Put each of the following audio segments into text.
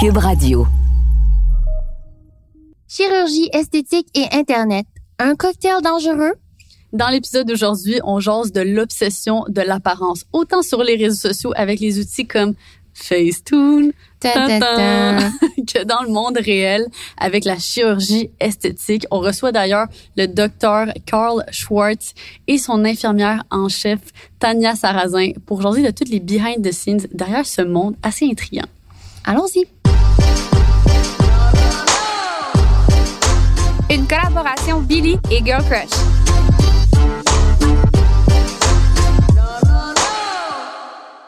Cube Radio. Chirurgie esthétique et Internet. Un cocktail dangereux? Dans l'épisode d'aujourd'hui, on jase de l'obsession de l'apparence, autant sur les réseaux sociaux avec les outils comme Facetune, Ta, ta, ta. que dans le monde réel avec la chirurgie esthétique. On reçoit d'ailleurs le docteur Carl Schwartz et son infirmière en chef Tania Sarrazin pour jaser de toutes les behind the scenes derrière ce monde assez intriguant. Allons-y. Une collaboration Billy et Girl Crush.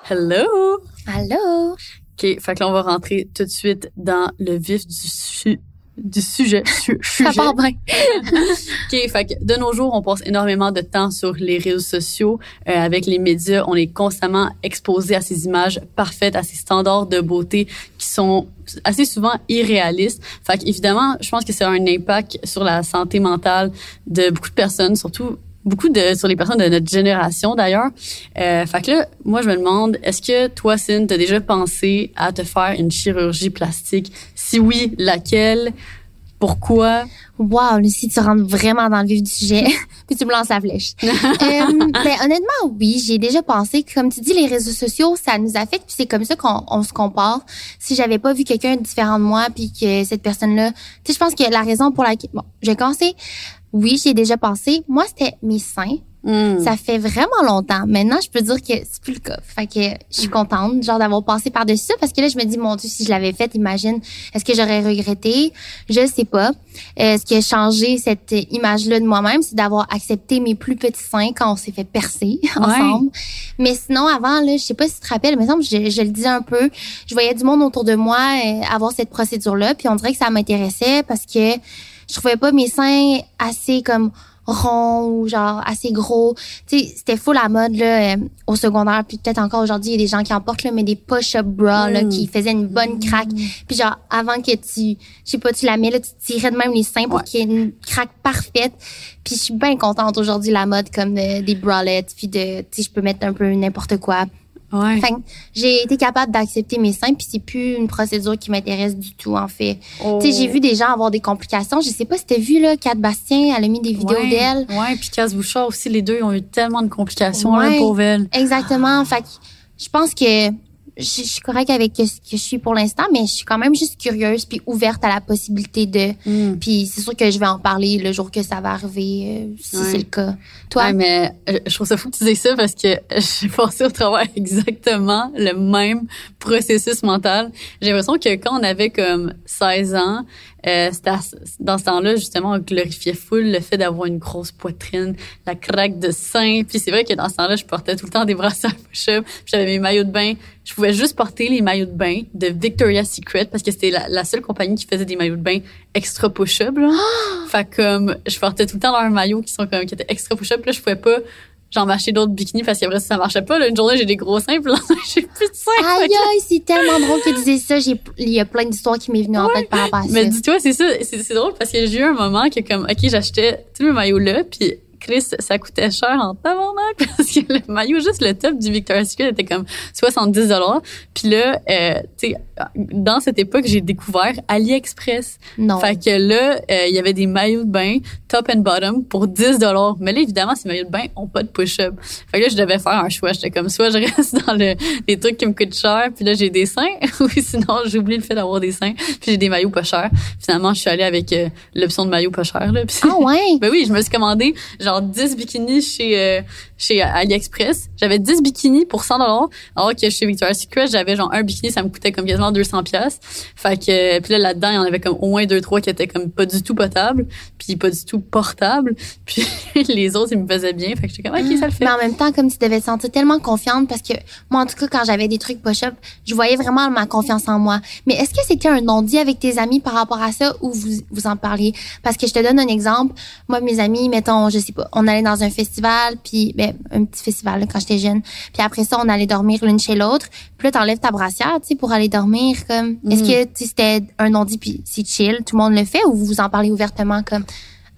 Hello! Allô? OK, fait que là, on va rentrer tout de suite dans le vif du, su- du sujet. Su- Ça sujet. part bien. OK, fait que de nos jours, on passe énormément de temps sur les réseaux sociaux. Euh, avec les médias, on est constamment exposé à ces images parfaites, à ces standards de beauté qui sont assez souvent irréalistes. Fait évidemment, je pense que ça a un impact sur la santé mentale de beaucoup de personnes, surtout beaucoup de sur les personnes de notre génération d'ailleurs. Euh, fait que là, moi je me demande, est-ce que toi, Cine, t'as déjà pensé à te faire une chirurgie plastique? Si oui, laquelle? Pourquoi? Wow, Lucie, tu rentres vraiment dans le vif du sujet. Puis tu me lances la flèche. Euh, ben, honnêtement, oui, j'ai déjà pensé. Comme tu dis, les réseaux sociaux, ça nous affecte. Puis c'est comme ça qu'on on se compare. Si j'avais pas vu quelqu'un différent de moi, puis que cette personne-là... Tu sais, je pense que la raison pour laquelle... Bon, j'ai commencé... Oui, j'ai déjà pensé. Moi, c'était mes seins. Hmm. Ça fait vraiment longtemps. Maintenant, je peux dire que c'est plus le cas. Fait que je suis contente, genre, d'avoir passé par-dessus ça parce que là, je me dis, mon Dieu, si je l'avais fait, imagine, est-ce que j'aurais regretté? Je sais pas. Euh, ce qui a changé cette image-là de moi-même, c'est d'avoir accepté mes plus petits seins quand on s'est fait percer ensemble. Mais sinon, avant, là, je sais pas si tu te rappelles, mais exemple, je, je le disais un peu, je voyais du monde autour de moi euh, avoir cette procédure-là, puis on dirait que ça m'intéressait parce que je trouvais pas mes seins assez comme ronds ou genre assez gros. Tu sais, c'était full la mode là euh, au secondaire puis peut-être encore aujourd'hui, il y a des gens qui en portent là mais des push-up bras là Mm. qui faisaient une bonne craque. Puis genre avant que tu je sais pas, tu la mets là, tu tirais de même les seins pour Ouais. qu'il y ait une craque parfaite. Puis je suis bien contente aujourd'hui la mode comme euh, des bralettes puis de tu sais je peux mettre un peu n'importe quoi. Ouais. Fait que j'ai été capable d'accepter mes seins puis c'est plus une procédure qui m'intéresse du tout en fait. Oh. Tu sais, j'ai vu des gens avoir des complications. Je sais pas si t'as vu, là, Kat Bastien, elle a mis des vidéos Ouais. d'elle. Ouais, puis Casse Bouchard aussi, les deux ils ont eu tellement de complications, Ouais. là, pour elle. Exactement. Fait que je pense que je je suis correcte avec ce que je suis pour l'instant, mais je suis quand même juste curieuse puis ouverte à la possibilité de. Hmm. Puis c'est sûr que je vais en parler le jour que ça va arriver, euh, si Ouais. c'est le cas. Toi? Ouais, mais euh, je trouve ça fou que tu dises ça parce que j'ai passé au travers exactement le même processus mental. J'ai l'impression que quand on avait comme 16 ans, euh, dans ce temps-là, justement, on glorifiait full le fait d'avoir une grosse poitrine, la craque de sein. Puis c'est vrai que dans ce temps-là, je portais tout le temps des brassards push-up. J'avais mes maillots de bain. Je pouvais juste porter les maillots de bain de Victoria's Secret parce que c'était la, la seule compagnie qui faisait des maillots de bain extra push-up. là. Fait comme, je portais tout le temps leurs maillots qui sont comme, qui étaient extra push-up. Là, je pouvais pas, genre, m'acheter d'autres bikinis parce qu'après, ça marchait pas. Là, une journée, j'ai des gros seins, puis j'ai plus de seins. Aïe, c'est tellement drôle que tu dises ça. Il y a plein d'histoires qui m'est venues en tête par rapport à ça. Mais dis-toi, c'est ça, c'est drôle parce que j'ai eu un moment que comme, ok, j'achetais tous mes maillots là, puis Chris, ça coûtait cher en tabarnak parce que le maillot, juste le top du Victoria's Secret était comme 70 dollars. Puis là, euh, tu sais, dans cette époque, j'ai découvert AliExpress. non. Fait que là, euh, il y avait des maillots de bain top and bottom pour 10 dollars. Mais là, évidemment, ces maillots de bain ont pas de push-up. Fait que là, je devais faire un choix. J'étais comme, soit je reste dans le, les trucs qui me coûtent cher, puis là, j'ai des seins, ou sinon, j'oublie le fait d'avoir des seins, puis j'ai des maillots pas chers. Finalement, je suis allée avec euh, l'option de maillot pas cher. Là, puis- Ah ouais? ben oui, je me suis commandé genre 10 bikinis chez euh, chez AliExpress. J'avais 10 bikinis pour 100 dollars, alors que chez Victoria's Secret, j'avais genre un bikini, ça me coûtait comme quasiment 200 pièces. Fait que puis là là-dedans, il y en avait comme au moins deux trois qui étaient comme pas du tout potables, puis pas du tout portables. Puis les autres, ils me faisaient bien, fait que j'étais comme OK, ça le fait. Mais en même temps, comme tu devais te sentir tellement confiante parce que moi, en tout cas, quand j'avais des trucs push-up, je voyais vraiment ma confiance en moi. Mais est-ce que c'était un non-dit avec tes amis par rapport à ça ou vous, vous en parliez? Parce que je te donne un exemple. Moi, mes amis, mettons, je sais pas, on allait dans un festival, puis ben, un petit festival quand j'étais jeune. Puis après ça, on allait dormir l'une chez l'autre. Puis là, t'enlèves ta brassière, tu sais, pour aller dormir. Comme Est-ce que sais, c'était un non-dit puis c'est chill, tout le monde le fait ou vous vous en parlez ouvertement comme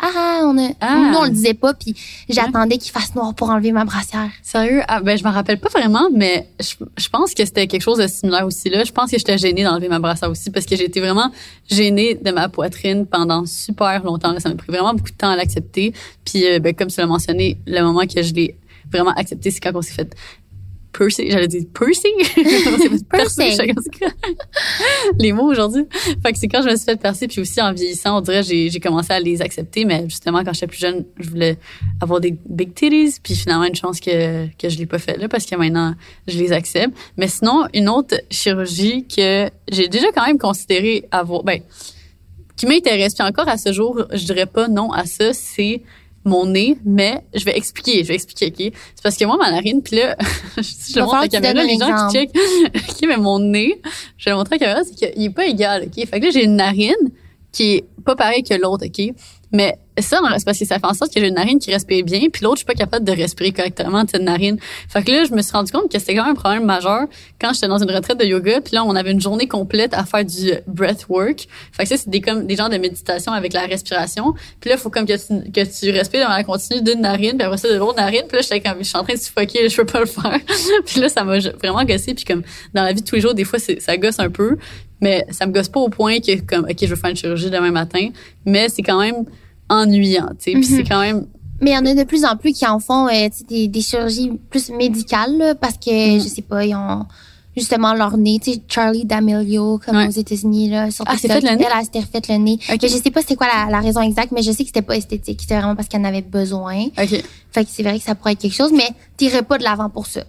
ah, on a, Ah. nous, on le disait pas, puis j'attendais qu'il fasse noir pour enlever ma brassière. Sérieux? Ah, ben, je m'en rappelle pas vraiment, mais je, je pense que c'était quelque chose de similaire aussi, là. Je pense que j'étais gênée d'enlever ma brassière aussi parce que j'ai été vraiment gênée de ma poitrine pendant super longtemps. là. Ça m'a pris vraiment beaucoup de temps à l'accepter. Puis, euh, ben, comme tu l'as mentionné, le moment que je l'ai vraiment accepté, c'est quand on s'est fait percer. J'allais dire ses cas. Les mots aujourd'hui. Fait que c'est quand je me suis fait percer, puis aussi en vieillissant, on dirait, j'ai, j'ai commencé à les accepter, mais justement, quand j'étais plus jeune, je voulais avoir des big titties, puis finalement, une chance que, que je l'ai pas fait là, parce que maintenant, je les accepte. Mais sinon, une autre chirurgie que j'ai déjà quand même considéré avoir, ben, qui m'intéresse, puis encore à ce jour, je dirais pas non à ça, c'est mon nez, mais je vais expliquer, je vais expliquer, OK? C'est parce que moi, ma narine, puis là, je, je le montre à la caméra, les gens qui checkent, OK, mais mon nez, je vais le montrer à la caméra, c'est qu'il est pas égal, OK? Fait que là, j'ai une narine qui est pas pareille que l'autre, OK? Mais ça, c'est parce que ça fait en sorte que j'ai une narine qui respire bien, puis l'autre, je suis pas capable de respirer correctement de cette narine. Fait que là, je me suis rendu compte que c'était quand même un problème majeur quand j'étais dans une retraite de yoga, puis là, on avait une journée complète à faire du breathwork. Fait que ça, c'est des comme des genres de méditation avec la respiration. Puis là, faut comme que tu, que tu respires dans la continue d'une narine, puis après ça de l'autre narine. Puis là, j'étais comme je suis en train de suffoquer, je peux pas le faire. puis là, ça m'a vraiment gossé, puis comme dans la vie de tous les jours, des fois, ça gosse un peu, mais ça me gosse pas au point que comme ok, je veux faire une chirurgie demain matin, mais c'est quand même ennuyant, tu sais. Puis Mhm. c'est quand même Mais il y en a de plus en plus qui en font euh, des, des chirurgies plus médicales, là, parce que, Mm. je sais pas, ils ont justement leur nez. Tu sais, Charlie D'Amelio, comme Ouais. aux États-unis, là, sur Ah, TikTok, fait le nez? Elle, elle s'était refait le nez. Ok. Mais je sais pas c'est quoi la, la raison exacte, mais je sais que c'était pas esthétique. C'était vraiment parce qu'elle en avait besoin. ok. Fait que c'est vrai que ça pourrait être quelque chose, mais t'irais pas de l'avant pour ça.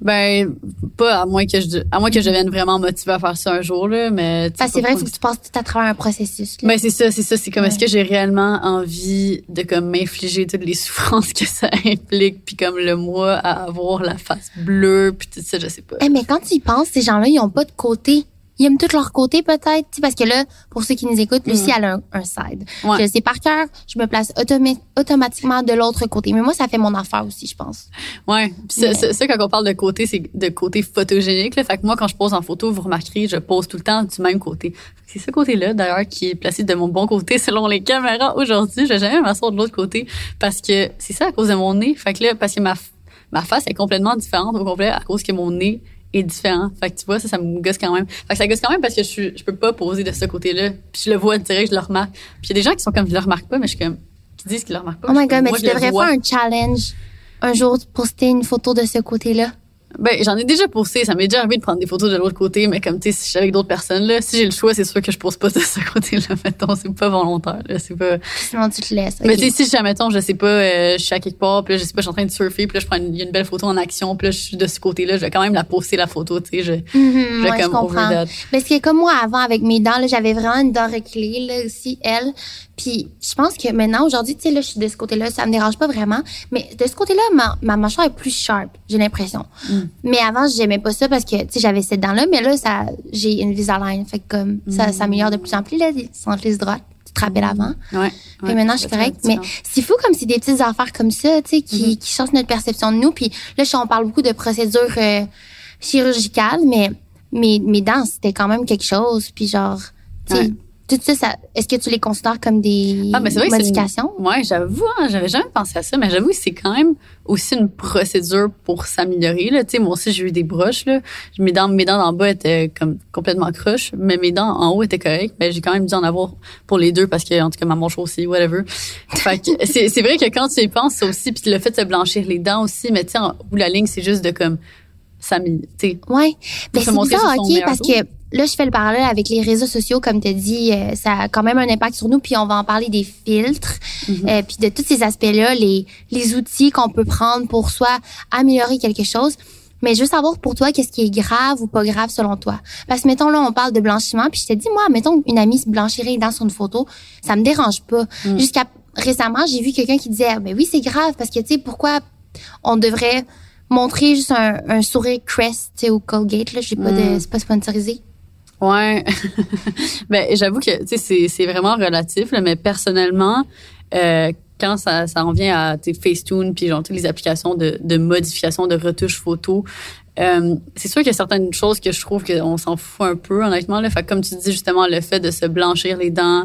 Ben pas à moins que je à moins que je devienne vraiment motivée à faire ça un jour là, mais que c'est vrai, il faut que tu passes tout à travers un processus. là. Ben c'est ça, c'est ça, c'est comme est-ce que j'ai réellement envie de comme m'infliger toutes les souffrances que ça implique puis comme le moi à avoir la face bleue puis tout ça, je sais pas. Eh, mais quand tu y penses, ces gens-là, ils ont pas de côté. Ils aiment tout leur côté, peut-être. Parce que là, pour ceux qui nous écoutent, Lucie, elle a un, un side. Mm. Ouais. Je sais par cœur. Je me place automa- automatiquement de l'autre côté. Mais moi, ça fait mon affaire aussi, je pense. Ouais, ça, Mais- ça, quand on parle de côté, c'est de côté photogénique là, fait que moi quand je pose en photo, vous remarquerez, je pose tout le temps du même côté. C'est ce côté-là d'ailleurs qui est placé de mon bon côté selon les caméras aujourd'hui, je vais jamais m'asseoir de l'autre côté parce que c'est ça à cause de mon nez, fait que là parce que ma ma face est complètement différente au complet à cause que mon nez est différent. Fait que tu vois, ça, ça me gosse quand même. Fait que ça gosse quand même parce que je suis, je peux pas poser de ce côté-là. Puis je le vois direct, je le remarque. Puis il y a des gens qui sont comme, je le remarque pas, mais je suis comme, qui disent qu'ils le remarquent pas. Oh my god, mais moi, tu devrais faire un challenge. Un jour, poster une photo de ce côté-là. Ben, j'en ai déjà posté. Ça m'est déjà arrivé de prendre des photos de l'autre côté, mais comme, tu sais, si je suis avec d'autres personnes, là, si j'ai le choix, c'est sûr que je pose pas de ce côté-là, mettons. C'est pas volontaire, là. C'est pas... Sinon, tu te laisses. Mais ok. tu sais, si jamais, mettons, je sais pas, euh, je suis à quelque part, puis là, je sais pas, je suis en train de surfer, puis là, je prends une, une belle photo en action, puis là, je suis de ce côté-là, je vais quand même la poster, la photo, tu sais, je, je Mhm, vais ouais, je comme over comprends. Parce que comme moi, avant, avec mes dents, là, j'avais vraiment une dent reculée, là, aussi, elle. Puis je pense que maintenant, aujourd'hui, tu sais, là, je suis de ce côté-là, ça me dérange pas vraiment. Mais de ce côté-là, ma, ma mâchoire est plus sharp, j'ai l'impression. Mm. Mais avant, j'aimais pas ça parce que, tu sais, j'avais cette dent-là, mais là, ça, j'ai une Invisalign. Fait que comme, ça Mm. s'ameillore de plus en plus, là, sans lisse droite. Tu te rappelles avant? Ouais. Puis ouais, maintenant, je suis correcte. Mais c'est fou comme c'est des petites affaires comme ça, tu sais, qui, qui changent notre perception de nous. Puis là, on parle beaucoup de procédures euh, chirurgicales, mais mes, mes dents, c'était quand même quelque chose. Puis genre, tu sais, Ouais. Tout ça, ça est-ce que tu les considères comme des Ah, mais c'est vrai modifications? Ouais, j'avoue, hein, j'avais jamais pensé à ça, mais j'avoue que c'est quand même aussi une procédure pour s'améliorer. Là, moi aussi j'ai eu des broches là. Mes dents, mes dents d'en bas étaient comme complètement croches, mais mes dents en haut étaient correctes. Mais j'ai quand même dû en avoir pour les deux parce que en tout cas ma manche aussi, whatever. Fait que c'est c'est vrai que quand tu y penses ça aussi, puis le fait de se blanchir les dents aussi, mais tu sais, en de la ligne c'est juste de comme s'améliorer. Tu sais, Ouais. Mais se c'est son OK, parce que là, je fais le parallèle avec les réseaux sociaux, comme tu as dit, euh, ça a quand même un impact sur nous, puis on va en parler des filtres, Mhm. euh, puis de tous ces aspects-là, les, les outils qu'on peut prendre pour soit améliorer quelque chose. Mais je veux savoir pour toi, qu'est-ce qui est grave ou pas grave selon toi? Parce que, mettons, là, on parle de blanchiment, puis je te dis, moi, mettons, une amie se blanchirait sur une photo, ça me dérange pas. Mm. Jusqu'à récemment, j'ai vu quelqu'un qui disait, ah, ben oui, c'est grave, parce que, tu sais, pourquoi on devrait montrer juste un, un sourire Crest, ou Colgate, là, je sais pas de, c'est pas sponsorisé. Ouais. ben, j'avoue que, tu sais, c'est, vraiment relatif, là, mais personnellement, euh, quand ça, ça en vient à Facetune puis genre toutes les applications de, de modification de retouche photo, euh, c'est sûr qu'il y a certaines choses que je trouve qu'on s'en fout un peu, honnêtement. Là. Fait comme tu dis justement, le fait de se blanchir les dents,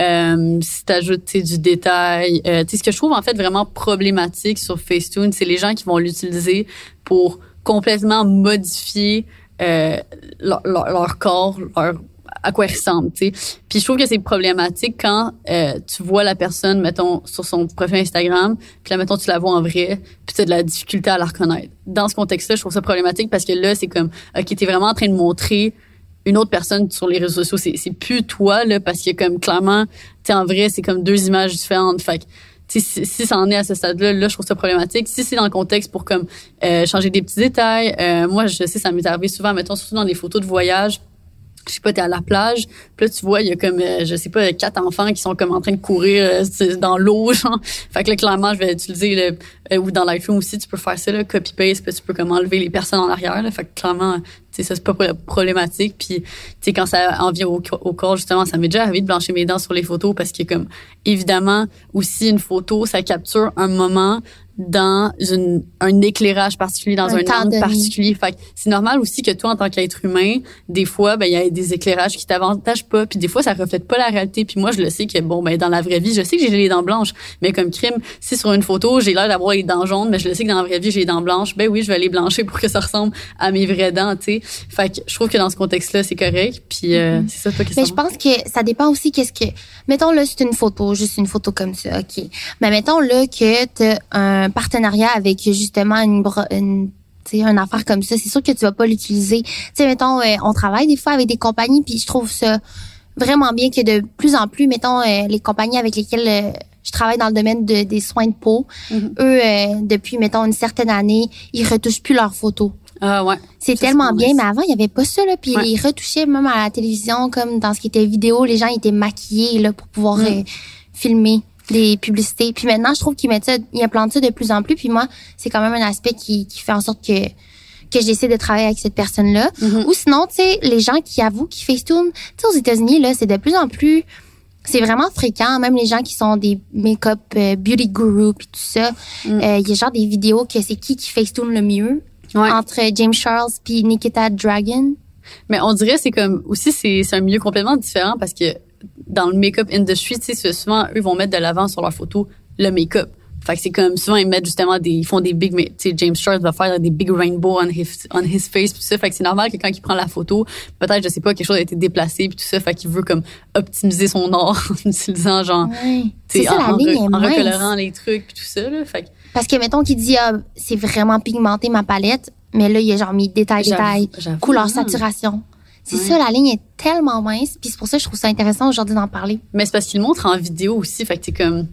euh, si tu du détail. Euh, ce que je trouve en fait vraiment problématique sur Facetune, c'est les gens qui vont l'utiliser pour complètement modifier euh, leur, leur, corps, leur à quoi ils ressemblent, tu sais. Puis je trouve que c'est problématique quand euh, tu vois la personne, mettons, sur son profil Instagram, puis là, mettons, tu la vois en vrai, puis tu as de la difficulté à la reconnaître. Dans ce contexte-là, je trouve ça problématique parce que là, c'est comme, OK, t'es vraiment en train de montrer une autre personne sur les réseaux sociaux. C'est, c'est plus toi, là, parce que comme clairement, tu en vrai, c'est comme deux images différentes. Fait que, si, si ça en est à ce stade-là, là, je trouve ça problématique. Si c'est dans le contexte pour comme euh, changer des petits détails, euh, moi, je sais, ça m'est arrivé souvent, mettons, surtout dans des photos de voyage, je sais pas, t'es à la plage, puis là, tu vois, il y a comme, euh, je sais pas, quatre enfants qui sont comme en train de courir euh, dans l'eau, genre. Fait que là, clairement, je vais utiliser le, euh, ou dans l'iPhone aussi, tu peux faire ça, là, copy-paste, puis tu peux comme enlever les personnes en arrière, là. Fait que clairement, tu sais, ça, c'est pas problématique. Puis, tu sais, quand ça en vient au, au corps, justement, ça m'est déjà arrivé de blanchir mes dents sur les photos parce que, comme, évidemment, aussi, une photo, ça capture un moment dans une, un éclairage particulier, dans un, angle particulier. Fait c'est normal aussi que toi, en tant qu'être humain, des fois, ben il y a des éclairages qui t'avantagent pas, puis des fois, ça reflète pas la réalité. Puis moi, je le sais que bon, ben dans la vraie vie, je sais que j'ai les dents blanches, mais comme crime, si sur une photo, j'ai l'air d'avoir les dents jaunes, mais je le sais que dans la vraie vie, j'ai les dents blanches, ben oui, je vais les blanchir pour que ça ressemble à mes vraies dents, tu sais. Fait que je trouve que dans ce contexte-là, c'est correct. Puis euh, mm-hmm. c'est ça, toi, Mais je pense que ça dépend aussi qu'est-ce que, mettons là, c'est une photo, juste une photo comme ça, ok. Mais mettons là que t'as un partenariat avec justement une, une une affaire comme ça, c'est sûr que tu vas pas l'utiliser. Tu sais, mettons, euh, on travaille des fois avec des compagnies, puis je trouve ça vraiment bien que de plus en plus, mettons, euh, les compagnies avec lesquelles euh, je travaille dans le domaine de, des soins de peau, mm-hmm. eux, depuis, mettons, une certaine année, ils retouchent plus leurs photos. Ah ouais. C'est tellement bien, mais avant, il y avait pas ça, là. Puis ils retouchaient même à la télévision, comme dans ce qui était vidéo, les gens étaient maquillés, là, pour pouvoir mm. filmer des publicités. Puis maintenant, je trouve qu'ils mettent ça, ils implantent ça de plus en plus. Puis moi, c'est quand même un aspect qui, qui fait en sorte que que j'essaie de travailler avec cette personne-là. Mm-hmm. Ou sinon, tu sais, les gens qui avouent qui Facetune, tu sais, aux États-Unis, là, c'est de plus en plus, c'est vraiment fréquent. Même les gens qui sont des make-up euh, beauty guru puis tout ça, mm. euh, il y a genre des vidéos que c'est qui qui Facetune le mieux entre James Charles puis Nikita Dragon. Mais on dirait c'est comme aussi c'est c'est un milieu complètement différent parce que dans le make-up industry, tu sais, souvent, eux vont mettre de l'avant sur leur photo le make-up. Fait que c'est comme souvent ils mettent justement des ils font des big tu sais James Charles va faire des big rainbow on his on his face tout ça. Fait que c'est normal que quand il prend la photo peut-être je sais pas quelque chose a été déplacé puis tout ça. Fait qu'il veut comme optimiser son art en utilisant genre tu sais en, en, recolorant les trucs puis tout ça là. Fait parce que mettons qu'il dit ah, c'est vraiment pigmenté ma palette mais là il a genre mis détail détail couleur saturation c'est ça, la ligne est tellement mince. Puis c'est pour ça que je trouve ça intéressant aujourd'hui d'en parler. Mais c'est parce qu'il montre en vidéo aussi. Fait que c'est comme.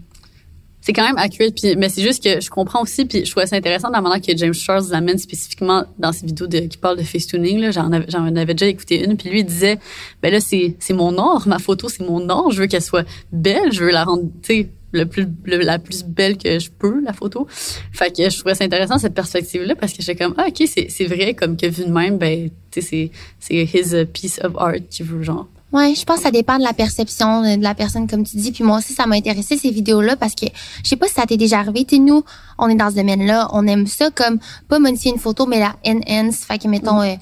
C'est quand même accurate. Puis, mais c'est juste que je comprends aussi. Puis je trouve ça intéressant de la manière que James Charles l'amène spécifiquement dans ses vidéos de, qui parlent de face tuning. J'en avais, avais déjà écouté une. Puis lui, il disait Ben là, c'est, c'est mon or. Ma photo, c'est mon or. Je veux qu'elle soit belle. Je veux la rendre. Tu sais, le plus la plus belle que je peux la photo fait que je trouvais ça intéressant cette perspective là parce que j'étais comme ah ok c'est c'est vrai comme que vu de même ben tu sais c'est c'est his piece of art tu veux genre Ouais, je pense que ça dépend de la perception de la personne, comme tu dis. Puis moi aussi, ça m'a intéressé ces vidéos-là parce que je sais pas si ça t'est déjà arrivé. Tu nous, on est dans ce domaine-là, on aime ça comme pas modifier une photo, mais la enhance. Fait que mettons, mm. euh,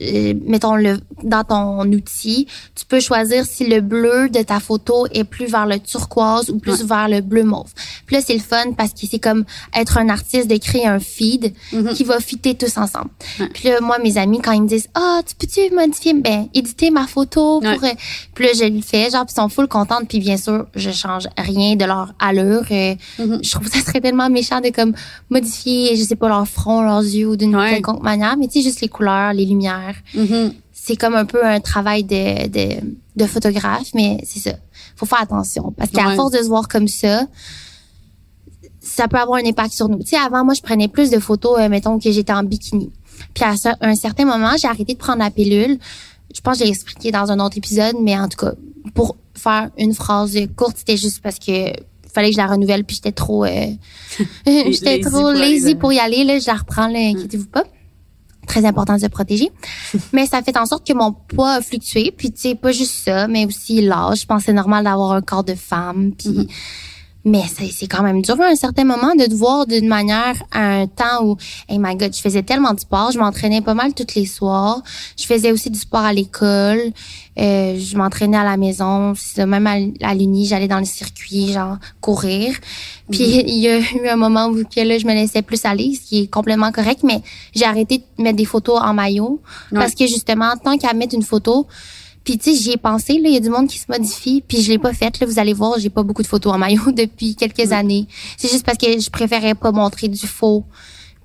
euh, mettons le dans ton outil, tu peux choisir si le bleu de ta photo est plus vers le turquoise ou plus vers le bleu mauve. Puis là c'est le fun parce que c'est comme être un artiste de créer un feed mm-hmm. qui va fitter tous ensemble. Puis là moi mes amis quand ils me disent "Ah, tu peux-tu modifier ben éditer ma photo pour euh, puis là je le fais genre puis ils sont full contentes puis bien sûr, je change rien de leur allure. Euh, mm-hmm. Je trouve ça serait tellement méchant de comme modifier je sais pas leur front, leurs yeux d'une quelconque manière, mais tu sais juste les couleurs, les lumières Mm-hmm. C'est comme un peu un travail de, de, de photographe, mais c'est ça. Faut faire attention. Parce qu'à force de se voir comme ça, ça peut avoir un impact sur nous. Tu sais, avant, moi, je prenais plus de photos, euh, mettons, que j'étais en bikini. Puis à un certain moment, j'ai arrêté de prendre la pilule. Je pense que j'ai expliqué dans un autre épisode, mais en tout cas, pour faire une phrase courte, c'était juste parce que fallait que je la renouvelle, puis j'étais trop... Euh, j'étais trop lazy pour y aller. Là, je la reprends, là, inquiétez-vous pas très important de se protéger. mais ça fait en sorte que mon poids a fluctué. Puis, tu sais, pas juste ça, mais aussi l'âge. Je pense que c'est normal d'avoir un corps de femme. Puis, mm-hmm. Mais c'est c'est quand même dur à un certain moment de te voir d'une manière à un temps où, hey my god, je faisais tellement de sport, je m'entraînais pas mal tous les soirs. Je faisais aussi du sport à l'école. Euh, je m'entraînais à la maison, même à, à l'uni, j'allais dans le circuit, genre courir. Puis il y a eu un moment où que là, je me laissais plus aller, ce qui est complètement correct, mais j'ai arrêté de mettre des photos en maillot parce que justement, tant qu'à mettre une photo, puis tu sais, j'y ai pensé là, il y a du monde qui se modifie, puis je l'ai pas faite là, vous allez voir, j'ai pas beaucoup de photos en maillot depuis quelques années. C'est juste parce que je préférais pas montrer du faux.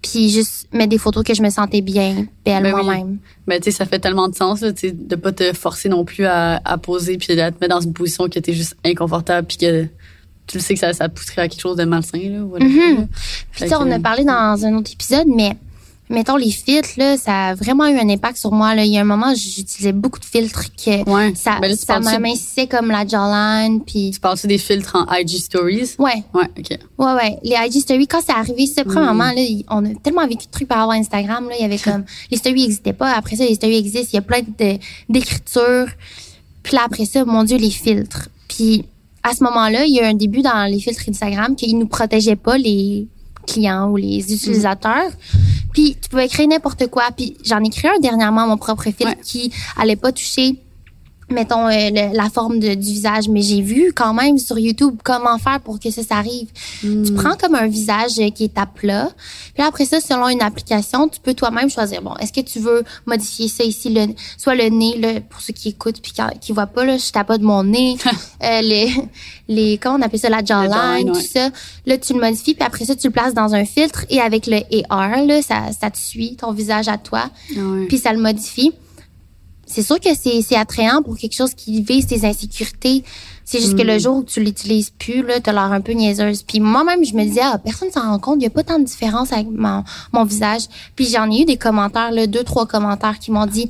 Puis juste mettre des photos que je me sentais bien, belle Ben oui. moi-même. Mais tu sais, ça fait tellement de sens, là, tu sais, de pas te forcer non plus à, à poser puis à te mettre dans une position que t'es juste inconfortable puis que tu le sais que ça, ça pousserait à quelque chose de malsain, là. Voilà, Mhm. là. Puis sais, on a parlé dans un autre épisode, mais mettons les filtres là, ça a vraiment eu un impact sur moi là. Il y a un moment, j'utilisais beaucoup de filtres que Ouais. ça Ben là, ça m'amincissait comme la jawline puis Tu parles-tu des filtres en IG Stories? ouais, Ouais, OK. ouais ouais, les IG stories quand c'est arrivé, ça Mm. premièrement là, il- on a tellement vécu de trucs par rapport à Instagram là, il y avait comme les stories n'existaient pas, après ça les stories existent, il y a plein de d'écriture. Puis là après ça, mon dieu, les filtres. Puis à ce moment-là, il y a un début dans les filtres Instagram qu'ils nous protégeaient pas les clients ou les utilisateurs. Puis tu pouvais créer n'importe quoi. Puis j'en ai créé un dernièrement, mon propre Ouais. qui allait pas toucher mettons euh, le- la forme de- du visage mais j'ai vu quand même sur YouTube comment faire pour que ça s'arrive Hmm. tu prends comme un visage euh, qui est à plat puis après ça selon une application tu peux toi-même choisir bon est-ce que tu veux modifier ça ici le soit le nez là pour ceux qui écoutent puis qui, qui voient pas là je tape de mon nez euh, les les comment on appelle ça la jawline jawline, tout ouais. ça là tu le modifies puis après ça tu le places dans un filtre et avec le AR là ça ça te suit ton visage à toi Ouais. puis ça le modifie. C'est sûr que c'est c'est attrayant pour quelque chose qui vise tes insécurités. C'est juste que le jour où tu l'utilises plus, là, t'as l'air un peu niaiseuse. Puis moi-même, je me disais, ah, personne s'en rend compte, il y a pas tant de différence avec mon, mon visage. Puis j'en ai eu des commentaires, là, deux, trois commentaires qui m'ont dit,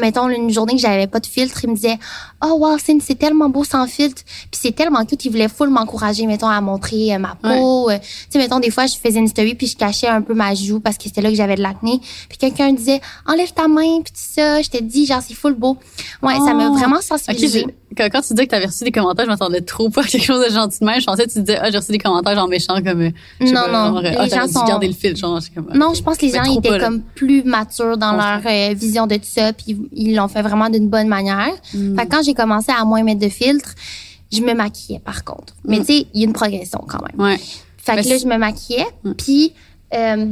mettons, une journée que j'avais pas de filtre, ils me disaient, oh, wow, c'est c'est tellement beau sans filtre. Puis c'est tellement cute, ils voulaient full m'encourager, mettons, à montrer euh, ma peau. Euh, Tu sais, mettons, des fois, je faisais une story puis je cachais un peu ma joue parce que c'était là que j'avais de l'acné. Puis quelqu'un disait, enlève ta main, puis tout ça. Je t'ai dit, genre, c'est full beau. Ouais, ça m'a Oh. vraiment sensibilisée. j'ai- quand, quand tu dis que t'avais reçu des commentaires, je m'attendais trop pas à quelque chose de gentil de même. Je pensais que tu disais, ah, j'ai reçu des commentaires genre méchants comme, euh, Non, pas, non, genre, les ah, gens sont- garder le fil, genre, comme, Non, je pense que les gens étaient pas, comme plus matures dans leur euh, vision de tout ça, puis ils l'ont fait vraiment d'une bonne manière. Mm. Fait que quand j'ai commencé à moins mettre de filtre, je me maquillais par contre. Mais tu sais, il y a une progression quand même. Ouais. Fait Mm. Que là, je me maquillais, Mm. puis euh,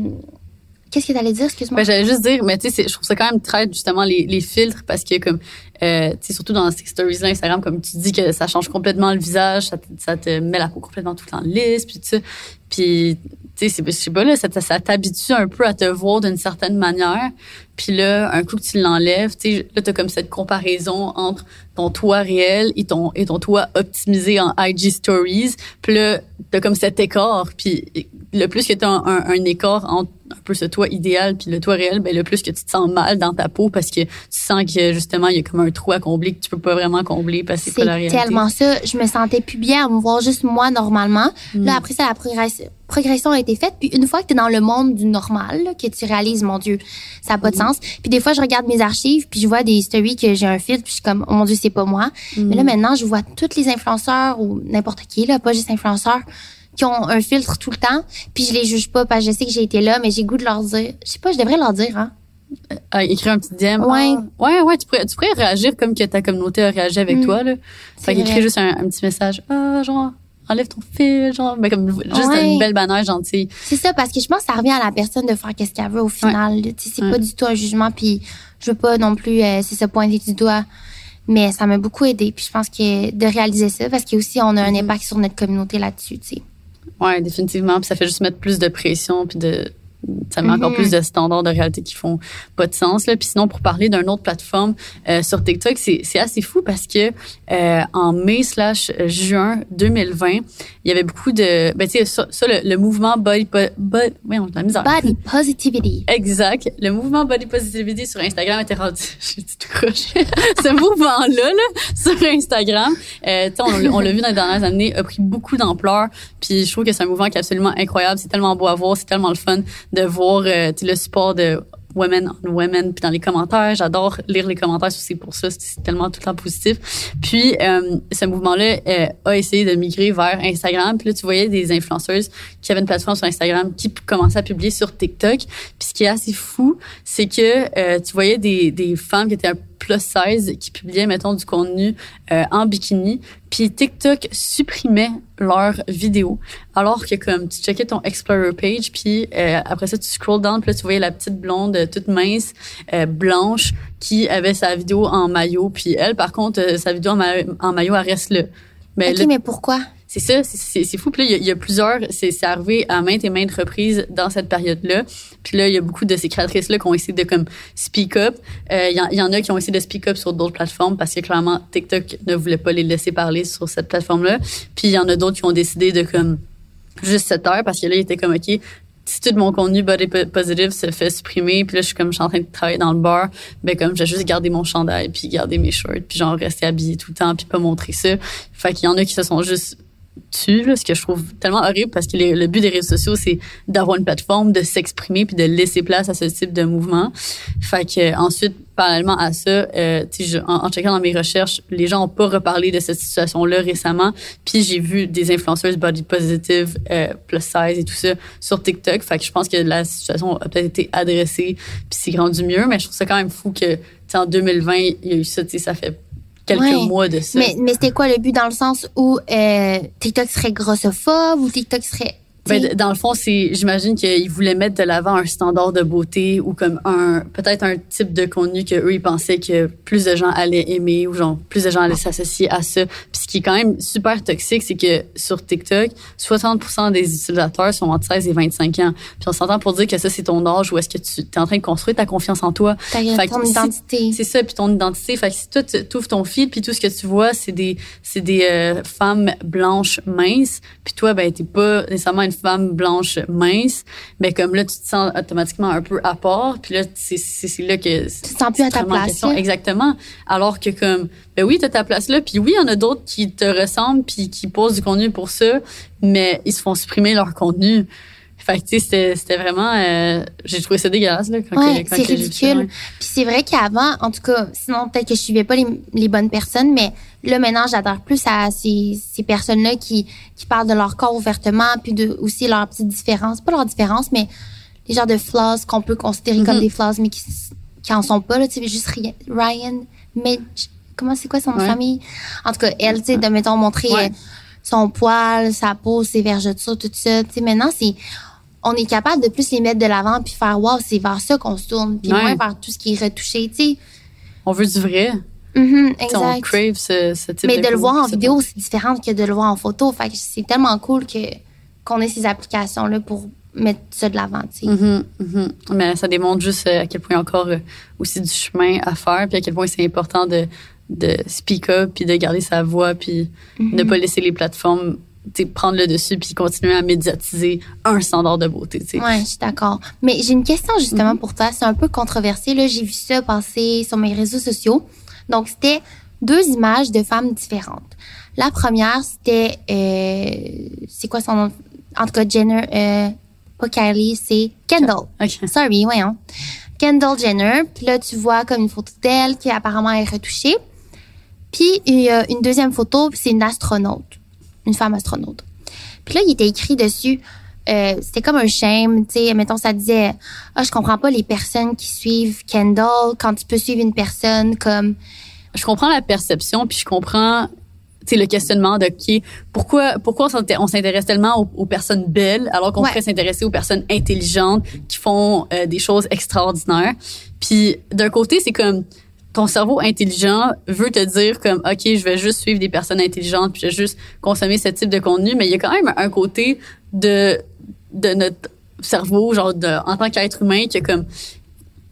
qu'est-ce que t'allais dire, excuse-moi? Ben, j'allais juste dire, mais tu sais, je trouve ça quand même très justement les, les filtres parce que comme, euh, tu sais, surtout dans ces stories Instagram, comme tu dis que ça change complètement le visage, ça te, ça te met la peau complètement tout le temps lisse, puis tout. Puis, tu sais, je sais pas, là, ça, ça t'habitue un peu à te voir d'une certaine manière. Puis là, un coup que tu l'enlèves, tu sais, là, t'as comme cette comparaison entre ton toit réel et ton, et ton toit optimisé en IG Stories. Puis là, t'as comme cet écart. Puis le plus que t'as un, un, un écart entre un peu ce toit idéal puis le toit réel, ben le plus que tu te sens mal dans ta peau parce que tu sens que justement, il y a comme un trou à combler que tu peux pas vraiment combler parce que c'est pas la réalité. tellement ça. Je me sentais plus bien à me voir juste moi normalement. Mm. Là, après ça, la progression, progression a été faite. Puis une fois que tu es dans le monde du normal, là, que tu réalises, mon Dieu, ça n'a pas de Mm-hmm. sens. Puis des fois, je regarde mes archives, puis je vois des stories que j'ai un filtre, puis je suis comme, oh mon Dieu, c'est pas moi. Mais Mm. là, maintenant, je vois tous les influenceurs ou n'importe qui, là, pas juste influenceurs, qui ont un filtre tout le temps. Puis je les juge pas parce que je sais que j'ai été là, mais j'ai goût de leur dire. Je sais pas, je devrais leur dire, hein. Ah, écrire un petit DM. Ouais. Ah, ouais, ouais, tu pourrais, tu pourrais réagir comme que ta communauté a réagi avec Mm. toi, là. Fait qu'écrire juste un, un petit message. Ah, genre, enlève ton fil, genre, ben, comme, juste Ouais. une belle bannière gentille. C'est ça, parce que je pense que ça revient à la personne de faire qu'est-ce qu'elle veut au final. sais, C'est Ouais. pas du tout un jugement, puis je veux pas non plus, euh, c'est ça, pointer du doigt. Mais ça m'a beaucoup aidé, puis je pense que de réaliser ça, parce qu'aussi on a un Mm-hmm. impact sur notre communauté là-dessus, tu sais. Ouais, définitivement. Puis ça fait juste mettre plus de pression, puis de, ça met encore Mhm. plus de standards de réalité qui font pas de sens. Là. Puis sinon, pour parler d'une autre plateforme euh, sur TikTok, c'est c'est assez fou parce que euh, en mai slash juin 2020, il y avait beaucoup de, ben tu sais ça, ça, le, le mouvement body, po- body, ouais, on la misère. Body positivity. Exact. Le mouvement Body Positivity sur Instagram était rendu, j'ai dit tout croche. Ce mouvement-là, là, sur Instagram, euh, tu sais, on, on l'a vu dans les dernières années, a pris beaucoup d'ampleur. Puis je trouve que c'est un mouvement qui est absolument incroyable. C'est tellement beau à voir, c'est tellement le fun de voir euh, le support de women on women, puis dans les commentaires, j'adore lire les commentaires, c'est pour ça, c'est tellement tout le temps positif. Puis euh, ce mouvement-là euh, a essayé de migrer vers Instagram, puis là tu voyais des influenceuses qui avaient une plateforme sur Instagram qui commençaient à publier sur TikTok. Puis ce qui est assez fou, c'est que euh, tu voyais des, des femmes qui étaient un plus size qui publiaient, mettons, du contenu euh, en bikini. Puis TikTok supprimait leurs vidéos. Alors que comme tu checkais ton Explorer page, puis euh, après ça, tu scroll down, puis là, tu voyais la petite blonde euh, toute mince, blanche, qui avait sa vidéo en maillot. Puis elle, par contre, sa vidéo en, en maillot, elle reste là. Mais OK, mais pourquoi? C'est ça, c'est fou. Puis là, il y, a, plusieurs, c'est arrivé à maintes et maintes reprises dans cette période-là. Puis là, il y a beaucoup de ces créatrices-là qui ont essayé de comme speak up. Euh, il y, y, en a qui ont essayé de speak up sur d'autres plateformes parce que clairement, TikTok ne voulait pas les laisser parler sur cette plateforme-là. Puis il y en a d'autres qui ont décidé de comme juste cette heure parce que là, il était comme, OK, si tout mon contenu body positive se fait supprimer, puis là, je suis comme, je suis en train de travailler dans le bar, ben comme, j'ai juste gardé mon chandail, puis garder mes shorts, puis genre rester habillé tout le temps, puis pas montrer ça. Fait qu'il y en a qui se sont juste tu, ce que je trouve tellement horrible parce que le but des réseaux sociaux, c'est d'avoir une plateforme, de s'exprimer puis de laisser place à ce type de mouvement. Fait que ensuite, parallèlement à ça, euh, en, en, checkant dans mes recherches, les gens ont pas reparlé de cette situation-là récemment. Puis j'ai vu des influenceuses body positive, euh, plus size et tout ça sur TikTok. Fait que je pense que la situation a peut-être été adressée puis c'est rendu mieux. Mais je trouve ça quand même fou que en 2020, il y a eu ça. Ça fait quelques mois de ça. Mais, mais c'était quoi le but dans le sens où euh, TikTok serait grossophobe ou TikTok serait ben, dans le fond, c'est, j'imagine qu'ils voulaient mettre de l'avant un standard de beauté ou comme un, peut-être un type de contenu que eux ils pensaient que plus de gens allaient aimer ou genre plus de gens allaient s'associer à ça. Puis ce qui est quand même super toxique, c'est que sur TikTok, 60% des utilisateurs sont entre 16 et 25 ans. Puis on s'entend pour dire que ça c'est ton âge où est-ce que tu es en train de construire ta confiance en toi. Ta ton identité. C'est ça, puis ton identité. Fait que si toi tu ouvres ton fil puis tout ce que tu vois c'est des c'est des euh, femmes blanches minces, puis toi ben t'es pas nécessairement une femme blanche mince, mais comme là, tu te sens automatiquement un peu à part. Puis là, c'est, c'est, là que... Tu te sens plus à ta place. Exactement. Alors que comme, ben oui, tu as ta place là. Puis oui, il y en a d'autres qui te ressemblent puis qui posent du contenu pour ça, mais ils se font supprimer leur contenu. Fait que, tu sais, c'était vraiment... Euh, j'ai trouvé ça dégueulasse, là, quand, ouais, c'est ridicule. Puis c'est vrai qu'avant, en tout cas, sinon, peut-être que je suivais pas les, les bonnes personnes, mais là, maintenant, j'adore plus à ces, ces personnes-là qui, qui parlent de leur corps ouvertement, puis de, aussi leurs petites différences. Pas leurs différences, mais les genres de flaws qu'on peut considérer comme mm-hmm. des flaws, mais qui, qui en sont pas, là. Tu sais, juste Ryan Mitch. Comment c'est quoi son famille? En tout cas, elle, tu sais, de, mettons, montrer euh, son poil, sa peau, ses vergetures, tout ça. Tu sais, maintenant, c'est on est capable de plus les mettre de l'avant puis faire wow c'est vers ça qu'on se tourne puis moins vers tout ce qui est retouché tu sais. On veut du vrai. Mm exact. on crave ce, ce type mais de, le voir en vidéo c'est différent que de le voir en photo. Fait que c'est tellement cool que qu'on ait ces applications là pour mettre ça de l'avant tu sais. Mm-hmm, mm-hmm. mais ça démontre juste euh, à quel point il y a encore euh, aussi du chemin à faire puis à quel point c'est important de de speak up puis de garder sa voix puis ne pas laisser les plateformes prendre le dessus puis continuer à médiatiser un standard de beauté. Oui, Ouais, je suis d'accord. Mais j'ai une question justement pour toi. C'est un peu controversé. Là, j'ai vu ça passer sur mes réseaux sociaux. Donc, c'était deux images de femmes différentes. La première, c'était euh, c'est quoi son nom? En tout cas, Jenner, euh, pas Kylie, c'est Kendall. Okay. Sorry, voyons. Kendall Jenner. Puis là, tu vois comme une photo d'elle qui apparemment est retouchée. Puis il y a une deuxième photo, c'est une astronaute une femme astronaute. Puis là, il était écrit dessus, euh, c'était comme un shame, tu sais, mettons, ça disait, ah, je comprends pas les personnes qui suivent Kendall. Quand tu peux suivre une personne comme... Je comprends la perception, puis je comprends c'est le questionnement de qui pourquoi pourquoi on s'intéresse tellement aux, personnes belles alors qu'on pourrait s'intéresser aux personnes intelligentes qui font euh, des choses extraordinaires. Puis d'un côté c'est comme ton cerveau intelligent veut te dire comme ok je vais juste suivre des personnes intelligentes puis je vais juste consommer ce type de contenu mais il y a quand même un côté de de notre cerveau genre de, en tant qu'être humain que comme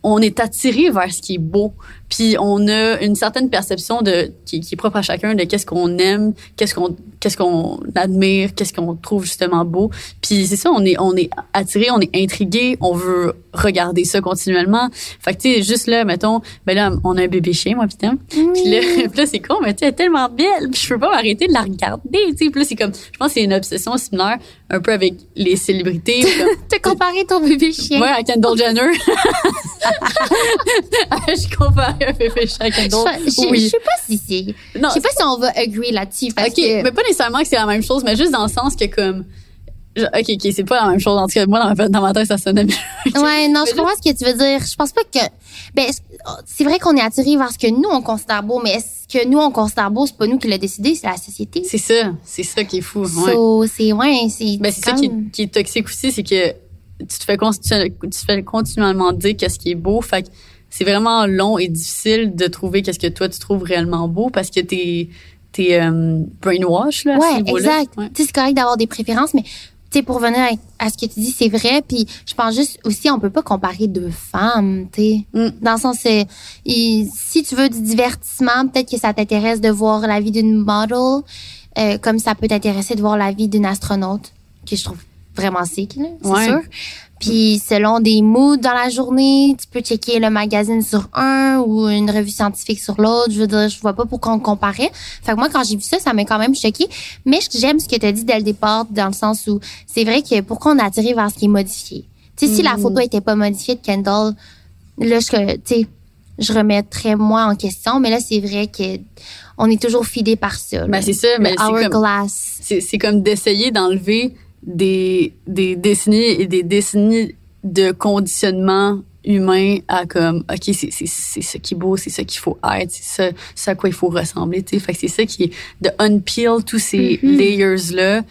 on est attiré vers ce qui est beau puis on a une certaine perception de qui, qui est propre à chacun de qu'est-ce qu'on aime, qu'est-ce qu'on qu'est-ce qu'on admire, qu'est-ce qu'on trouve justement beau. Puis c'est ça, on est on est attiré, on est intrigué, on veut regarder ça continuellement. Fait que tu sais juste là mettons, ben là on a un bébé chien moi putain. Puis là, là c'est con, mais tu est tellement belle, puis je peux pas m'arrêter de la regarder, tu sais. Puis là c'est comme je pense c'est une obsession similaire un peu avec les célébrités. T'as comparé ton bébé chien. Ouais, à Kendall Jenner. je compare un bébé Je, sais pas si c'est. Je sais pas si on va agree là-dessus OK, que. mais pas nécessairement que c'est la même chose, mais juste dans le sens que comme... je- OK, OK, c'est pas la même chose. En tout cas, moi, dans ma, dans ma tête, ça sonnait mieux. Ouais, non, je comprends ce que tu veux dire. Je pense pas que. Ben, c'est vrai qu'on est attiré vers ce que nous on considère beau, mais ce que nous on considère beau, c'est pas nous qui l'a décidé, c'est la société. C'est ça. C'est ça qui est fou. Ouais. So, c'est ouais, c'est. Ben, c'est ça qui, est- qui est toxique aussi, c'est que tu te fais, tu te fais continuellement dire qu'est-ce qui est beau. Fait que c'est vraiment long et difficile de trouver qu'est-ce que toi, tu trouves réellement beau parce que t'es, t'es euh, brainwash, là, ce Ouais, niveau-là. exact. Ouais. C'est correct d'avoir des préférences, mais tu sais, pour revenir à, à ce que tu dis, c'est vrai. Puis je pense juste aussi, on peut pas comparer deux femmes, tu sais. Mm. Dans le sens, c'est, il- si tu veux du divertissement, peut-être que ça t'intéresse de voir la vie d'une model, euh, comme ça peut t'intéresser de voir la vie d'une astronaute, que je trouve vraiment sick, là, c'est Ouais. sûr. Puis selon des moods dans la journée, tu peux checker le magazine sur un ou une revue scientifique sur l'autre. Je veux dire, je vois pas pourquoi on comparait. Fait que moi, quand j'ai vu ça, ça m'a quand même choqué. Mais j'aime ce que tu as dit dès le départ, dans le sens où c'est vrai que pourquoi on a attiré vers ce qui est modifié? Tu sais, si la photo était pas modifiée de Kendall, là, je, tu sais, je remettrais moi en question. Mais là, c'est vrai que on est toujours fidé par ça. Ben, c'est ça, mais Le c'est comme- hourglass. c'est c'est comme d'essayer d'enlever des des décennies et des décennies de conditionnement humain à comme ok c'est ça qui est beau c'est ça qu'il faut être c'est ça c'est à quoi il faut ressembler tu sais fait que c'est ça qui est de unpeel tous ces Mhm. layers là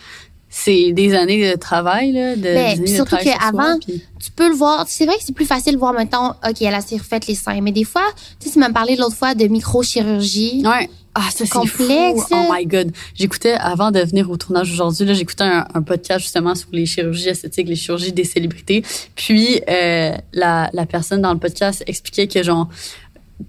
c'est des années de travail là de, des de surtout qu'avant, tu peux le voir. C'est vrai que c'est plus facile de voir, mettons, OK, elle a refait les seins. Mais des fois, tu sais, tu m'as parlé l'autre fois de microchirurgie. Ouais. Ah, ça, c'est Complexe, fou. Oh là. my God. J'écoutais, avant de venir au tournage aujourd'hui, là, j'écoutais un, un podcast justement sur les chirurgies esthétiques, les chirurgies des célébrités. Puis, euh, la, la personne dans le podcast expliquait que, genre,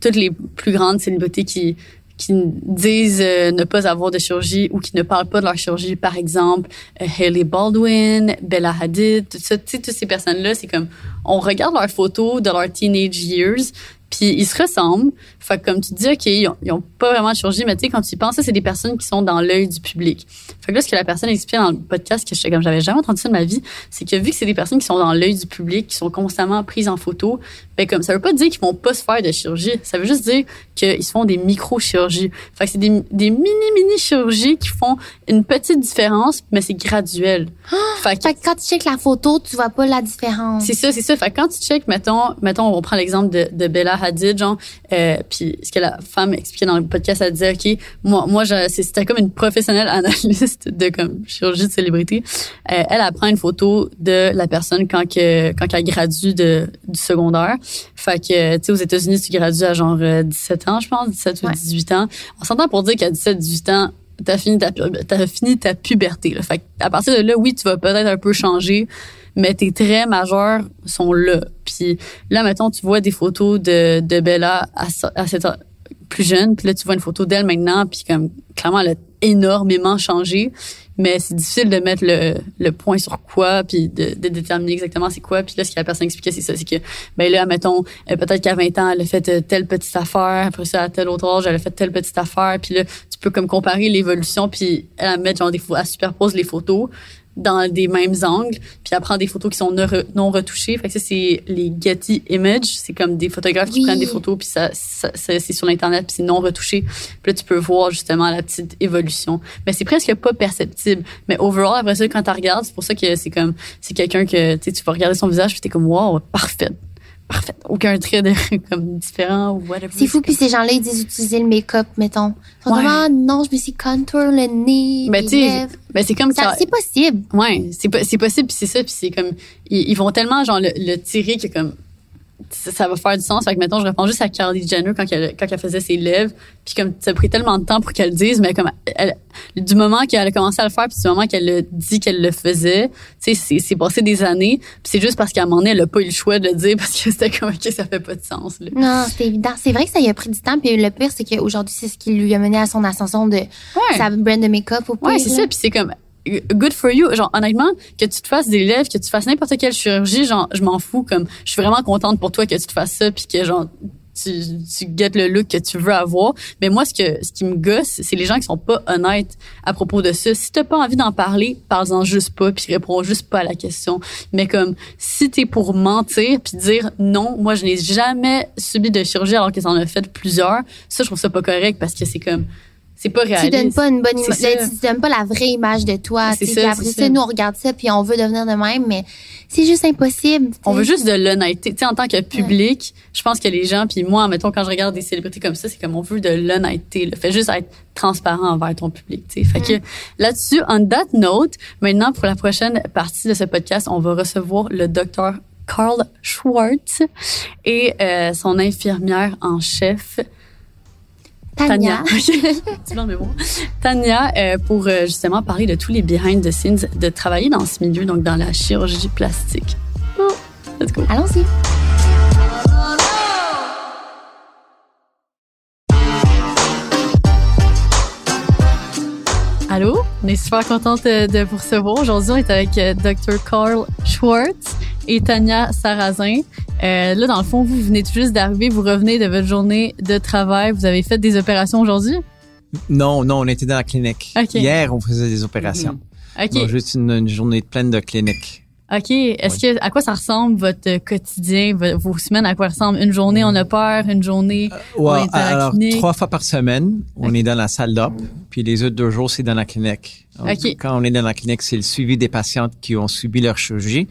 toutes les plus grandes célébrités qui qui disent euh, ne pas avoir de chirurgie ou qui ne parlent pas de leur chirurgie, par exemple, euh, Hailey Baldwin, Bella Hadid, tout ça, toutes ces personnes-là, c'est comme, on regarde leurs photos de leurs teenage years, puis ils se ressemblent. Fait que comme tu dis, OK, ils ont, ils ont pas vraiment de chirurgie, mais tu sais, quand tu y penses, c'est des personnes qui sont dans l'œil du public. Fait que là, ce que la personne expliquait dans le podcast, que j'étais comme, j'avais jamais entendu ça de ma vie, c'est que vu que c'est des personnes qui sont dans l'œil du public, qui sont constamment prises en photo, ben comme, ça veut pas dire qu'ils vont pas se faire de chirurgie. Ça veut juste dire qu'ils se font des micro-chirurgies. Fait que c'est des, des mini-mini chirurgies qui font une petite différence, mais c'est graduel. Fait que Fait que quand tu checkes la photo, tu vois pas la différence. c'est ça, c'est ça. Fait que quand tu checkes, mettons, mettons, on prend l'exemple de, de Bella Hadid, genre, euh, puis ce que la femme expliquait dans le podcast, elle disait, OK, moi, moi, c'était comme une professionnelle analyste de comme chirurgie de célébrité. Euh, elle apprend une photo de la personne quand que quand elle gradue de du secondaire. Fait que, tu sais, aux États-Unis, tu gradues à genre euh, 17 ans, je pense, 17 ou Ouais. 18 ans. On s'entend pour dire qu'à 17, 18 ans, t'as fini ta t'as fini ta puberté. Là. Fait que à partir de là, oui, tu vas peut-être un peu changer, mais tes traits majeurs sont là. Puis là, mettons, tu vois des photos de, de Bella à, à cette plus jeune, puis là, tu vois une photo d'elle maintenant, puis comme clairement, elle a énormément changé, mais c'est difficile de mettre le, le point sur quoi, puis de, de déterminer exactement c'est quoi. Puis là, ce que la personne expliquait, c'est ça, c'est que, ben là, mettons, euh, peut-être qu'à 20 ans, elle a fait euh, telle petite affaire, après ça, à tel autre âge, elle a fait telle petite affaire, puis là, tu peux comme comparer l'évolution, puis elle mettre genre des elle superpose les photos dans des mêmes angles, puis elle prend des photos qui sont non re- non retouchées. Fait que ça, c'est les Getty Images. C'est comme des photographes qui prennent des photos, puis ça, ça, ça- c'est sur l'Internet, puis c'est non retouché. Puis là, tu peux voir justement la petite évolution. Mais c'est presque pas perceptible. Mais overall, après ça, quand tu regardes, c'est pour ça que c'est comme, c'est quelqu'un que, tu vas regarder son visage, puis t'es comme, wow, parfait. Parfait. Aucun trait de, comme différent ou whatever. C'est fou, puis ces gens-là, ils disent utiliser le make-up, mettons. Ils sont Ouais. comme, ah, non, je me suis contour le nez, Ben, les lèvres. ben, c'est comme Ça. C'est possible. Ouais, c'est possible puis c'est ça puis c'est comme ils, ils vont tellement genre le, le tirer que comme ça, ça va faire du sens. Fait que, mettons, je réponds juste à Kylie Jenner quand elle, quand elle faisait ses lèvres. Puis comme, ça a pris tellement de temps pour qu'elle le dise, mais comme, elle, du moment qu'elle a commencé à le faire, puis du moment qu'elle a dit qu'elle le faisait, tu sais, c'est, c'est passé des années. Puis c'est juste parce qu'à un moment donné, elle a pas eu le choix de le dire parce que c'était comme, que ça fait pas de sens, là. Non, c'est évident. C'est vrai que ça y a pris du temps. Puis le pire, c'est qu'aujourd'hui, c'est ce qui lui a mené à son ascension de sa brand de make-up au Ouais, pire, c'est ça. Puis c'est comme good for you. Genre honnêtement, que tu te fasses des lèvres, que tu fasses n'importe quelle chirurgie, genre je m'en fous. Comme je suis vraiment contente pour toi que tu te fasses ça, puis que genre tu, tu get le look que tu veux avoir. Mais moi, ce que ce qui me gosse, c'est les gens qui sont pas honnêtes à propos de ça. Si t'as pas envie d'en parler, parle-en juste pas, puis réponds juste pas à la question. Mais comme si t'es pour mentir puis dire non, moi je n'ai jamais subi de chirurgie alors que t'en as fait plusieurs. Ça, je trouve ça pas correct parce que c'est comme c'est pas Tu réaliste. donnes pas une bonne image, ça. tu donnes pas la vraie image de toi. C'est tu ça, après ça, ça. nous on regarde ça puis on veut devenir de même, mais c'est juste impossible. tu On veut juste de l'honnêteté. Tu sais, en tant que public, je pense que les gens, puis moi, mettons, quand je regarde des célébrités comme ça, c'est comme on veut de l'honnêteté. Fait juste être transparent envers ton public. tu sais. Fait que là-dessus, on that note, maintenant, pour la prochaine partie de ce podcast, on va recevoir le docteur Carl Schwartz et euh, son infirmière en chef, Tania. Tania, euh, pour euh, justement parler de tous les behind the scenes de travailler dans ce milieu, donc dans la chirurgie plastique. Oh, let's go. Allons-y. Allô? On est super contente euh, de vous recevoir. Aujourd'hui, on est avec euh, Dr. Carl Schwartz et Tania Sarrazin. Euh, là, dans le fond, vous venez tout juste d'arriver, vous revenez de votre journée de travail. Vous avez fait des opérations aujourd'hui? Non, non, on était dans la clinique. Ok. Hier, on faisait des opérations. OK. Non, juste une, une journée pleine de clinique. OK. Est-ce que, à quoi ça ressemble votre quotidien, vo- vos semaines, à quoi ressemble une journée, on a peur, une journée, on Ouais, est à la alors, clinique? trois fois par semaine, on est dans la salle d'op, puis les autres deux jours, c'est dans la clinique. Donc, Ok. Quand on est dans la clinique, c'est le suivi des patientes qui ont subi leur chirurgie.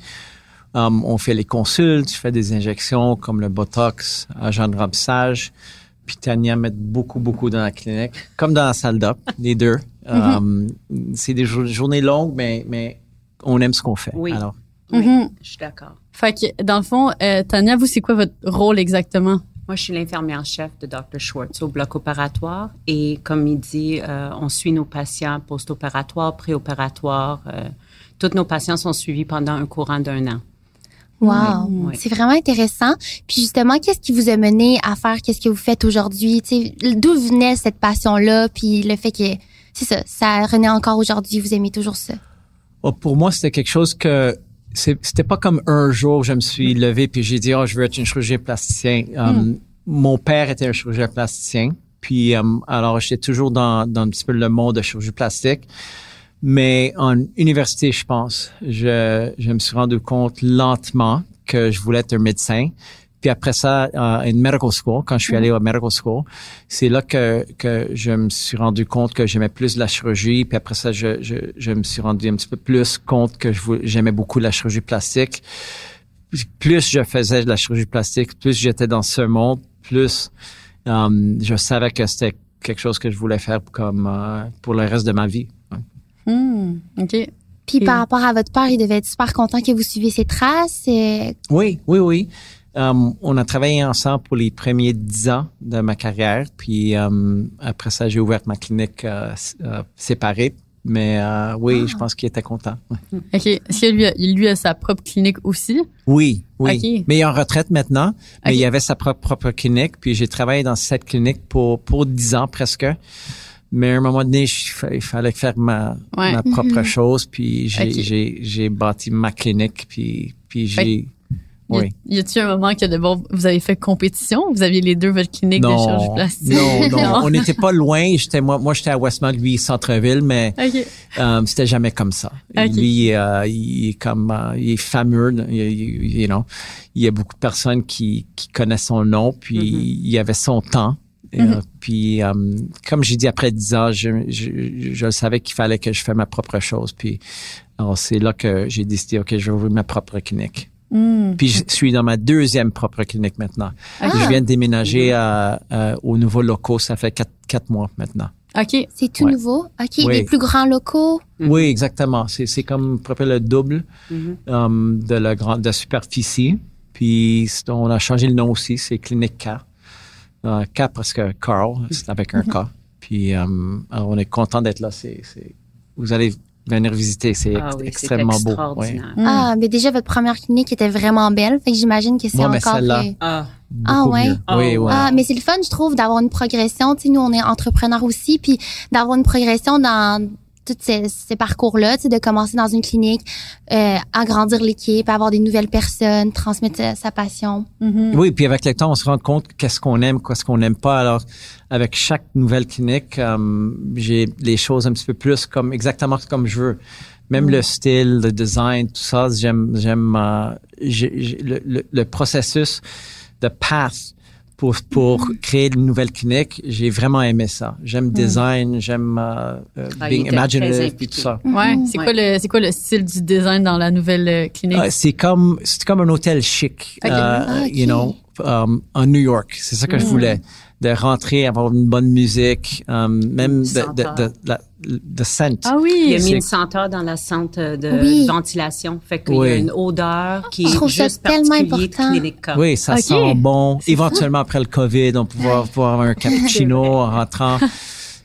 Um, on fait les consultes, je fais des injections comme le Botox, agent de remplissage. Puis Tania met beaucoup, beaucoup dans la clinique, comme dans la salle d'op, les deux. Um, c'est des jour- journées longues, mais, mais on aime ce qu'on fait. Oui. Alors, Oui, Mhm. je suis d'accord. Fait que, dans le fond, euh, Tania, vous, c'est quoi votre rôle exactement? Moi, je suis l'infirmière-chef de Dr. Schwartz au bloc opératoire et comme il dit, euh, on suit nos patients post-opératoires, pré-opératoires. euh, tous nos patients sont suivis pendant un courant d'un an. Wow, Oui. c'est vraiment intéressant. Puis justement, qu'est-ce qui vous a mené à faire qu'est-ce que vous faites aujourd'hui? D'où venait cette passion-là? Puis le fait que c'est ça, ça renaît encore aujourd'hui. Vous aimez toujours ça Oh, pour moi, c'était quelque chose que c'était pas comme un jour je me suis levé puis j'ai dit oh je veux être un chirurgien plasticien. Um, Mon père était un chirurgien plasticien, puis um, alors j'étais toujours dans, dans un petit peu le monde de chirurgie plastique. Mais en université, je pense, je, je me suis rendu compte lentement que je voulais être un médecin. Puis après ça, à une medical school, quand je suis allé à medical school, c'est là que, que je me suis rendu compte que j'aimais plus la chirurgie. Puis après ça, je, je, je me suis rendu un petit peu plus compte que j'aimais beaucoup la chirurgie plastique. Plus je faisais de la chirurgie plastique, plus j'étais dans ce monde, plus um, je savais que c'était quelque chose que je voulais faire comme euh, pour le reste de ma vie. Hmm, OK. Puis par rapport à votre père, il devait être super content que vous suiviez ses traces. Oui, oui, oui. Um, on a travaillé ensemble pour les premiers dix ans de ma carrière, puis um, après ça, j'ai ouvert ma clinique euh, euh, séparée. Mais euh, oui, je pense qu'il était content. Ouais. OK. Est-ce que lui a, lui a sa propre clinique aussi? Oui, oui. Ok. Mais il est en retraite maintenant, mais il avait sa propre, propre clinique, puis j'ai travaillé dans cette clinique pour pour dix ans presque. Mais à un moment donné, je il fallait faire ma, Ouais. ma propre chose, puis j'ai Ok. j'ai j'ai bâti ma clinique, puis puis j'ai oui. Y a-t-il un moment que d'abord vous avez fait compétition? Vous aviez les deux votre clinique de chirurgie plastique? Non, non, on n'était pas loin. J'étais moi, moi j'étais à Westmount, lui centre-ville, mais euh, c'était jamais comme ça. Lui, euh, il est comme, euh, il est fameux, il, you know. Il y a beaucoup de personnes qui qui connaissent son nom, puis il avait son temps. Et, euh, puis, euh, comme j'ai dit, après 10 ans, je, je, je savais qu'il fallait que je fasse ma propre chose. Puis, c'est là que j'ai décidé, OK, je vais ouvrir ma propre clinique. Hmm. Puis je suis dans ma deuxième propre clinique maintenant. Je viens de déménager à, à- aux nouveaux locaux. Ça fait quatre, quatre mois maintenant. OK. C'est tout Ouais. nouveau? OK, Oui. les plus grands locaux? Oui, exactement. C'est, c'est comme à peu près le double Mhm. um, de la grande de la superficie. Puis on a changé le nom aussi, c'est Clinique K. Euh, K parce que Carl, c'est avec un K. Puis euh, alors on est content d'être là. C'est, c'est- vous allez venir visiter, c'est Ah ex- oui, c'est extrêmement beau. Ouais. Ah, mais déjà, votre première clinique était vraiment belle. Fait que j'imagine que c'est Ouais, encore... celle-là. Ah, Ah ouais? mieux. Ah oui, ouais. Ah, mais c'est le fun, je trouve, d'avoir une progression. Tu sais, nous, on est entrepreneurs aussi, puis d'avoir une progression dans tous ces, ces parcours-là, de commencer dans une clinique, euh, agrandir l'équipe, avoir des nouvelles personnes, transmettre sa, sa passion. Mhm. Oui, puis avec le temps, on se rend compte qu'est-ce qu'on aime, qu'est-ce qu'on n'aime pas. Alors, avec chaque nouvelle clinique, euh, j'ai les choses un petit peu plus comme exactement comme je veux. Même le style, le design, tout ça, j'aime, j'aime euh, j'ai- j'ai- le, le, le processus de path pour pour créer une nouvelle clinique. J'ai vraiment aimé ça. J'aime design, j'aime Ah, being très imaginative, puis tout ça. Ouais. C'est Ouais. quoi le c'est quoi le style du design dans la nouvelle euh, clinique? Euh, c'est comme c'est comme un hôtel chic, Ok. euh, Ah, you know, um, en New York. C'est ça que je voulais, de rentrer, avoir une bonne musique, um, même de, de, de, la- de scent. Ah il a oui. mis une senteur dans la centre de Oui. ventilation. Fait qu'il y Oui. a une odeur qui Je est trouve ça juste tellement particulier de. Clinique. Oui, ça sent bon. Éventuellement après le COVID, on pourra avoir un cappuccino en rentrant.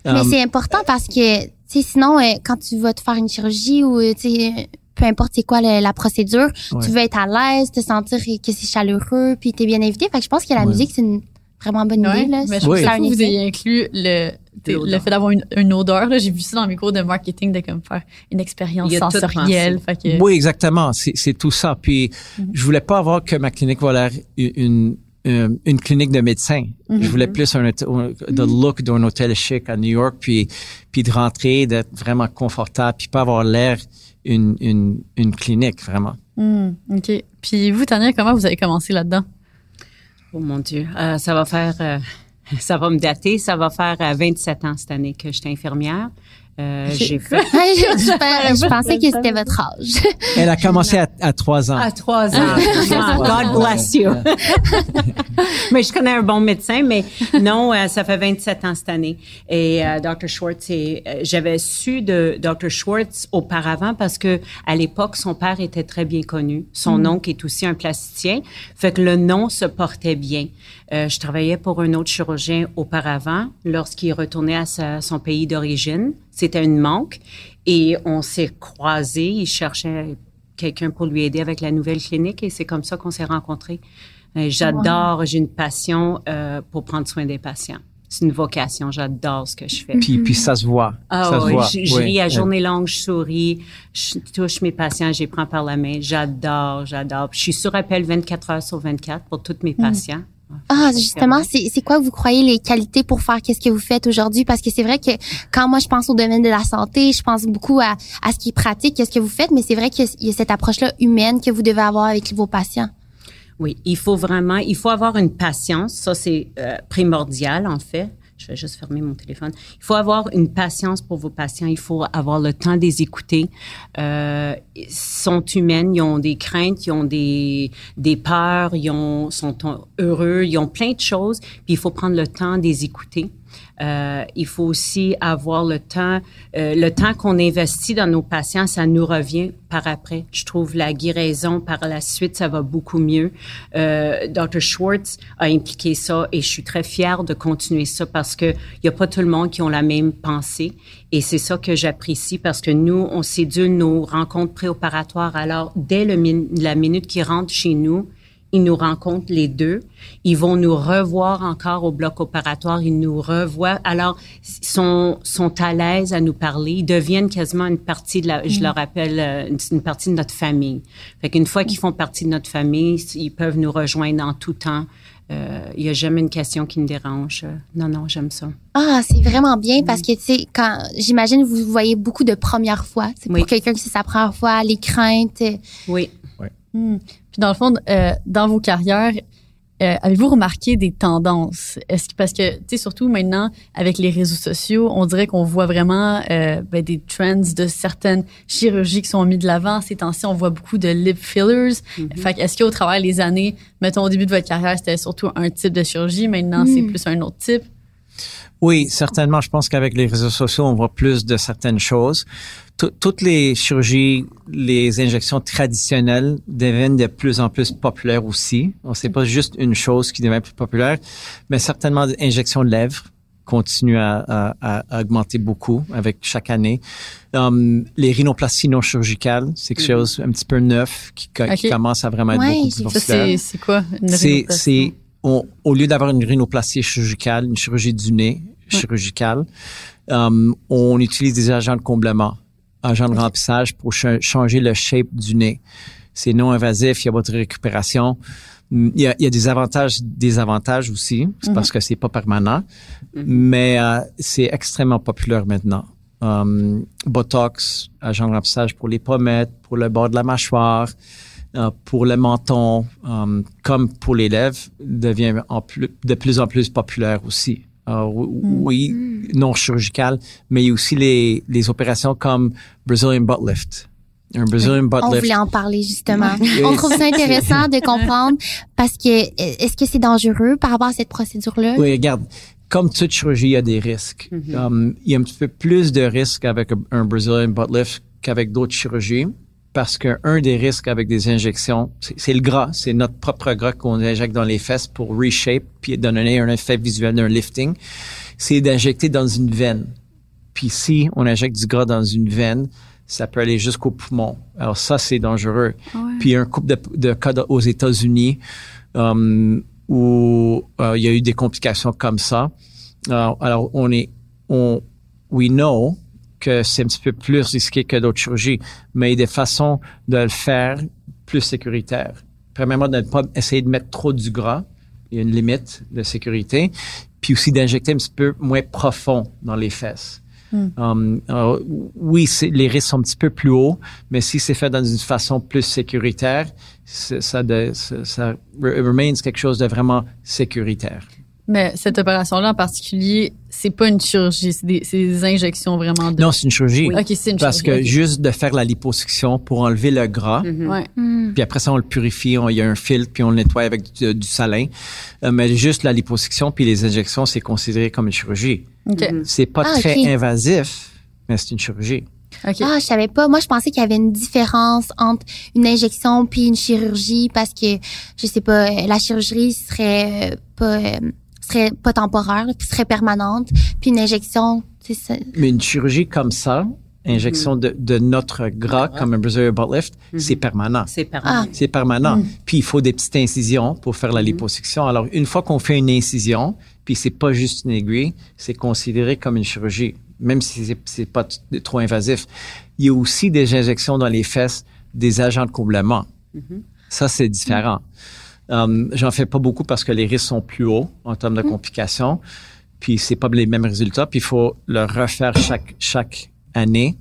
Mais Um, c'est important parce que, tu sais, sinon, euh, quand tu vas te faire une chirurgie ou, euh, tu sais, peu importe c'est quoi le- la procédure, Ouais. tu veux être à l'aise, te sentir que c'est chaleureux, puis t'es bien invité. Fait que je pense que la Ouais. musique, c'est une vraiment bonne Ouais, idée, là. mais je trouve Oui. ça a un fou que vous ayez inclus le, le fait d'avoir une, une odeur. là. J'ai vu ça dans mes cours de marketing, de comme faire une expérience sensorielle. Fait que, Oui, exactement. C'est, tout ça. Puis, Mhm. je voulais pas avoir que ma clinique va l'air une, une, une clinique de médecin. Mhm. Je voulais plus un, un- the look d'un hôtel chic à New York, puis, puis de rentrer, d'être vraiment confortable, puis pas avoir l'air une, une, une clinique, vraiment. Hmm, OK. Puis vous, Tania, comment vous avez commencé là-dedans? Oh mon Dieu, Euh, ça va faire, euh, ça va me dater, ça va faire euh, 27 ans cette année que j'étais infirmière. Euh, j'ai fait Ouais, je, je- je pensais que c'était votre âge. Elle a commencé à, à trois ans. à trois ans. God bless you. mais je connais un bon médecin, mais non, euh, ça fait 27 ans cette année. Et euh, Dr. Schwartz, et, euh, j'avais su de Dr. Schwartz auparavant parce que à l'époque, son père était très bien connu. Son oncle est aussi un plasticien, fait que le nom se portait bien. Euh, je travaillais pour un autre chirurgien auparavant lorsqu'il retournait à sa- son pays d'origine. C'était une manque et on s'est croisés. Il cherchait quelqu'un pour lui aider avec la nouvelle clinique et c'est comme ça qu'on s'est rencontrés. Euh, J'adore, j'ai une passion euh, pour prendre soin des patients. C'est une vocation, j'adore ce que je fais. Puis, puis ça se voit. Ah ça se oui, voit. je, je Oui. ris à journée longue, je souris, je touche mes patients, je les prends par la main. J'adore, j'adore. Je suis sur appel 24 heures sur 24 pour tous mes patients. Ah, justement, c'est c'est quoi vous croyez les qualités pour faire qu'est-ce que vous faites aujourd'hui? Parce que c'est vrai que quand moi je pense au domaine de la santé, je pense beaucoup à, à ce qui est pratique, qu'est-ce que vous faites, mais c'est vrai qu'il y a cette approche-là humaine que vous devez avoir avec vos patients. Oui, il faut vraiment, il faut avoir une patience. Ça, c'est euh, primordial, en fait. Je vais juste fermer mon téléphone. Il faut avoir une patience pour vos patients. Il faut avoir le temps de les écouter. Euh, ils sont humaines, ils ont des craintes, ils ont des, des peurs, ils ont, sont heureux, ils ont plein de choses. Puis il faut prendre le temps de les écouter. Euh, il faut aussi avoir le temps, euh, le temps qu'on investit dans nos patients, ça nous revient par après. Je trouve la guérison par la suite, ça va beaucoup mieux. Euh, Dr. Schwartz a impliqué ça et je suis très fière de continuer ça parce que il y a pas tout le monde qui ont la même pensée et c'est ça que j'apprécie parce que nous, on sédule nos rencontres préopératoires. Alors, dès la minute qu'ils rentrent chez nous, ils nous rencontrent les deux. Ils vont nous revoir encore au bloc opératoire. Ils nous revoient. Alors, ils sont, sont à l'aise à nous parler. Ils deviennent quasiment une partie de la, je leur appelle, euh, une, une partie de notre famille. Fait qu'une fois qu'ils font partie de notre famille, ils peuvent nous rejoindre en tout temps. Euh, Il y a jamais une question qui me dérange. Euh, Non, non, j'aime ça. Ah, c'est vraiment bien parce que, tu sais, quand, j'imagine, vous voyez beaucoup de premières fois. C'est Oui. pour quelqu'un que c'est sa première fois, les craintes. euh, Oui. Hmm. Puis dans le fond, euh, dans vos carrières, euh, avez-vous remarqué des tendances? Est-ce que, parce que, tu sais, surtout maintenant, avec les réseaux sociaux, on dirait qu'on voit vraiment euh, ben, des trends de certaines chirurgies qui sont mis de l'avant. Ces temps-ci, on voit beaucoup de lip fillers. Fait que est-ce qu'au travers des années, mettons au début de votre carrière, c'était surtout un type de chirurgie, maintenant c'est Mm. plus un autre type? Oui, certainement. Je pense qu'avec les réseaux sociaux, on voit plus de certaines choses. Tout- toutes les chirurgies, les injections traditionnelles deviennent de plus en plus populaires aussi. On sait pas juste une chose qui devient plus populaire, mais certainement des injections de lèvres continuent à, à- à- augmenter beaucoup avec chaque année. Um, les rhinoplasties non chirurgicales, c'est quelque chose un petit peu neuf qui, commence à vraiment être Ouais, beaucoup plus populaire. c'est quoi une rhinoplastie? c'est, on- au lieu d'avoir une rhinoplastie chirurgicale, une chirurgie du nez chirurgicale, euh, on utilise des agents de comblement, agents de remplissage pour cha- changer le shape du nez. C'est non invasif, il y a de récupération. Il y a, il y a des avantages, des avantages aussi, parce que c'est pas permanent, mais euh, c'est extrêmement populaire maintenant. Euh, Botox, agent de remplissage pour les pommettes, pour le bord de la mâchoire, euh, pour le menton, euh, comme pour les lèvres, devient en plus, de plus en plus populaire aussi. Alors, oui, non chirurgical, mais il y a aussi les, les opérations comme Brazilian butt lift. Un Brazilian butt On lift. voulait en parler justement. On trouve ça intéressant de comprendre parce que euh, est-ce que c'est dangereux par rapport à cette procédure-là? Oui, regarde, comme toute chirurgie, il y a des risques. Um, il y a un petit peu plus de risques avec un, un Brazilian butt lift qu'avec d'autres chirurgies parce qu'un des risques avec des injections, c'est le gras, c'est notre propre gras qu'on injecte dans les fesses pour reshape puis donner un effet visuel d'un lifting, c'est d'injecter dans une veine. Puis si on injecte du gras dans une veine, ça peut aller jusqu'au poumon. Alors ça, c'est dangereux. Puis il y a un couple de, de cas aux États-Unis um, où euh, il y a eu des complications comme ça. Alors, alors, on est, on, we know que c'est un petit peu plus risqué que d'autres chirurgies, mais il y a des façons de le faire plus sécuritaire. Premièrement, de ne pas essayer de mettre trop du gras. Il y a une limite de sécurité. Puis aussi d'injecter un petit peu moins profond dans les fesses. Um, alors, oui, c'est- les risques sont un petit peu plus hauts, mais si c'est fait dans une façon plus sécuritaire, ça, de, ça, ça re- remains quelque chose de vraiment sécuritaire. Mais cette opération-là en particulier, c'est pas une chirurgie, c'est des, c'est des injections vraiment de. Non, c'est une chirurgie. Ok, c'est une Parce que juste de faire la liposuction pour enlever le gras, ok. Ouais. puis après ça, on le purifie, on- il y a un filtre, puis on le nettoie avec du, du salin. Euh, mais juste la liposuction puis les injections, c'est considéré comme une chirurgie. Ok. C'est pas Ah, très invasif, mais c'est une chirurgie. Ok. Ah, je savais pas. Moi, je pensais qu'il y avait une différence entre une injection puis une chirurgie parce que, je sais pas, euh, la chirurgie serait euh, pas, euh, serait pas temporaire, puis serait permanente. Puis une injection, c'est ça. Mais une chirurgie comme ça, injection de, de notre gras, comme un Brazilian butt lift, c'est permanent. C'est permanent. C'est permanent. Puis il faut des petites incisions pour faire la liposuction. Alors une fois qu'on fait une incision, puis c'est pas juste une aiguille, c'est considéré comme une chirurgie, même si c'est- pas trop invasif. Il y a aussi des injections dans les fesses des agents de comblement. Ça c'est différent. Um, J'en fais pas beaucoup parce que les risques sont plus hauts en termes de complications. Puis c'est pas les mêmes résultats. Puis il faut le refaire chaque chaque année.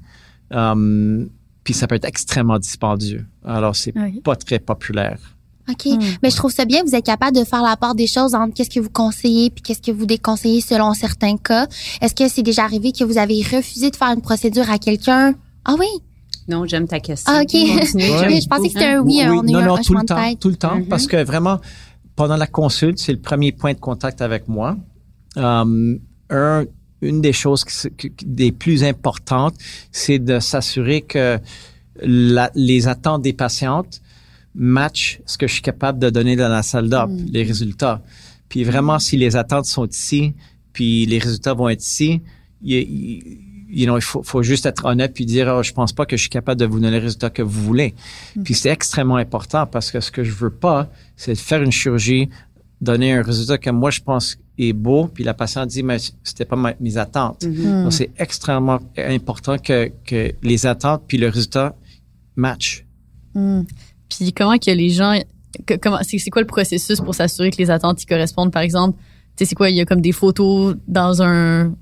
Um, puis ça peut être extrêmement dispendieux. Alors c'est pas très populaire. OK. Mais je trouve ça bien, vous êtes capable de faire la part des choses entre qu'est-ce que vous conseillez puis qu'est-ce que vous déconseillez selon certains cas. Est-ce que c'est déjà arrivé que vous avez refusé de faire une procédure à quelqu'un? Ah oui? Non, j'aime ta question. Ah, OK. Continue, je pensais que c'était un oui, Oui, on eu non, un non, tout le temps, tout le temps, parce que vraiment, pendant la consulte, c'est le premier point de contact avec moi. Um, un, une des choses qui, se- qui- qui- des plus importantes, c'est de s'assurer que la- les attentes des patientes matchent ce que je suis capable de donner dans la salle d'op, les résultats. Puis vraiment, si les attentes sont ici, puis les résultats vont être ici, il, il- you know, il faut, faut juste être honnête puis dire, oh, je pense pas que je suis capable de vous donner les résultats que vous voulez. Puis c'est extrêmement important parce que ce que je veux pas, c'est de faire une chirurgie, donner un résultat que moi je pense est beau, puis la patiente dit, mais c'était pas ma- mes attentes. Donc c'est extrêmement important que, que les attentes puis le résultat matchent. Puis comment que les gens, que- comment, c'est c'est quoi le processus pour s'assurer que les attentes y correspondent, par exemple? Tu sais, c'est quoi? Il y a comme des photos dans un,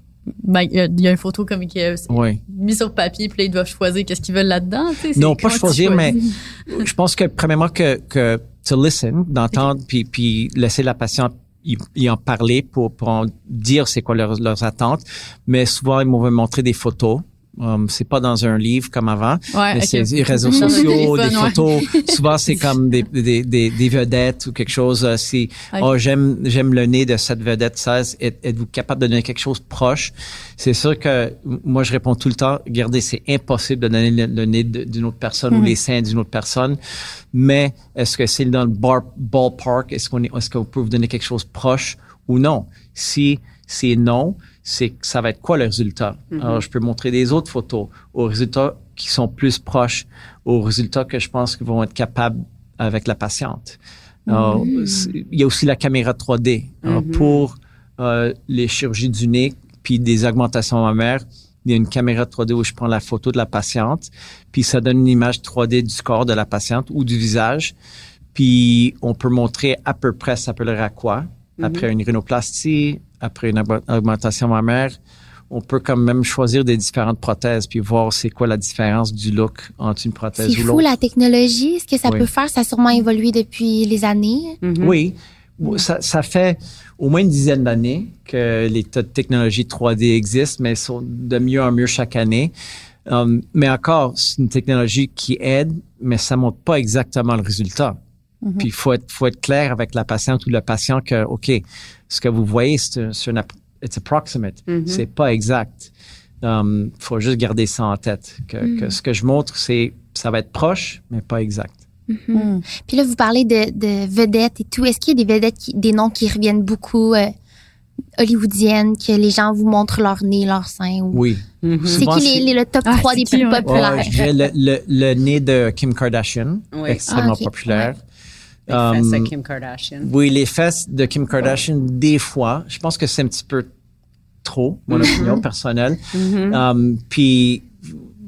ben, il y a- il y a une photo comme qui est Oui. mise sur papier, puis là, ils doivent choisir qu'est-ce qu'ils veulent là-dedans. Non, pas choisir, mais je pense que premièrement que, que to listen, d'entendre, puis, puis laisser la patiente y, y en parler pour, pour en dire c'est quoi leurs, leurs attentes. Mais souvent, ils m'ont montré des photos Um, c'est pas dans un livre comme avant, Ouais, mais ok. c'est des réseaux sociaux, des ouais. photos. Souvent, c'est comme des, des, des, des vedettes ou quelque chose. euh, Ok. oh, j'aime, j'aime le nez de cette vedette 16. Êtes- Êtes-vous capable de donner quelque chose proche? C'est sûr que moi, je réponds tout le temps, regardez, c'est impossible de donner le, le nez de- d'une autre personne ou les seins d'une autre personne. Mais est-ce que c'est dans le bar, ballpark? Est-ce qu'on est, est-ce qu'on peut vous donner quelque chose proche ou non? Si c'est non, c'est que ça va être quoi le résultat? Alors, je peux montrer des autres photos aux résultats qui sont plus proches aux résultats que je pense qu'ils vont être capables avec la patiente. Alors, c'est- il y a aussi la caméra 3D. Alors, pour euh, les chirurgies du nez puis des augmentations mammaires, il y a une caméra 3D où je prends la photo de la patiente, puis ça donne une image 3D du corps de la patiente ou du visage. Puis on peut montrer à peu près ça peut à quoi. Après une rhinoplastie, après une aug- augmentation mammaire, on peut quand même choisir des différentes prothèses puis voir c'est quoi la différence du look entre une prothèse C'est ou fou l'autre. la technologie. Ce que ça Oui. peut faire, ça a sûrement évolué depuis les années. Oui. Ça, ça fait au moins une dizaine d'années que les technologies 3D existent, mais sont de mieux en mieux chaque année. Um, mais encore, c'est une technologie qui aide, mais ça montre pas exactement le résultat. Puis il faut être, faut être clair avec la patiente ou le patient que, OK, ce que vous voyez, c'est un, c'est it's approximate. C'est pas exact. Um, faut juste garder ça en tête. Que, que ce que je montre, c'est, ça va être proche, mais pas exact. Puis là, vous parlez de, de vedettes et tout. Est-ce qu'il y a des vedettes, qui- des noms qui reviennent beaucoup euh, hollywoodiennes, que les gens vous montrent leur nez, leur sein? Ou... Oui. C'est Souvent, qui les, les- le top Ah, 3 c'est des qui, plus populaires? Ouais, je dirais le, le, le nez de Kim Kardashian, Oui. extrêmement Ah, populaire. Les fesses à Um, Kim Kardashian. Oui, les fesses de Kim Kardashian, des fois, je pense que c'est un petit peu trop, mon opinion personnelle. Um, puis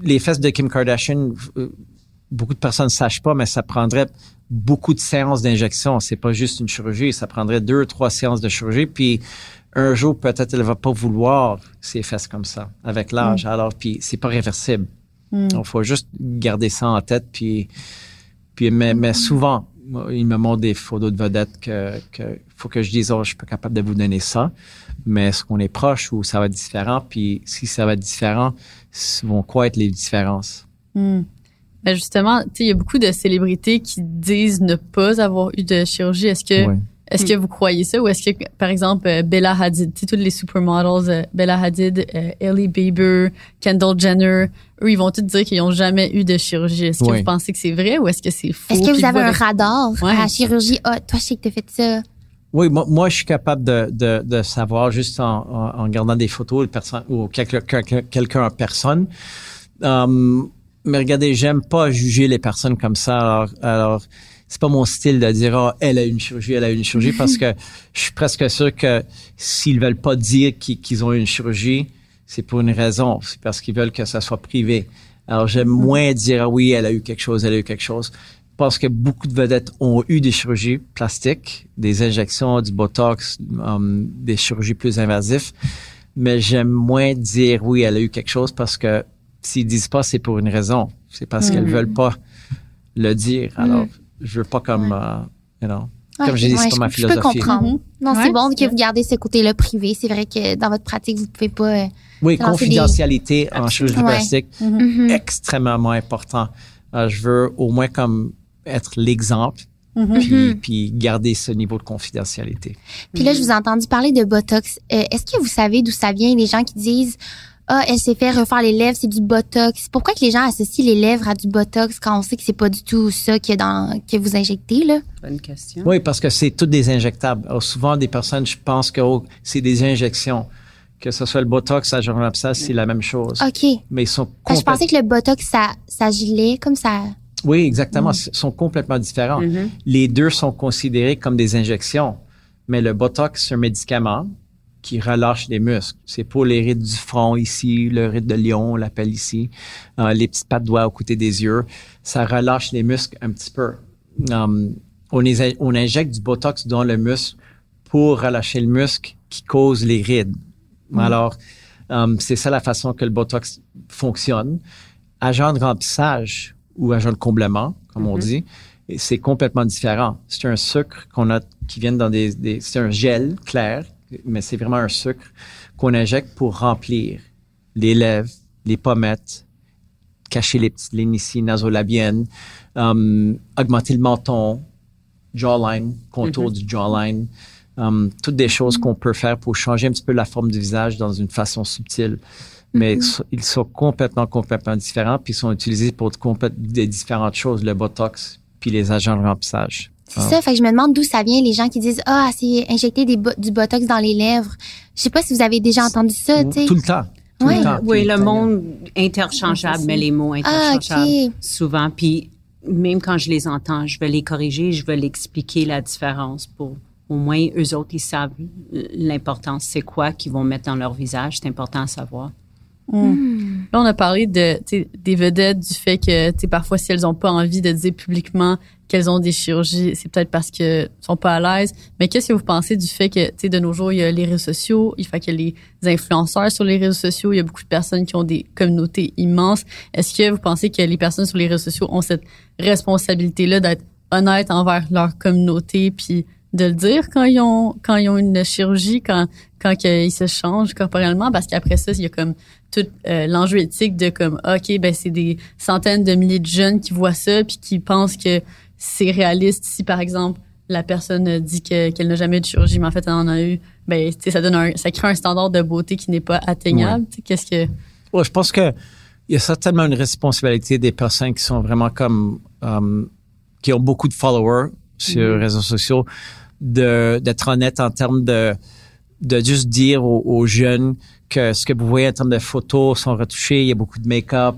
les fesses de Kim Kardashian, euh, beaucoup de personnes ne sachent pas, mais ça prendrait beaucoup de séances d'injection. C'est pas juste une chirurgie, ça prendrait deux, trois séances de chirurgie. Puis un jour, peut-être, elle va pas vouloir ces fesses comme ça avec l'âge. Alors, puis c'est pas réversible. Il faut juste garder ça en tête. Puis, puis mais, mais souvent, moi, il me montre des photos de vedettes que, que faut que je dise, oh, je suis pas capable de vous donner ça. Mais est-ce qu'on est proche ou ça va être différent? Puis si ça va être différent, vont quoi être les différences? Ben justement, tu sais, il y a beaucoup de célébrités qui disent ne pas avoir eu de chirurgie. Est-ce que Ouais. Est-ce que vous croyez ça ou est-ce que par exemple euh, Bella Hadid, tu sais toutes les supermodels, euh, Bella Hadid, euh, Ellie Bieber, Kendall Jenner, eux ils vont tous dire qu'ils n'ont jamais eu de chirurgie. Est-ce que vous pensez que c'est vrai ou est-ce que c'est faux Est-ce que vous avez un radar Ouais. à la chirurgie? Ah, toi, je sais que tu as fait ça. Oui, moi, moi, je suis capable de, de, de savoir juste en, en, en regardant des photos de personnes ou quelqu'un quelqu'un- quelqu'un en personne. Um, mais regardez, j'aime pas juger les personnes comme ça. Alors, alors c'est pas mon style de dire ah elle a eu une chirurgie, elle a eu une chirurgie parce que je suis presque sûr que s'ils veulent pas dire qu'ils ont eu une chirurgie, c'est pour une raison. C'est parce qu'ils veulent que ça soit privé. Alors j'aime moins dire ah oui elle a eu quelque chose, elle a eu quelque chose parce que beaucoup de vedettes ont eu des chirurgies plastiques, des injections, du botox, um, des chirurgies plus invasives. Mais j'aime moins dire oui, elle a eu quelque chose parce que s'ils disent pas, c'est pour une raison. C'est parce qu'elles veulent pas le dire. Alors, je veux pas comme, euh, you know, Ouais, comme j'ai dit, ouais, c'est pas je- ma Je peux philosophie. comprendre. Non, Ouais, c'est bon que vous gardez ce côté-là privé. C'est vrai que dans votre pratique, vous pouvez pas. euh, Oui, c'est des- confidentialité en chirurgie Ouais. plastique, mhm. extrêmement important. Euh, je veux au moins comme être l'exemple, puis, puis garder ce niveau de confidentialité. Puis là, je vous ai entendu parler de Botox. Euh, Est-ce que vous savez d'où ça vient, les gens qui disent Ah, elle s'est fait refaire les lèvres, c'est du Botox. Pourquoi que les gens associent les lèvres à du Botox quand on sait que c'est pas du tout ça que, dans, que vous injectez, là? Bonne question. Oui, parce que c'est toutes des injectables. Alors, souvent, des personnes, je pense que oh, c'est des injections. Que ce soit le Botox, la abscesse, c'est la même chose. OK. Mais ils sont que je complètement... pensais que le Botox, ça, ça gelait comme ça. Oui, exactement. Ils sont complètement différents. Les deux sont considérés comme des injections. Mais le Botox, c'est un médicament qui relâche les muscles. C'est pour les rides du front ici, le ride de lion, on l'appelle ici, euh, les petites pattes doigts aux côtés des yeux. Ça relâche les muscles un petit peu. Um, on, les- on injecte du Botox dans le muscle pour relâcher le muscle qui cause les rides. Alors, um, c'est ça la façon que le Botox fonctionne. Agent de remplissage ou agent de comblement, comme on dit, et c'est complètement différent. C'est un sucre qu'on a qui vient dans des, des c'est un gel clair, mais c'est vraiment un sucre qu'on injecte pour remplir les lèvres les pommettes, cacher les petites lignes ici nasolabiennes, um, augmenter le menton, jawline, contour du jawline, um, toutes des choses qu'on peut faire pour changer un petit peu la forme du visage dans une façon subtile. Mais so- ils sont complètement, complètement différents, puis ils sont utilisés pour des différentes choses, le botox, puis les agents de remplissage. C'est ça, fait que je me demande d'où ça vient, les gens qui disent Ah, c'est injecter des bo- du botox dans les lèvres. Je sais pas si vous avez déjà entendu ça, tu sais. Tout le temps. Tout Ouais. le temps. Oui, le monde interchangeable, mais les mots Ah, interchangeables ok. souvent. Puis même quand je les entends, je vais les corriger, je vais l'expliquer la différence pour au moins eux autres ils savent l'importance c'est quoi qu'ils vont mettre dans leur visage, c'est important à savoir. Là, on a parlé de, tu sais, des vedettes, du fait que tu sais, parfois, si elles n'ont pas envie de dire publiquement qu'elles ont des chirurgies, c'est peut-être parce qu'elles sont pas à l'aise. Mais qu'est-ce que vous pensez du fait que, tu sais, de nos jours, il y a les réseaux sociaux, il fait qu'il y a les influenceurs sur les réseaux sociaux, il y a beaucoup de personnes qui ont des communautés immenses. Est-ce que vous pensez que les personnes sur les réseaux sociaux ont cette responsabilité-là d'être honnêtes envers leur communauté, puis de le dire quand ils ont quand ils ont une chirurgie, quand quand ils se changent corporellement, parce qu'après ça, il y a comme tout euh, l'enjeu éthique de comme ok ben c'est des centaines de milliers de jeunes qui voient ça puis qui pensent que c'est réaliste si par exemple la personne dit que qu'elle n'a jamais eu de chirurgie mais en fait elle en a eu ben tu sais ça donne un ça crée un standard de beauté qui n'est pas atteignable Tu sais, qu'est-ce que Ouais, je pense que il y a certainement une responsabilité des personnes qui sont vraiment comme um, qui ont beaucoup de followers sur les réseaux sociaux d'être honnête en termes de de juste dire aux, aux jeunes que ce que vous voyez en termes de photos sont retouchés, il y a beaucoup de make-up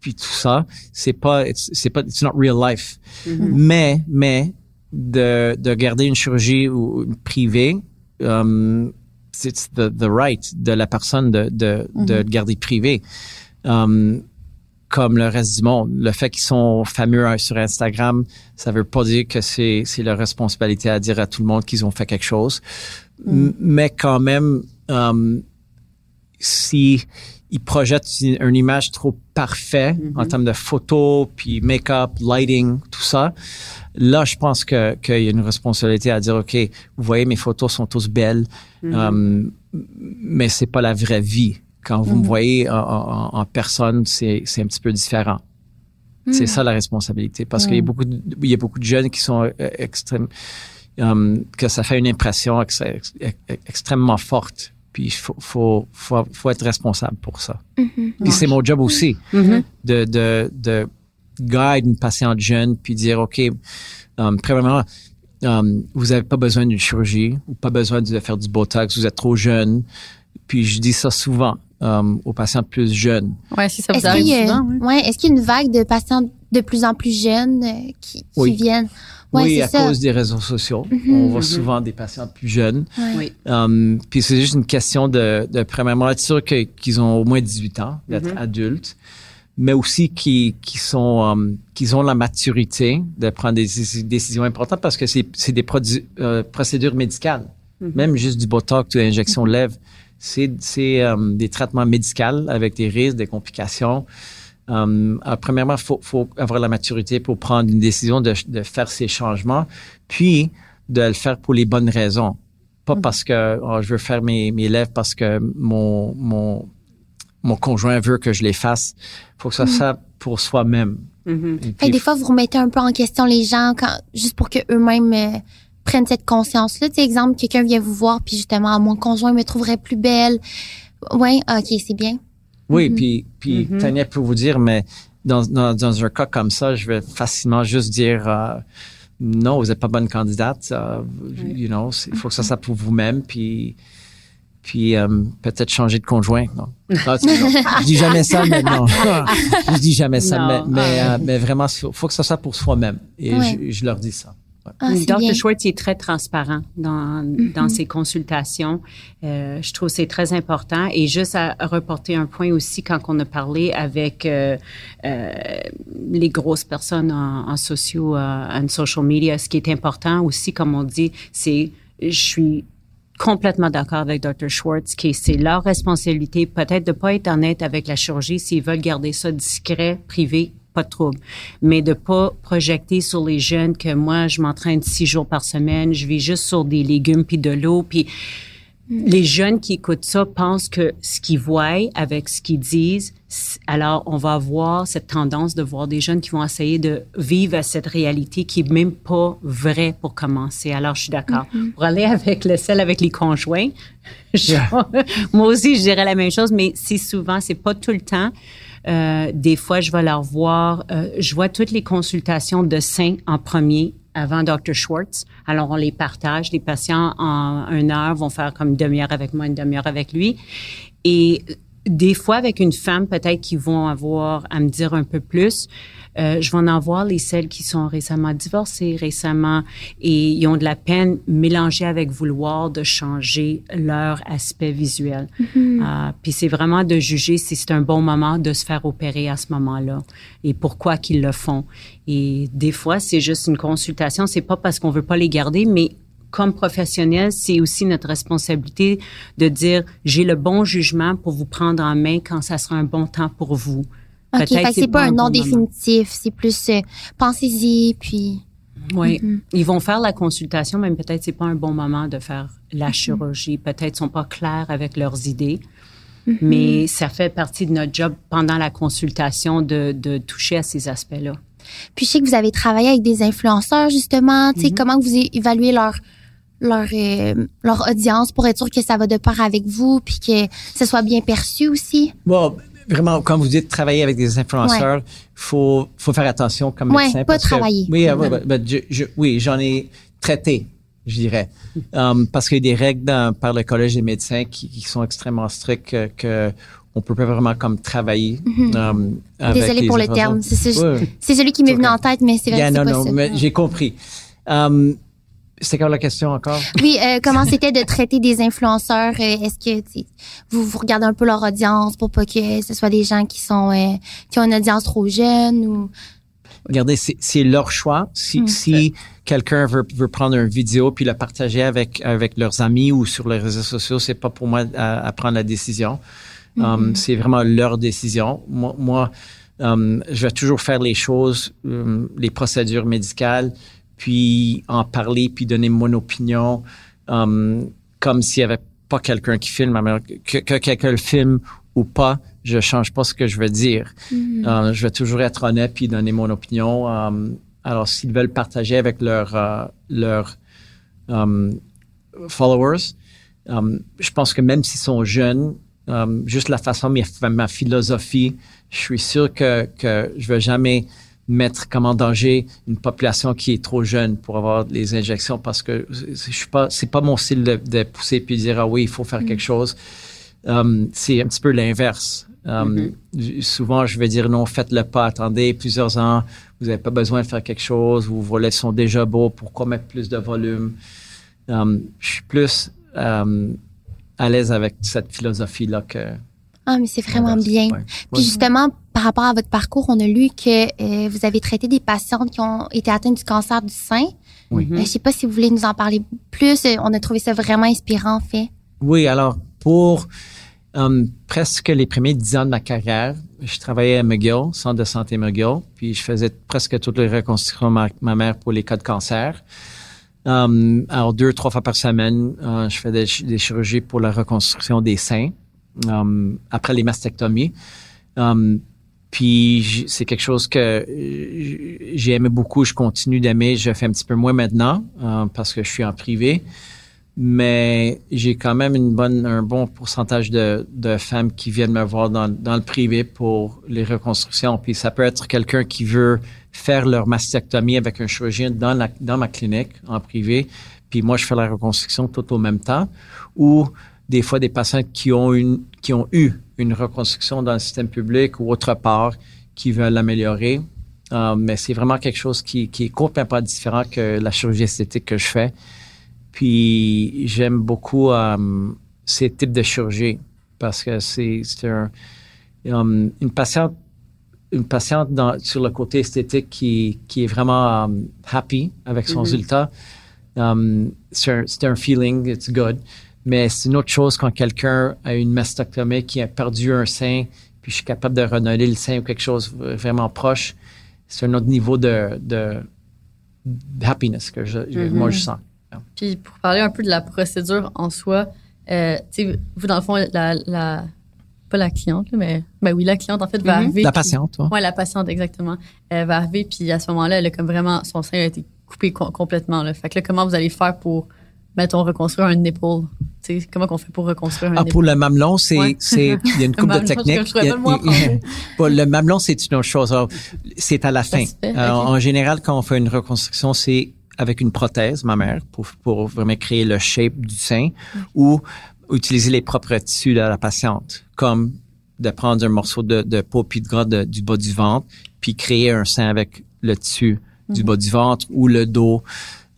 puis tout ça, c'est pas c'est pas it's not real life. Mais mais de de garder une chirurgie ou une privée um, c'est the, the right de la personne de, de, de le garder privé. Um, comme le reste du monde. Le fait qu'ils sont fameux sur Instagram, ça veut pas dire que c'est, c'est leur responsabilité à dire à tout le monde qu'ils ont fait quelque chose. M- Mais quand même, um, si ils projettent une, une image trop parfaite en termes de photos, puis make-up, lighting, tout ça, là, je pense que qu'il y a une responsabilité à dire, OK, vous voyez, mes photos sont tous belles, um, mais c'est pas la vraie vie. Quand vous me voyez en, en- en personne, c'est, un petit peu différent. C'est ça la responsabilité, parce qu'il y a beaucoup, de, il y a beaucoup de jeunes qui sont euh, extrêmes, um, que ça fait une impression ex- ex- ex- extrêmement forte. Puis il faut, faut, faut, faut être responsable pour ça. Puis c'est mon job aussi de, de, de guide une patiente jeune puis dire OK, um, premièrement, um, vous n'avez pas besoin d'une chirurgie ou pas besoin de faire du botox, vous êtes trop jeune. Puis je dis ça souvent um, aux patients plus jeunes. ouais si ça vous Est-ce arrive qu'il y a, souvent oui. ouais, est-ce qu'il y a une vague de patients de plus en plus jeunes euh, qui, qui Oui. viennent? Ouais, oui, c'est à ça. cause des réseaux sociaux, on voit souvent des patients plus jeunes. Oui. Um, puis c'est juste une question de, de premièrement être sûr que- qu'ils ont au moins 18 ans, d'être adultes, mais aussi qu'ils qu'ils sont um, qu'ils ont la maturité de prendre des déci- décisions importantes parce que c'est c'est des produ- euh, procédures médicales, même juste du botox ou l'injection de lèvres, c'est c'est um, des traitements médicaux avec des risques, des complications. Um, alors, premièrement, faut, faut avoir la maturité pour prendre une décision de, de faire ces changements, puis de le faire pour les bonnes raisons. Pas parce que oh, je veux faire mes, mes lèvres parce que mon, mon, mon conjoint veut que je les fasse. faut que ça soit pour soi-même. Que des fois, vous remettez un peu en question les gens quand, juste pour que eux-mêmes euh, prennent cette conscience-là. Tu sais, exemple, quelqu'un vient vous voir, puis justement, Ah, mon conjoint me trouverait plus belle. Ouais, ah, ok, c'est bien. Oui, puis, puis Tania peut vous dire, mais dans, dans, dans un cas comme ça, je vais facilement juste dire euh, non, vous n'êtes pas bonne candidate. euh, You know, il faut que ça soit pour vous-même, puis puis euh, peut-être changer de conjoint. Non, non. je dis jamais ça, mais non. je dis jamais ça, mais, mais, euh, mais vraiment, il faut que ça soit pour soi-même. Et je leur dis ça. Ah, Dr. bien. Schwartz est très transparent dans, dans ses consultations. Euh, je trouve que c'est très important. Et juste à, reporter un point aussi, quand on a parlé avec euh, euh, les grosses personnes en, en sociaux, en social media, ce qui est important aussi, comme on dit, c'est je suis complètement d'accord avec Dr. Schwartz que c'est leur responsabilité peut-être de pas être honnête avec la chirurgie s'ils veulent garder ça discret, privé, pas de trouble. Mais de pas projeter sur les jeunes que moi, je m'entraîne six jours par semaine, je vis juste sur des légumes puis de l'eau puis les jeunes qui écoutent ça pensent que ce qu'ils voient avec ce qu'ils disent, alors on va avoir cette tendance de voir des jeunes qui vont essayer de vivre cette réalité qui est même pas vraie pour commencer. Alors je suis d'accord. Pour aller avec le celle avec les conjoints, je- moi aussi je dirais la même chose, mais c'est souvent, c'est pas tout le temps. Euh, des fois, je vais leur voir, euh, je vois toutes les consultations de seins en premier avant Dr. Schwartz. Alors, on les partage. Les patients, en une heure, vont faire comme une demi-heure avec moi, une demi-heure avec lui. Et des fois, avec une femme, peut-être qu'ils vont avoir à me dire un peu plus. Euh, je vais en avoir les celles qui sont récemment divorcées, récemment, et ils ont de la peine mélangée avec vouloir de changer leur aspect visuel. Euh, puis c'est vraiment de juger si c'est un bon moment de se faire opérer à ce moment-là et pourquoi qu'ils le font. Et des fois, c'est juste une consultation. C'est pas parce qu'on veut pas les garder, mais comme professionnel, c'est aussi notre responsabilité de dire j'ai le bon jugement pour vous prendre en main quand ça sera un bon temps pour vous. OK, fait c'est pas un nom définitif, c'est plus euh, pensez-y, puis... Oui, Mm-hmm. ils vont faire la consultation, mais peut-être c'est pas un bon moment de faire Mm-hmm. la chirurgie. Peut-être sont pas clairs avec leurs idées. Mm-hmm. Mais ça fait partie de notre job pendant la consultation de, de toucher à ces aspects-là. Puis je sais que vous avez travaillé avec des influenceurs, justement. Tu sais, comment vous évaluez leur, leur, euh, leur audience pour être sûr que ça va de part avec vous, puis que ce soit bien perçu aussi? Bon, vraiment, comme vous dites, travailler avec des influenceurs, faut faut faire attention comme Ouais, médecin. pas parce que- travailler. oui, euh, ouais, ben, je- je- oui, j'en ai traité, je dirais, Um, parce qu'il y a des règles dans- par le collège des médecins qui, qui sont extrêmement strictes que, que on peut pas vraiment comme travailler. um, avec Désolée pour le terme. C'est ça- Ouais. c'est celui qui m'est venu en tête, mais c'est vrai Yeah, que c'est non, pas non, ça. mais j'ai compris. Um, C'était quoi la question encore? Oui, euh, comment c'était de traiter des influenceurs? euh, Est-ce que tu sais, vous, vous regardez un peu leur audience pour pas que ce soit des gens qui sont euh, qui ont une audience trop jeune ou Regardez, c'est c'est leur choix. Si, si quelqu'un veut, veut prendre une vidéo puis la partager avec avec leurs amis ou sur les réseaux sociaux, c'est pas pour moi à, à prendre la décision. Um, c'est vraiment leur décision. Moi, moi um, je vais toujours faire les choses, um, les procédures médicales, puis en parler, puis donner mon opinion, um, comme s'il y avait pas quelqu'un qui filme. Que, que quelqu'un le filme ou pas, je change pas ce que je veux dire. Euh, je vais toujours être honnête puis donner mon opinion. Euh, alors, s'ils veulent partager avec leurs euh, leurs euh, followers, euh, je pense que même s'ils sont jeunes, euh, juste la façon, ma, ma philosophie, je suis sûr que, que je vais jamais mettre comme en danger une population qui est trop jeune pour avoir les injections parce que je suis pas, c'est pas mon style de, de pousser puis dire ah oui il faut faire quelque chose. Euh, c'est un petit peu l'inverse. Euh, Souvent, je vais dire non, faites-le pas, attendez plusieurs ans, vous n'avez pas besoin de faire quelque chose, vos volets sont déjà beaux, pourquoi mettre plus de volume? Euh, je suis plus à l'aise avec cette philosophie-là que. Ah, mais c'est vraiment bien. Ouais. Puis justement, par rapport à votre parcours, on a lu que euh, vous avez traité des patientes qui ont été atteintes du cancer du sein. Oui. Euh, je sais pas si vous voulez nous en parler plus. Euh, On a trouvé ça vraiment inspirant, en fait. Oui, alors pour euh, presque les premiers dix ans de ma carrière, je travaillais à McGill, centre de santé McGill, puis je faisais presque toutes les reconstructions de ma, ma mère pour les cas de cancer. Alors deux, trois fois par semaine, je fais des, des chirurgies pour la reconstruction des seins euh, après les mastectomies. Euh, puis c'est quelque chose que euh, j'ai aimé beaucoup, je continue d'aimer, je fais un petit peu moins maintenant euh, parce que je suis en privé mais j'ai quand même une bonne, un bon pourcentage de, de femmes qui viennent me voir dans, dans le privé pour les reconstructions. Puis ça peut être quelqu'un qui veut faire leur mastectomie avec un chirurgien dans, la, dans ma clinique en privé, puis moi je fais la reconstruction tout au même temps, ou des fois des patients qui ont, une, qui ont eu une reconstruction dans le système public ou autre part qui veulent l'améliorer. Euh, mais c'est vraiment quelque chose qui, qui est complètement différent que la chirurgie esthétique que je fais. Puis j'aime beaucoup euh, ces types de chirurgie parce que c'est un, um, une patiente une patiente dans, sur le côté esthétique qui, qui est vraiment um, happy avec son résultat. Um, c'est un, c'est un feeling, it's good. Mais c'est une autre chose quand quelqu'un a une mastectomie qui a perdu un sein, puis je suis capable de renouveler le sein ou quelque chose vraiment proche. C'est un autre niveau de, de, happiness que je, moi je sens. Puis pour parler un peu de la procédure en soi, euh, tu sais, vous, dans le fond, la, la, pas la cliente, mais ben oui, la cliente, en fait, va Mhm. arriver. La patiente, toi. Ouais, la patiente, exactement. Elle va arriver, puis à ce moment-là, elle a comme vraiment, son sein a été coupé co- complètement. Là. Fait que là, comment vous allez faire pour, mettons, reconstruire un sais, comment qu'on fait pour reconstruire un Ah, nipple? pour le mamelon, c'est, Ouais. c'est, il y a une couple de techniques. a- le. Bon, mamelon, c'est une autre chose. Alors, c'est à la fin. fait, Alors. En général, quand on fait une reconstruction, c'est avec une prothèse mammaire pour, pour vraiment créer le shape du sein ou utiliser les propres tissus de la patiente, comme de prendre un morceau de, de peau puis de gras de- du bas du ventre, puis créer un sein avec le tissu du bas du ventre ou le dos.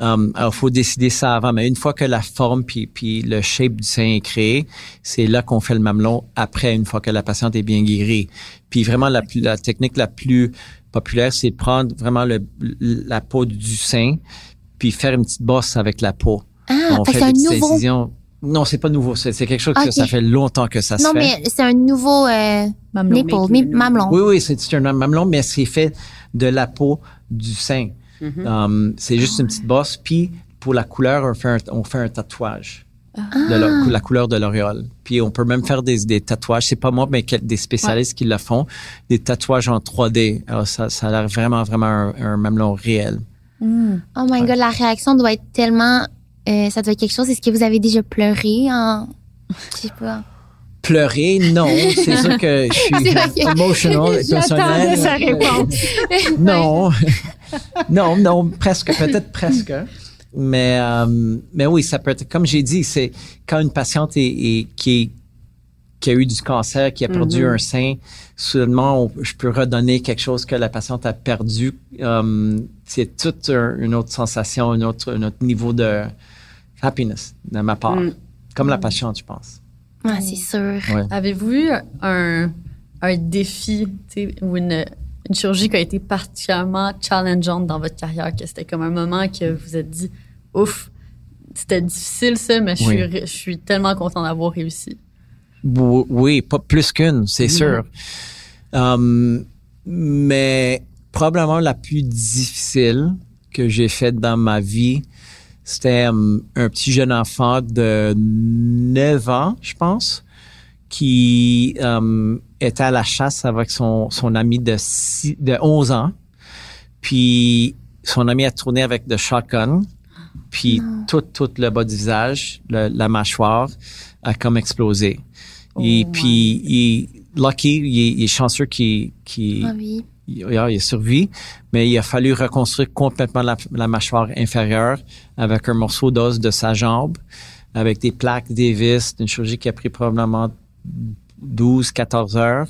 Um, alors, faut décider ça avant, mais une fois que la forme puis, puis le shape du sein est créé, c'est là qu'on fait le mamelon après, une fois que la patiente est bien guérie. Puis vraiment, la, plus- la technique la plus populaire, c'est de prendre vraiment le, la peau du sein puis faire une petite bosse avec la peau. Ah, On fait des nouveau. incisions. Non, c'est pas nouveau. C'est quelque chose que ça fait longtemps que ça se Non, fait. mais c'est un nouveau euh, Mamelon. mamelon. Oui, oui, c'est c'est un mamelon, mais c'est fait de la peau du sein. Mm-hmm. Um, c'est juste une petite bosse. Puis, pour la couleur, on fait un, on fait un tatouage de Ah. la, la couleur de l'auréole. Puis, on peut même faire des, des tatouages. C'est pas moi, mais quel- des spécialistes qui le font. Des tatouages en 3D. Alors, ça, ça a l'air vraiment, vraiment un, un mamelon réel. Oh my god, la réaction doit être tellement. euh, ça doit être quelque chose. Est-ce que vous avez déjà pleuré en. Je sais pas? Pleurer, non. C'est sûr que je suis J'attendais personnel. sa réponse. Non, non, non, presque, peut-être presque. Mais, euh, mais oui, ça peut être, comme j'ai dit, c'est quand une patiente est, est- qui, est- qui a eu du cancer, qui a perdu un sein, soudainement, on- je peux redonner quelque chose que la patiente a perdu. Euh, c'est toute un- une autre sensation, un autre, un autre niveau de happiness de ma part. Mm. Comme la patiente, je pense. Ah, c'est sûr. Ouais. Avez-vous eu un, un défi tu sais, ou une, une chirurgie qui a été particulièrement challengeante dans votre carrière, que c'était comme un moment que vous vous êtes dit, ouf, c'était difficile ça, mais je, Oui. suis, ré- je suis tellement content d'avoir réussi. Ou- Oui, pas plus qu'une, c'est sûr. Um, mais probablement la plus difficile que j'ai faite dans ma vie, c'était um, un petit jeune enfant de 9 ans, je pense, qui um, était à la chasse avec son, son ami de, six- de 11 ans. Puis son ami a tourné avec de shotgun. Puis tout, tout le bas du visage, le- la mâchoire a comme explosé. Et Oh, puis, il, lucky, il, est- il est chanceux qu'il qu'il- Ah oui. il, il a survécu, mais il a fallu reconstruire complètement la, la mâchoire inférieure avec un morceau d'os de sa jambe, avec des plaques, des vis, une chirurgie qui a pris probablement 12, 14 heures.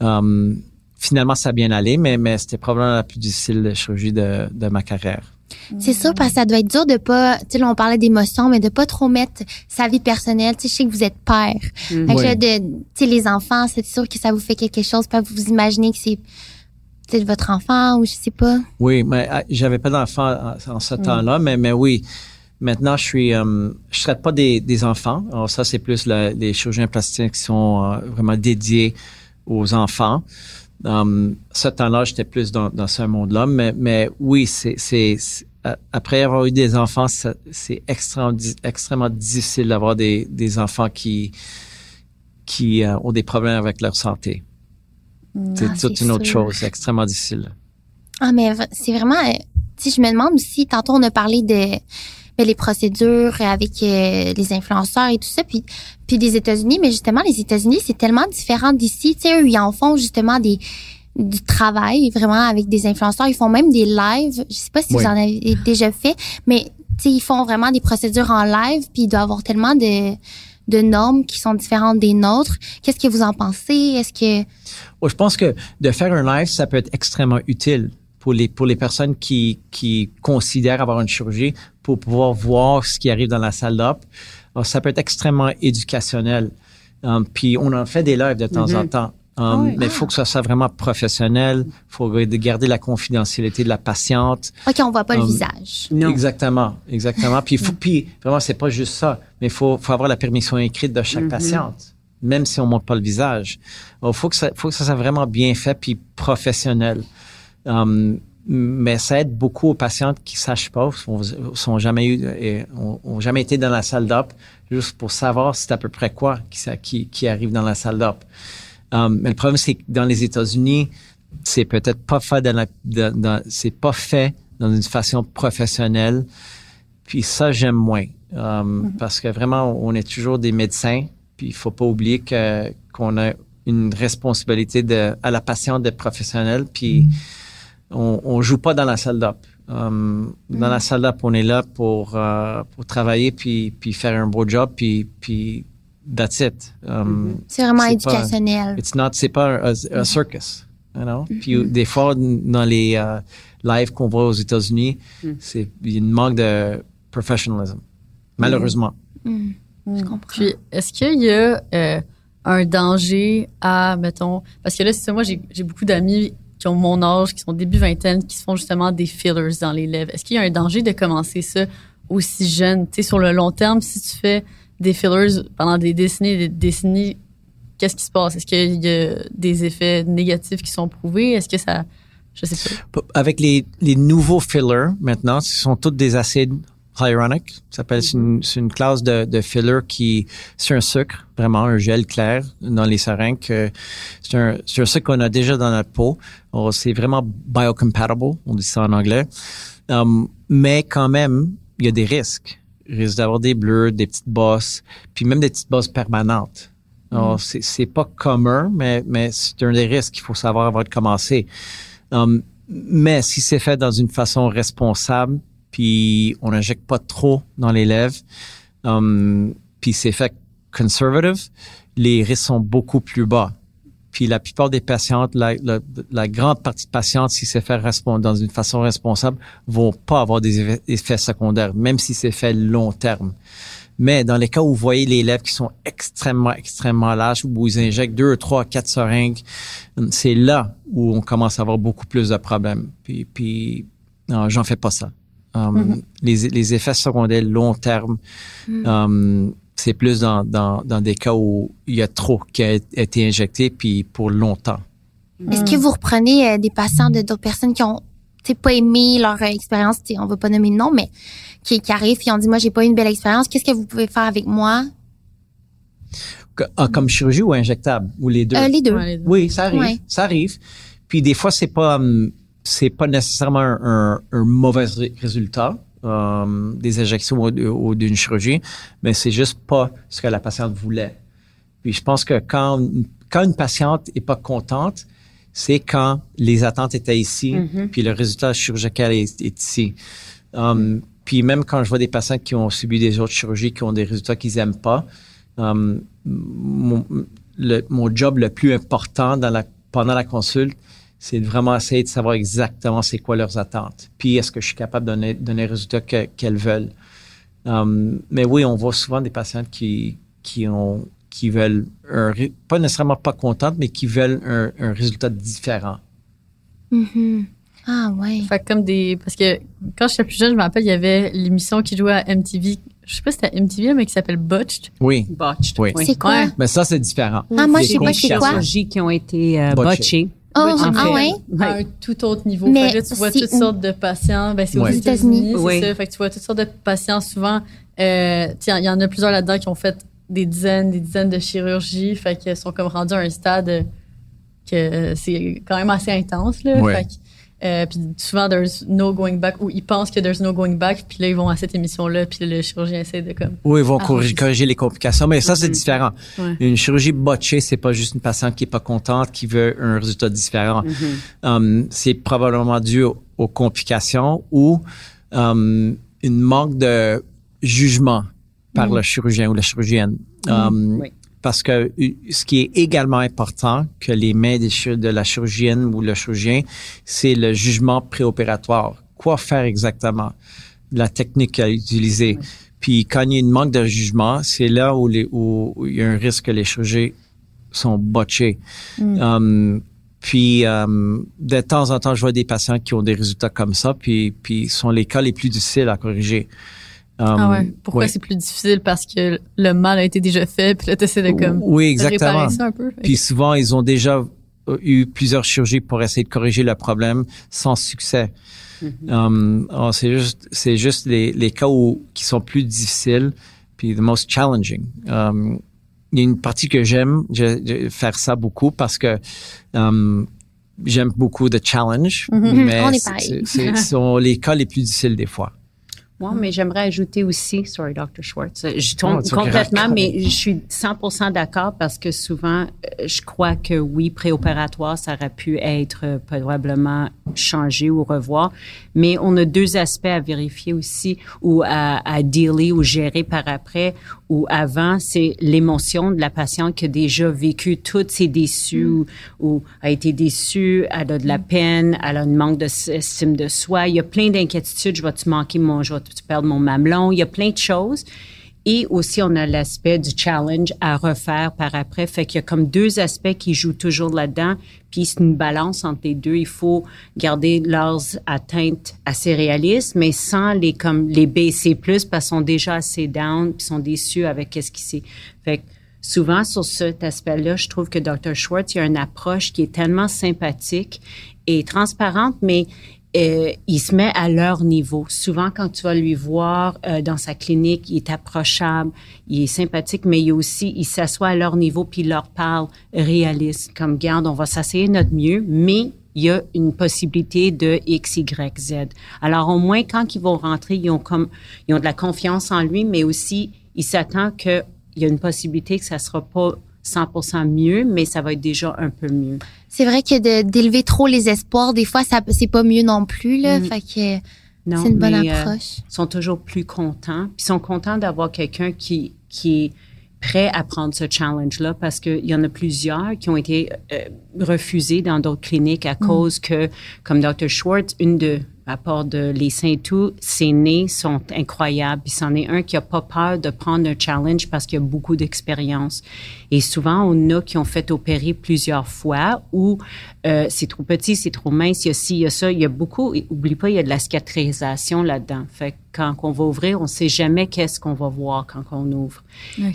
Um, finalement, ça a bien allé, mais, mais c'était probablement la plus difficile chirurgie de, de ma carrière. C'est sûr, parce que ça doit être dur de pas, tu sais, là, on parlait d'émotions, mais de pas trop mettre sa vie personnelle. Tu sais, je sais que vous êtes père. Fait que Ouais. là, de, tu sais, les enfants, c'est sûr que ça vous fait quelque chose. Puis vous imaginez que c'est, sais, votre enfant ou je sais pas. Oui, mais ah, j'avais pas d'enfant en, en ce temps-là, mais, mais oui. Maintenant, je suis, euh, je traite pas des, des enfants. Alors ça, c'est plus le- les chirurgiens plastiques qui sont euh, vraiment dédiés aux enfants. Um, ce temps-là, j'étais plus dans, dans ce monde-là, mais, mais oui, c'est, après avoir eu des enfants, c'est extrêmement, di- extrêmement difficile d'avoir des, des enfants qui, qui euh, ont des problèmes avec leur santé. C'est Ah, toute une autre sûr. chose, c'est extrêmement difficile. Ah, mais c'est vraiment, euh, sais, je me demande aussi, tantôt on a parlé de les procédures avec euh, les influenceurs et tout ça, puis, puis des États-Unis, mais justement, les États-Unis, c'est tellement différent d'ici. Tu sais, eux, ils en font justement des du travail vraiment avec des influenceurs. Ils font même des lives. Je sais pas si Oui. vous en avez déjà fait, mais tu sais, ils font vraiment des procédures en live, puis il doit avoir tellement de de normes qui sont différentes des nôtres. Qu'est-ce que vous en pensez? Est-ce que Oh, je pense que de faire un live, ça peut être extrêmement utile pour les, pour les personnes qui, qui considèrent avoir une chirurgie pour pouvoir voir ce qui arrive dans la salle d'op. Alors, ça peut être extrêmement éducationnel. Um, puis on en fait des lives de temps en temps. Um, Mais il faut que ça soit vraiment professionnel. Il faut garder la confidentialité de la patiente. OK, on voit pas le visage. Non. Exactement, exactement. Puis, il faut, puis vraiment, c'est pas juste ça, mais il faut, faut avoir la permission écrite de chaque patiente, même si on montre pas le visage. Il faut que ça, faut que ça soit vraiment bien fait puis professionnel. Um, mais ça aide beaucoup aux patientes qui sachent pas, sont, sont jamais eu, et ont, ont jamais été dans la salle d'op, juste pour savoir c'est à peu près quoi qui, qui, qui arrive dans la salle d'op. Um, mais le problème, c'est que dans les États-Unis, c'est peut-être pas fait dans la, dans- dans- c'est pas fait dans une façon professionnelle. Puis ça, j'aime moins. Um, Parce que vraiment, on est toujours des médecins. Puis il faut pas oublier que, qu'on a une responsabilité de, à la patiente d'être professionnelle. Puis on, on joue pas dans la salle d'op. Um, Dans la salle d'op, on est là pour, euh, pour travailler puis, puis faire un beau job. Puis, puis that's it. Um, C'est vraiment C'est pas- éducationnel. It's not, c'est pas un, un circus, you know? Puis des fois dans les euh, lives qu'on voit aux États-Unis, c'est il y a une manque de professionalism, malheureusement. Je comprends. Puis, est-ce qu'il y a euh, un danger à, mettons, parce que là, c'est ça, moi, j'ai j'ai beaucoup d'amis qui ont mon âge, qui sont début vingtaine, qui se font justement des fillers dans les lèvres. Est-ce qu'il y a un danger de commencer ça aussi jeune? Tu sais, sur le long terme, si tu fais des fillers pendant des décennies et des décennies, qu'est-ce qui se passe? Est-ce qu'il y a des effets négatifs qui sont prouvés? Est-ce que ça, je sais pas. Avec les, les nouveaux fillers maintenant, ce sont tous des acides hyaluroniques. Ça s'appelle c'est une, c'est une classe de, de filler qui c'est un sucre, vraiment un gel clair dans les seringues. que C'est un, c'est un sucre qu'on a déjà dans notre peau. C'est vraiment biocompatible, on dit ça en anglais. Um, mais quand même, il y a des risques. Il risque d'avoir des bleus, des petites bosses, puis même des petites bosses permanentes. Alors, c'est, c'est pas commun, mais, mais c'est un des risques qu'il faut savoir avant de commencer. Um, mais si c'est fait dans une façon responsable, puis on n'injecte pas trop dans les lèvres, um, puis c'est fait conservative, les risques sont beaucoup plus bas. Puis la plupart des patientes, la, grande partie de patientes, si c'est fait dans une façon responsable, vont pas avoir des effets, secondaires, même si c'est fait long terme. Mais dans les cas où vous voyez les lèvres qui sont extrêmement, extrêmement larges, où ils injectent deux, trois, quatre seringues, c'est là où on commence à avoir beaucoup plus de problèmes. Puis, puis j'en fais pas ça. Um, les, les effets secondaires long terme, um, c'est plus dans, dans, dans des cas où il y a trop qui a été injecté, puis pour longtemps. Est-ce que vous reprenez euh, des patients de d'autres personnes qui ont pas aimé leur euh, expérience, on va pas nommer de nom, mais qui, qui arrivent et ont dit moi j'ai pas eu une belle expérience, qu'est-ce que vous pouvez faire avec moi? Que- ah, comme chirurgie ou injectable, ou les deux? Euh, Les deux. Ouais, les deux. Oui, ça arrive. Ouais. Ça arrive. Puis des fois, c'est pas hum, c'est pas nécessairement un, un- un mauvais ré- résultat hum, des injections ou, ou d'une chirurgie, mais c'est juste pas ce que la patiente voulait. Puis je pense que quand quand une patiente est pas contente, c'est quand les attentes étaient ici, puis le résultat chirurgical est, est ici. Hum, Puis même quand je vois des patients qui ont subi des autres chirurgies, qui ont des résultats qu'ils aiment pas, hum, mon, le- mon job le plus important dans la, pendant la consulte, c'est de vraiment essayer de savoir exactement c'est quoi leurs attentes. Puis est-ce que je suis capable de donner, donner les résultats que- qu'elles veulent. Um, mais oui, on voit souvent des patientes qui, qui ont qui veulent un, pas nécessairement pas contentes, mais qui veulent un, un résultat différent. Mhm. Ah ouais. Fait que comme des. Parce que quand j'étais plus jeune, je me rappelle, il y avait l'émission qui jouait à MTV. Je sais pas si c'était MTV, mais qui s'appelle Botched. Oui. Botched. Oui. C'est quoi? Ouais. Mais ça, c'est différent. Ah, moi, je sais pas c'est quoi. chirurgies qui ont été euh, Botchées. Oh, En ah ouais? à un tout autre niveau. Mais fait que là, tu vois toutes où? sortes de patients. Ben, c'est Ouais. aux États-Unis, c'est Oui. ça. Fait que tu vois toutes sortes de patients. Souvent, euh, tiens, il y en a plusieurs là-dedans qui ont fait des dizaines, des dizaines de chirurgies. Fait qu'ils sont comme rendus à un stade euh, que c'est quand même assez intense, là. Ouais. Fait que, euh, puis souvent, there's no going back, ou ils pensent que there's no going back, puis là, ils vont à cette émission-là, puis le chirurgien essaie de comme. Oui, ils vont Ah, corriger, les complications, mais ça, c'est différent. Ouais. Une chirurgie botchée, c'est pas juste une patiente qui est pas contente, qui veut un résultat différent. Um, c'est probablement dû aux, aux complications ou um, une manque de jugement par le chirurgien ou la chirurgienne. Um, Oui. Parce que euh, ce qui est également important que les mains des de la chirurgienne ou le chirurgien, c'est le jugement préopératoire. Quoi faire exactement? La technique à utiliser. Puis quand il y a une manque de jugement, c'est là où, les, où, où il y a un risque que les chirurgiens sont botchés. Um, puis um, de temps en temps, je vois des patients qui ont des résultats comme ça, puis puis sont les cas les plus difficiles à corriger. Um, Ah ouais. Pourquoi ouais. c'est plus difficile? Parce que le mal a été déjà fait, puis là, t'essaies de comme. Oui, de exactement. réparer ça un peu. Puis souvent, ils ont déjà eu plusieurs chirurgies pour essayer de corriger le problème sans succès. Um, alors, c'est juste, c'est juste les, les cas où, qui sont plus difficiles, puis the most challenging. Um, il y a une partie que j'aime je- je- faire ça beaucoup parce que um, j'aime beaucoup the challenge, mais c'est- pareil. c'est- ce sont les cas les plus difficiles des fois. Moi, mais j'aimerais ajouter aussi, sorry, Dr. Schwartz, euh, je tombe Oh, okay. complètement, mais je suis 100% d'accord parce que souvent, euh, je crois que oui, préopératoire, ça aurait pu être euh, probablement changé ou revoir, mais on a deux aspects à vérifier aussi ou à, à dealer ou gérer par après ou avant, c'est l'émotion de la patiente qui a déjà vécu toutes ses déçus ou, ou a été déçue, elle a de la peine, elle a un manque d'estime de soi. Il y a plein d'inquiétudes. Je vais-tu manquer mon, je perdre mon mamelon? Il y a plein de choses. Et aussi, on a l'aspect du challenge à refaire par après. Fait qu'il y a comme deux aspects qui jouent toujours là-dedans. Puis c'est une balance entre les deux. Il faut garder leurs atteintes assez réalistes, mais sans les comme les baisser plus parce qu'ils sont déjà assez down puis sont déçus avec qu'est-ce qui s'est. Fait que souvent sur cet aspect-là, je trouve que Dr. Schwartz, il y a une approche qui est tellement sympathique et transparente, mais euh, il se met à leur niveau. Souvent, quand tu vas lui voir euh, dans sa clinique, il est approchable, il est sympathique, mais il aussi, il s'assoit à leur niveau puis il leur parle réaliste. Comme, garde, on va s'asseoir notre mieux, mais il y a une possibilité de X, Y, Z. Alors, au moins, quand ils vont rentrer, ils ont comme, ils ont de la confiance en lui, mais aussi, il s'attend qu'il y a une possibilité que ça sera pas 100% mieux, mais ça va être déjà un peu mieux. C'est vrai que d'élever trop les espoirs, des fois, ça c'est pas mieux non plus. Là, Fait que Non, c'est une bonne mais, euh, approche. sont toujours plus contents. Puis sont contents d'avoir quelqu'un qui, qui est prêt à prendre ce challenge-là parce qu'il y en a plusieurs qui ont été euh, refusés dans d'autres cliniques à cause que, comme Dr. Schwartz, une de, à part de les tout, ses nez sont incroyables. Puis c'en est un qui a pas peur de prendre un challenge parce qu'il a beaucoup d'expérience. Et souvent, on a qui ont fait opérer plusieurs fois ou euh, c'est trop petit, c'est trop mince, il y a ci, il y a ça. Il y a beaucoup, et oublie pas, il y a de la cicatrisation là-dedans. Fait que quand on va ouvrir, on sait jamais qu'est-ce qu'on va voir quand on ouvre.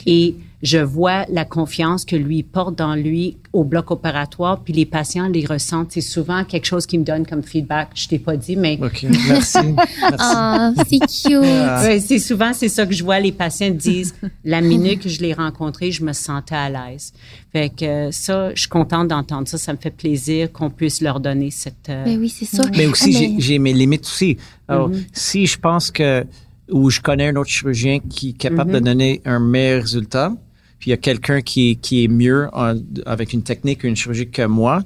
Et je vois la confiance que lui porte dans lui au bloc opératoire, puis les patients les ressentent. C'est souvent quelque chose qui me donne comme feedback. Je t'ai pas dit, mais OK, merci. merci. Ah, c'est cute. Ouais, c'est souvent c'est ça que je vois. Les patients disent la minute que je l'ai rencontré, je me sentais à l'aise. Fait que ça, je suis contente d'entendre ça. Ça me fait plaisir qu'on puisse leur donner cette. euh, Ben oui, c'est sûr. Mais aussi, Ah, j'ai- mais- j'ai mes limites aussi. Alors, si je pense que, ou je connais un autre chirurgien qui est capable de donner un meilleur résultat, puis il y a quelqu'un qui, qui est mieux en- avec une technique, une chirurgie que moi,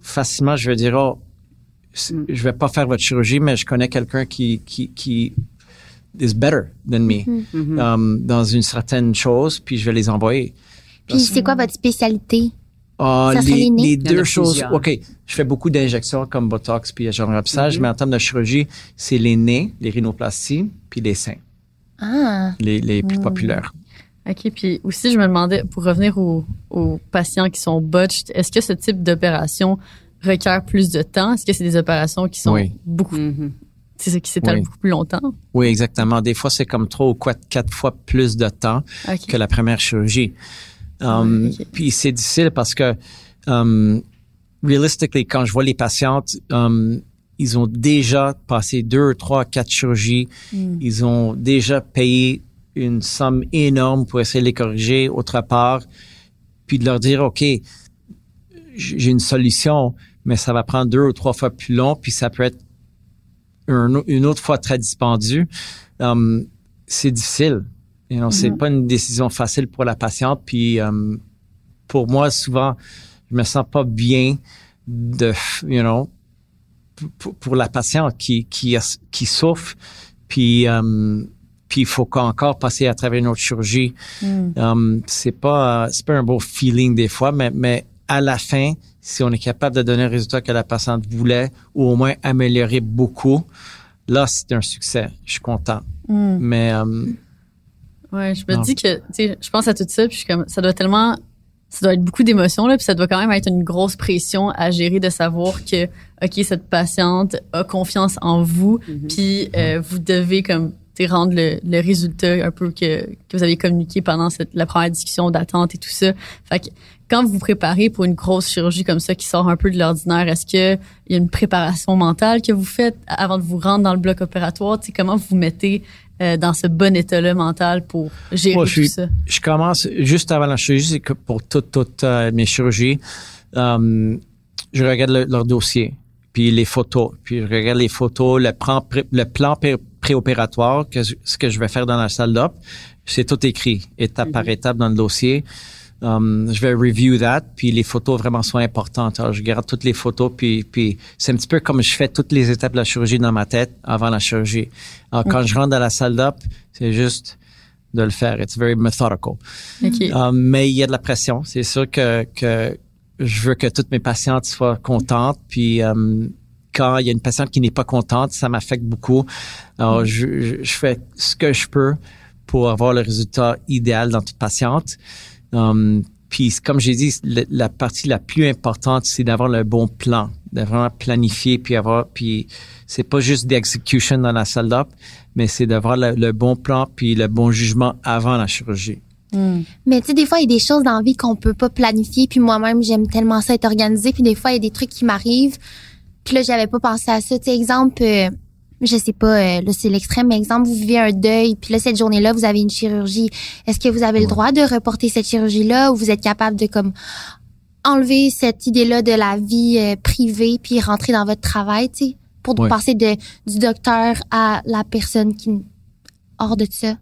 facilement, je vais dire, oh, c'est- je vais pas faire votre chirurgie, mais je connais quelqu'un qui, qui, qui is better than me um, dans une certaine chose, puis je vais les envoyer. Puis c'est quoi votre spécialité? Ah, serait les, les deux choses. plusieurs. OK. Je fais beaucoup d'injections comme Botox puis genre remplissage, mais en termes de chirurgie, c'est les nez, les rhinoplasties puis les seins, Ah, les, les plus populaires. OK. Puis aussi, je me demandais, pour revenir aux, aux patients qui sont botched, est-ce que ce type d'opération requiert plus de temps? Est-ce que c'est des opérations qui sont Oui. beaucoup, mhm. c'est ça qui s'étalent Oui. beaucoup plus longtemps? Oui, exactement. Des fois, c'est comme trois ou quatre, quatre fois plus de temps que la première chirurgie. Um, ok. Puis c'est difficile parce que, um, realistically, quand je vois les patientes, um, ils ont déjà passé deux, trois, quatre chirurgies. Ils ont déjà payé une somme énorme pour essayer de les corriger autre part. Puis de leur dire, OK, j'ai une solution, mais ça va prendre deux ou trois fois plus long, puis ça peut être un- une autre fois très dispendieux. Um, c'est difficile. You know, C'est pas une décision facile pour la patiente. Puis um, pour moi, souvent, je me sens pas bien de, you know, pour, pour la patiente qui qui souffre. Puis um, puis il faut encore passer à travers une autre chirurgie. Um, c'est pas euh, c'est pas un beau feeling des fois, mais mais à la fin, si on est capable de donner un résultat que la patiente voulait ou au moins améliorer beaucoup, là c'est un succès. Je suis content. Mais um, Ouais, je me Non. dis que, tu sais, je pense à tout ça, puis je suis comme, ça doit tellement, ça doit être beaucoup d'émotions, là, puis ça doit quand même être une grosse pression à gérer de savoir que, OK, cette patiente a confiance en vous, puis euh, vous devez comme rendre le, le résultat un peu que, que vous avez communiqué pendant cette, la première discussion d'attente et tout ça. Fait que quand vous vous préparez pour une grosse chirurgie comme ça qui sort un peu de l'ordinaire, est-ce que il y a une préparation mentale que vous faites avant de vous rendre dans le bloc opératoire? Tu sais, comment vous vous mettez euh, dans ce bon état-là mental pour gérer Moi, tout je, suis- ça? je commence juste avant la chirurgie, c'est que pour toutes, toutes euh, mes chirurgies, euh, je regarde le- leur dossier, puis les photos, puis je regarde les photos, le plan, le plan préopératoire, que je- ce que je vais faire dans la salle d'op, c'est tout écrit, étape par étape dans le dossier. Um, je vais review that, puis les photos vraiment sont importantes. Alors, je garde toutes les photos, puis, puis c'est un petit peu comme je fais toutes les étapes de la chirurgie dans ma tête avant la chirurgie. Alors, quand je rentre dans la salle d'op, c'est juste de le faire. It's very methodical. Um, mais il y a de la pression. C'est sûr que, que je veux que toutes mes patientes soient contentes. Puis um, quand il y a une patiente qui n'est pas contente, ça m'affecte beaucoup. Alors, je, je, je fais ce que je peux pour avoir le résultat idéal dans toute patiente. Um, puis, comme j'ai dit, le- la partie la plus importante, c'est d'avoir le bon plan, de vraiment planifier, puis avoir, puis c'est pas juste d'execution dans la salle d'op, mais c'est d'avoir le, le bon plan puis le bon jugement avant la chirurgie. Mais tu sais, des fois, il y a des choses dans la vie qu'on peut pas planifier. Puis moi-même, j'aime tellement ça être organisé. Puis des fois, il y a des trucs qui m'arrivent. Puis là, j'avais pas pensé à ça. Tu sais, exemple, euh, je sais pas, euh, là, c'est l'extrême, mais exemple, vous vivez un deuil. Puis là, cette journée-là, vous avez une chirurgie. Est-ce que vous avez le droit de reporter cette chirurgie-là ou vous êtes capable de, comme, enlever cette idée-là de la vie euh, privée puis rentrer dans votre travail, tu sais, pour Ouais. passer de, du docteur à la personne qui, hors de ça?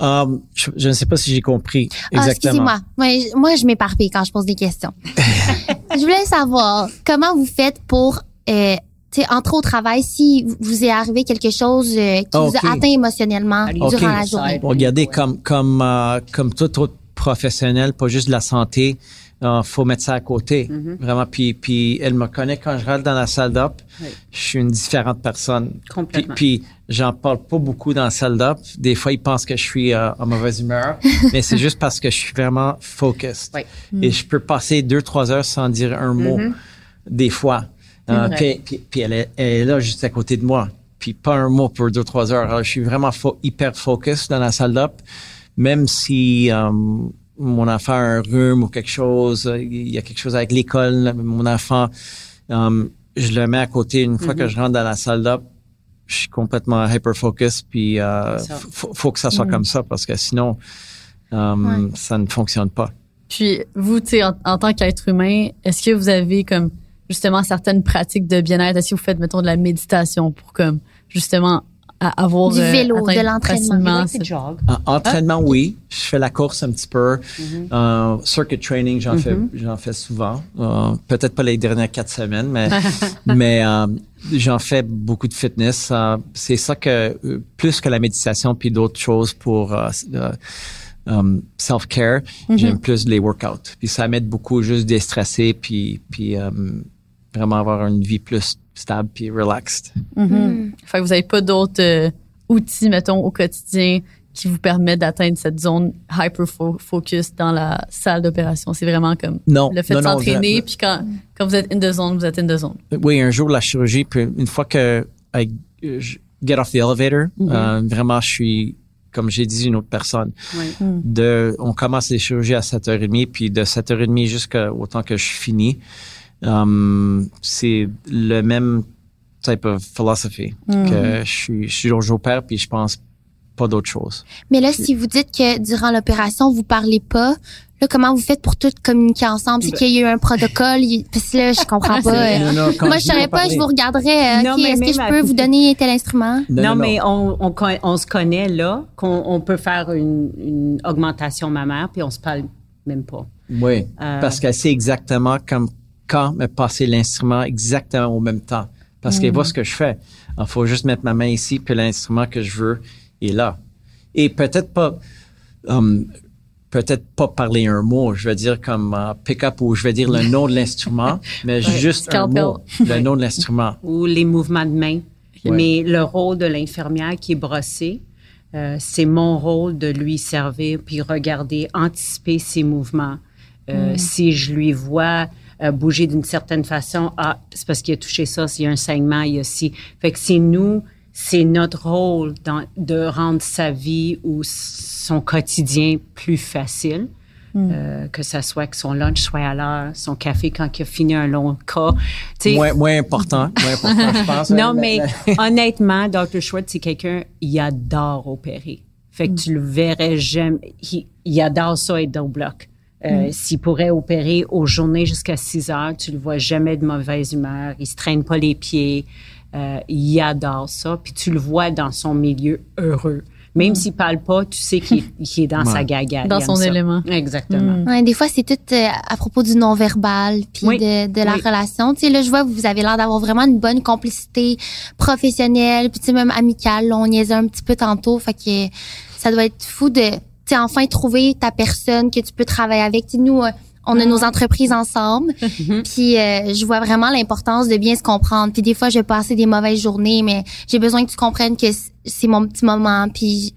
Um, je, je ne sais pas si j'ai compris Ah, exactement. excusez-moi. Moi, je- moi, je m'éparpille quand je pose des questions. je voulais savoir comment vous faites pour, euh, tu sais, entrer au travail si vous est arrivé quelque chose euh, qui Ah, vous a atteint émotionnellement durant la journée. Regardez, comme, comme, euh, comme tout autre professionnel, pas juste de la santé, euh, faut mettre ça à côté. Vraiment. Puis, puis elle me connaît quand je rentre dans la salle d'op. Oui. Je suis une différente personne. Puis, Complètement. puis j'en parle pas beaucoup dans la salle d'op. Des fois, ils pensent que je suis euh, en mauvaise humeur, mais c'est juste parce que je suis vraiment focused. Oui. Et je peux passer deux, trois heures sans dire un mot, des fois. Euh, puis, puis, puis elle, est, elle est là juste à côté de moi. Puis pas un mot pour deux, trois heures. Alors, je suis vraiment fo- hyper focus dans la salle d'op. Même si euh, mon enfant a un rhume ou quelque chose, euh, il y a quelque chose avec l'école, mon enfant, euh, je le mets à côté. Une fois que je rentre dans la salle d'op, je suis complètement hyper focus. Puis euh, faut, faut que ça soit comme ça parce que sinon, euh, Ouais. ça ne fonctionne pas. Puis vous, tu sais, en, en tant qu'être humain, est-ce que vous avez comme justement certaines pratiques de bien-être? Est-ce que vous faites, mettons, de la méditation pour comme justement à- avoir Du euh, vélo, de l'entraînement. En- entraînement, oui. Je fais la course un petit peu. Euh, circuit training, j'en fais, j'en fais souvent. Euh, peut-être pas les dernières quatre semaines, mais mais euh, j'en fais beaucoup de fitness. Euh, c'est ça que plus que la méditation puis d'autres choses pour um, self-care, j'aime plus les workouts. Puis ça m'aide beaucoup juste déstresser puis puis euh, vraiment avoir une vie plus stable puis relaxed. Mhm. Fait que vous avez pas d'autres euh, outils, mettons, au quotidien qui vous permettent d'atteindre cette zone hyper-focus dans la salle d'opération? C'est vraiment comme Non, le fait non, de s'entraîner, puis quand, quand vous êtes in the zone, vous êtes in the zone. Oui, un jour la chirurgie, puis une fois que I, je get off the elevator, euh, vraiment je suis comme j'ai dit une autre personne. Oui. De, on commence les chirurgies à 7h30, puis de 7h30 jusqu'à autant que je finis, um, c'est le même type of philosophy que je suis, je suis j'opère puis je pense pas d'autre chose. Mais là, si vous dites que durant l'opération, vous parlez pas, là, comment vous faites pour tout communiquer ensemble? C'est qu'il y a eu un protocole? il- Parce que là, je comprends pas. euh, Non, non, quand Moi, je dis saurais pas, parler- je vous regarderais. euh, Non, OK, mais est-ce que je à- peux vous donner tel instrument? Non, mais on, on, se connaît là, qu'on on peut faire une, une augmentation mammaire, puis on se parle même pas. Oui, Euh, parce qu'elle sait exactement comme quand me passer l'instrument exactement au même temps. Parce qu'elle voit ce que je fais. Il faut juste mettre ma main ici, puis l'instrument que je veux est là. Et peut-être pas, um, peut-être pas parler un mot. Je veux dire comme uh, pick-up ou je vais dire le nom de l'instrument, mais juste scalpel. un mot, le nom de l'instrument. ou les mouvements de main. Ouais. Mais le rôle de l'infirmière qui est brossée, euh, c'est mon rôle de lui servir puis regarder, anticiper ses mouvements. Euh, Si je lui vois euh, bouger d'une certaine façon, ah, c'est parce qu'il a touché ça, s'il y a un saignement, il y a ci. Fait que c'est nous, c'est notre rôle dans- de rendre sa vie ou son quotidien plus facile. Euh, que ça soit que son lunch soit à l'heure, son café quand il a fini un long cas. Moins, moins important, moins important, je pense. non, mais honnêtement, Dr. Schwartz, c'est quelqu'un, il adore opérer. Fait que tu le verrais jamais. Il, il adore ça être au bloc. Euh, S'il pourrait opérer aux journées jusqu'à 6 heures, tu le vois jamais de mauvaise humeur. Il se traîne pas les pieds. Euh, il adore ça. Puis tu le vois dans son milieu heureux. Même s'il parle pas, tu sais qu'il est dans sa gaga. Dans son ça. élément. Exactement. Ouais, des fois, c'est tout euh, à propos du non-verbal puis Oui. de, de la Oui. relation. Tu sais, là, je vois que vous avez l'air d'avoir vraiment une bonne complicité professionnelle, puis tu sais, même amicale. là, on niaisait un petit peu tantôt, fait que ça doit être fou de, tu sais, enfin trouver ta personne que tu peux travailler avec. Nous, euh, on a nos entreprises ensemble, puis euh, je vois vraiment l'importance de bien se comprendre. Puis des fois, je vais passer des mauvaises journées, mais j'ai besoin que tu comprennes que c'est mon petit moment, puis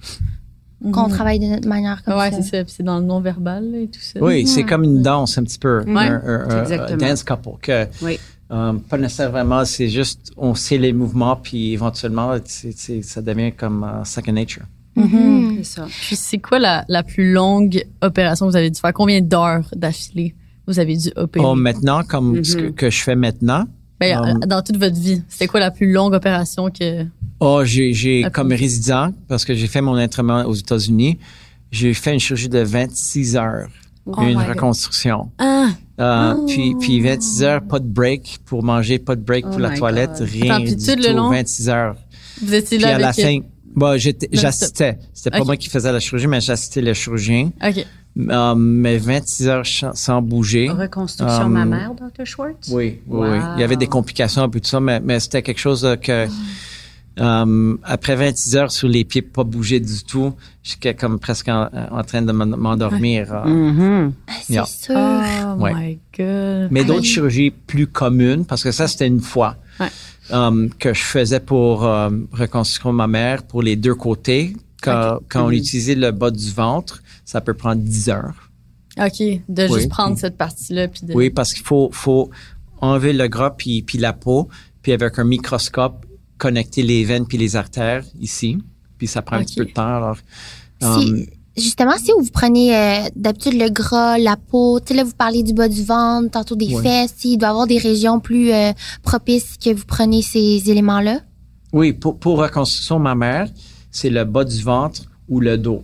qu'on travaille de notre manière comme Ouais, ça. c'est ça. Puis c'est dans le non-verbal et tout ça. Oui, c'est comme une danse un petit peu. Ouais, un, un- un- exactement. un dance couple. Que, Oui. euh, pas nécessairement, c'est juste, on sait les mouvements, puis éventuellement, ça devient comme euh, second nature. Mhm. C'est ça. Puis c'est quoi la, la plus longue opération que vous avez dû faire? Combien d'heures d'affilée vous avez dû opérer? Oh, maintenant, comme ce que, Mhm. que je fais maintenant, Ben, um, euh, dans toute votre vie, c'était quoi la plus longue opération que... oh, j'ai, j'ai Ah, comme résident, parce que j'ai fait mon entraînement aux États-Unis, j'ai fait une chirurgie de 26 heures, Oh une reconstruction. Ah! Euh, puis, puis 26 heures, pas de break pour manger, pas de break Oh pour la toilette, God. rien Attends, du tout le long? 26 heures. Vous étiez Puis là à la avec... fin, bon, j'étais, Non, j'assistais. C'était pas moi qui faisais la chirurgie, mais j'assistais le chirurgien. OK. Euh, mais 26 heures sans bouger. Reconstruction Um, mammaire, Dr. Schwartz? Oui, oui, Wow. oui. Il y avait des complications un peu tout ça, mais, mais c'était quelque chose euh, que euh, après 26 heures sur les pieds, pas bouger du tout, j'étais comme presque en, en train de m'en- m'endormir. euh. Mhm. Ah, c'est sûr. Oh Ouais. my God. Mais d'autres Aïe. chirurgies plus communes, parce que ça, c'était une fois Ouais. Euh, que je faisais pour euh, reconstruire ma mère pour les deux côtés. Quand, quand on utilisait le bas du ventre, ça peut prendre 10 heures. OK, de Oui. juste prendre cette partie-là de... Oui, parce qu'il faut, faut enlever le gras puis, puis la peau, puis avec un microscope, connecter les veines puis les artères ici. Puis ça prend un petit peu de temps. Alors, Si- um, Justement, si vous prenez euh, d'habitude le gras, la peau, tu sais là vous parlez du bas du ventre, tantôt des Ouais. fesses, il doit y avoir des régions plus euh, propices que vous prenez ces éléments-là? oui, pour, pour reconstruction mammaire, c'est le bas du ventre ou le dos.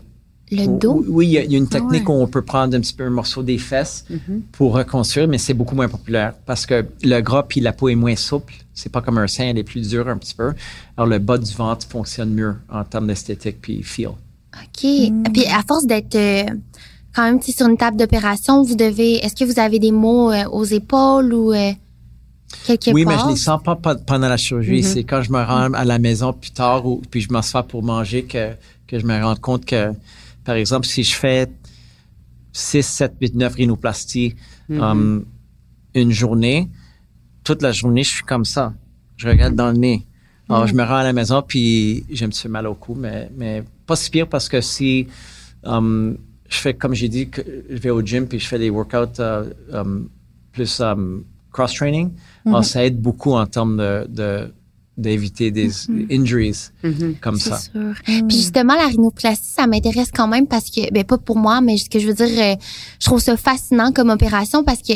Le dos? Oui, il y, a- il y a une technique Ah ouais. où on peut prendre un petit peu un morceau des fesses pour reconstruire, mais c'est beaucoup moins populaire parce que le gras puis la peau est moins souple. C'est pas comme un sein, elle est plus dure un petit peu. Alors le bas du ventre fonctionne mieux en termes d'esthétique puis feel. OK. Puis à force d'être euh, quand même sur une table d'opération, vous devez est-ce que vous avez des mots euh, aux épaules ou euh, quelque Oui, mais part? je les sens pas pe- pendant la chirurgie. C'est quand je me rends à la maison plus tard ou puis je m'assois pour manger que, que je me rends compte que, par exemple, si je fais 6, 7, 8, 9 rhinoplasties um, une journée, toute la journée, je suis comme ça. Je regarde dans le nez. Alors, je me rends à la maison puis j'ai un petit peu mal au cou, mais, mais pas si pire parce que si um, je fais, comme j'ai dit, que je vais au gym puis je fais des workouts euh, um, plus um, cross-training, alors ça aide beaucoup en termes de, de d'éviter des injuries comme C'est ça. sûr. Puis justement, la rhinoplastie, ça m'intéresse quand même parce que, ben pas pour moi, mais ce que je veux dire, euh, je trouve ça fascinant comme opération parce que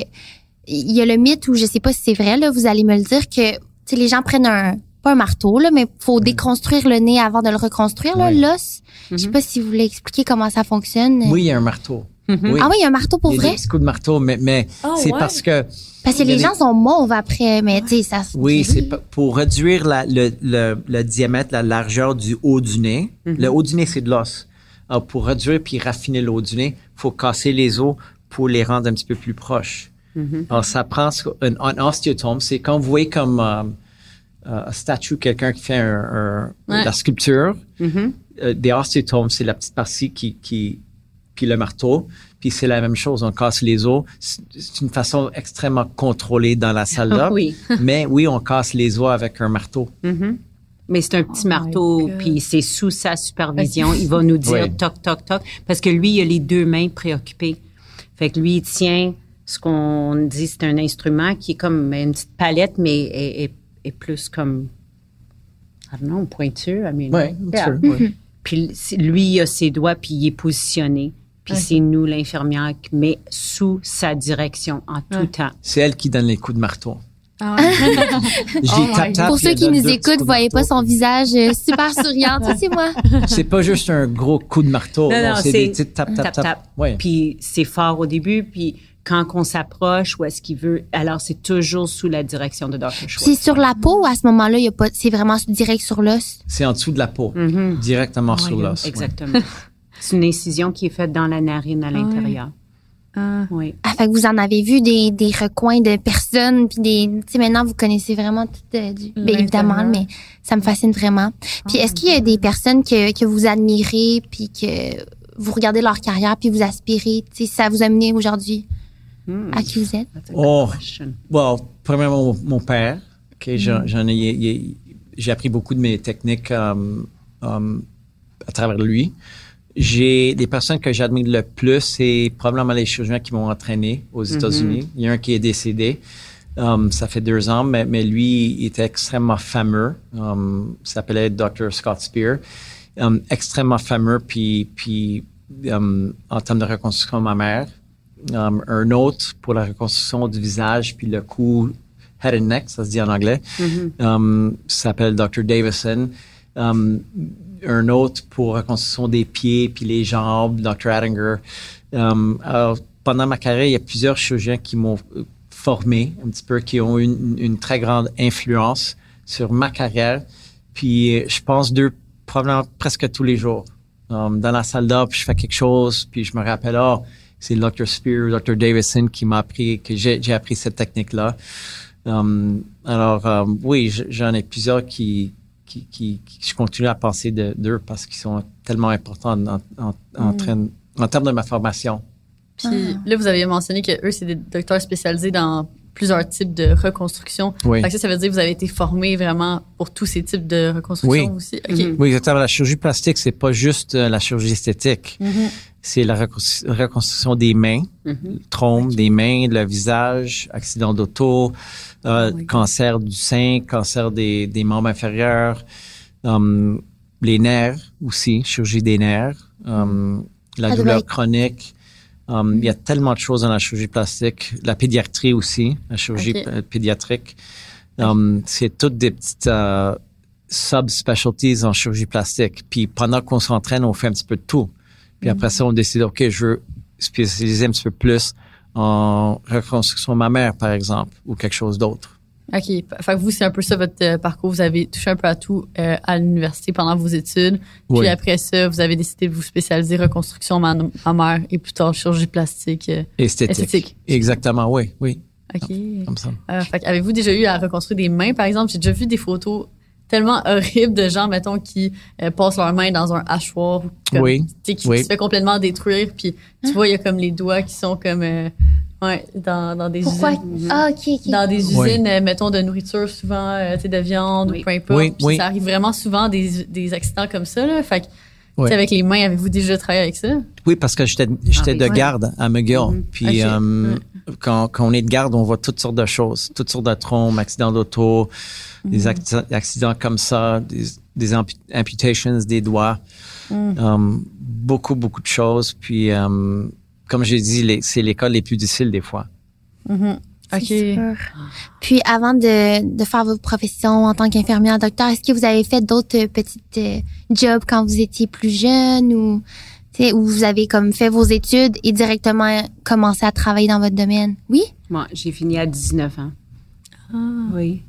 il y a le mythe où je sais pas si c'est vrai, là, vous allez me le dire que, les gens prennent un, pas un marteau, là, mais faut déconstruire le nez avant de le reconstruire, là, Oui. l'os. Je sais pas si vous voulez expliquer comment ça fonctionne. Oui, il y a un marteau. Oui. Ah oui, il y a un marteau pour il y a vrai? des petits coups de marteau, mais, mais Ah, c'est ouais? parce que Parce que les des- gens sont mauves après, mais tu sais, ça se Oui, c'est pour réduire la- le, le- le diamètre, la largeur du haut du nez. Le haut du nez, c'est de l'os. Alors, pour réduire puis raffiner le haut du nez, faut casser les os pour les rendre un petit peu plus proches. Alors, ça prend un, un ostéotome. C'est quand vous voyez comme euh, euh, un statue, quelqu'un qui fait un, un- Ouais. la sculpture. Euh, des ostéotomes, c'est la petite partie qui, qui puis le marteau. Puis c'est la même chose, on casse les os. C'est une façon extrêmement contrôlée dans la salle d'op. Oui. Mais oui, on casse les os avec un marteau. Mais c'est un petit Oh marteau, puis c'est sous sa supervision. Il va nous dire Oui. toc, toc, toc, parce que lui, il a les deux mains préoccupées. Fait que lui, il tient ce qu'on dit, c'est un instrument qui est comme une petite palette, mais est, est- est plus comme I don't know, pointu. I mean, Ouais, yeah. sure, ouais. Puis c'est- lui, il a ses doigts, puis il est positionné. Puis c'est nous, l'infirmière, qui met sous sa direction en tout temps. C'est elle qui donne les coups de marteau. Ah ouais. Tap, tap, Pour ceux qui nous écoutent, vous voyez pas son visage euh, super souriant. C'est moi. C'est pas juste un gros coup de marteau. Non, c'est des petits tap, tap, tap, tap. tap. Ouais. Puis c'est fort au début, puis quand on s'approche, où est-ce qu'il veut, alors c'est toujours sous la direction de Dr. C'est Schwartz. sur la peau ou à ce moment-là, il y a pas, c'est vraiment direct sur l'os? C'est en dessous de la peau, Mhm. directement Oh sur l'os. ouais. Exactement. c'est une incision qui est faite dans la narine à l'intérieur. Ah. Oui. Ah, fait que vous en avez vu des, des recoins de personnes, puis des, tu sais, maintenant vous connaissez vraiment tout euh, du, bien évidemment, mais ça me fascine vraiment. Puis est-ce qu'il y a des personnes que, que vous admirez, puis que vous regardez leur carrière, puis vous aspirez, tu sais, ça vous a mené aujourd'hui? Hmm. à qui vous êtes? Oh. Well, premièrement, mon, mon père. ok, Mm. j'en- ai, j'ai appris beaucoup de mes techniques um, um, à travers lui. J'ai des personnes que j'admire le plus, c'est probablement les chirurgiens qui m'ont entraîné aux Mm-hmm. États-Unis. Il y a un qui est décédé. Um, ça fait deux ans, mais, mais lui, il était extrêmement fameux. Um, il s'appelait Dr. Scott Spear. Um, extrêmement fameux, puis, puis um, en termes de reconstruction de ma mère. Um, un autre pour la reconstruction du visage, puis le cou head and neck, ça se dit en anglais. Um, s'appelle Dr. Davison. Um, un autre pour reconstruction des pieds puis les jambes, Dr. Attinger. Alors, pendant ma carrière, il y a plusieurs chirurgiens qui m'ont euh, formé un petit peu, qui ont eu une, une très grande influence sur ma carrière. Puis je pense d'eux probablement presque tous les jours. Um, dans la salle d'op, je fais quelque chose, puis je me rappelle, oh, c'est Dr. Spear, Dr. Davison qui m'a appris, que j'ai appris cette technique-là. Um, alors, um, oui, j'en ai plusieurs qui, qui, qui, qui- je continue à penser de- d'eux parce qu'ils sont tellement importants en, en, en, train- en termes de ma formation. Puis là, vous avez mentionné que eux, c'est des docteurs spécialisés dans plusieurs types de reconstruction. Oui. Ça, ça veut dire que vous avez été formé vraiment pour tous ces types de reconstruction Oui. aussi? Oui, exactement. La chirurgie plastique, c'est pas juste euh, la chirurgie esthétique. Mhm. C'est la reconstru- reconstruction des mains, Mhm. trompe des mains, le visage, accident d'auto, euh, Oh cancer du sein, cancer des, des membres inférieurs, um, les nerfs aussi, chirurgie des nerfs, um, la doit douleur chronique. Um, Il y a tellement de choses dans la chirurgie plastique, la pédiatrie aussi, la chirurgie pédiatrique. Um, c'est toutes des petites euh, subspecialties en chirurgie plastique. Puis pendant qu'on s'entraîne, on fait un petit peu de tout. Puis après ça, on décide, OK, je veux spécialiser un petit peu plus en reconstruction mammaire, par exemple, ou quelque chose d'autre. OK. Fait que vous, c'est un peu ça votre euh, parcours. Vous avez touché un peu à tout euh, à l'université pendant vos études. Puis Oui. après ça, vous avez décidé de vous spécialiser reconstruction mammaire et plus tard chirurgie plastique. euh, Esthétique. Esthétique. Exactement, oui, oui, OK. comme ça. Euh, fait que avez-vous déjà eu à reconstruire des mains, par exemple? J'ai déjà vu des photos tellement horribles de gens, mettons, qui euh, passent leurs mains dans un hachoir. ou comme, Oui, tu sais, Qui, oui. se fait complètement détruire. Puis tu vois, il y a comme les doigts qui sont comme... euh, ouais, dans, dans des Pourquoi? usines. Ah, ok, ok. Dans des usines, euh, mettons, de nourriture, souvent, euh, tu sais, de viande Oui. ou peu importe. Oui, Puis oui. Ça arrive vraiment souvent des, des accidents comme ça, là. Fait que, sais, avec les mains, avez-vous déjà travaillé avec ça? Oui, parce que j'étais j'étais de garde à McGill. Mhm. Puis euh, quand, quand on est de garde, on voit toutes sortes de choses, toutes sortes de trompes, accidents d'auto, des accidents, accidents comme ça, des, des ampu- amputations des doigts, Euh, beaucoup, beaucoup de choses. Puis, euh, comme j'ai dit, c'est l'école les plus difficiles des fois. C'est sûr. Puis avant de, de faire votre profession en tant qu'infirmière docteur, est-ce que vous avez fait d'autres petites euh, jobs quand vous étiez plus jeune ou tu sais, où vous avez comme fait vos études et directement commencé à travailler dans votre domaine? Oui? Moi, j'ai fini à 19 ans. Oui.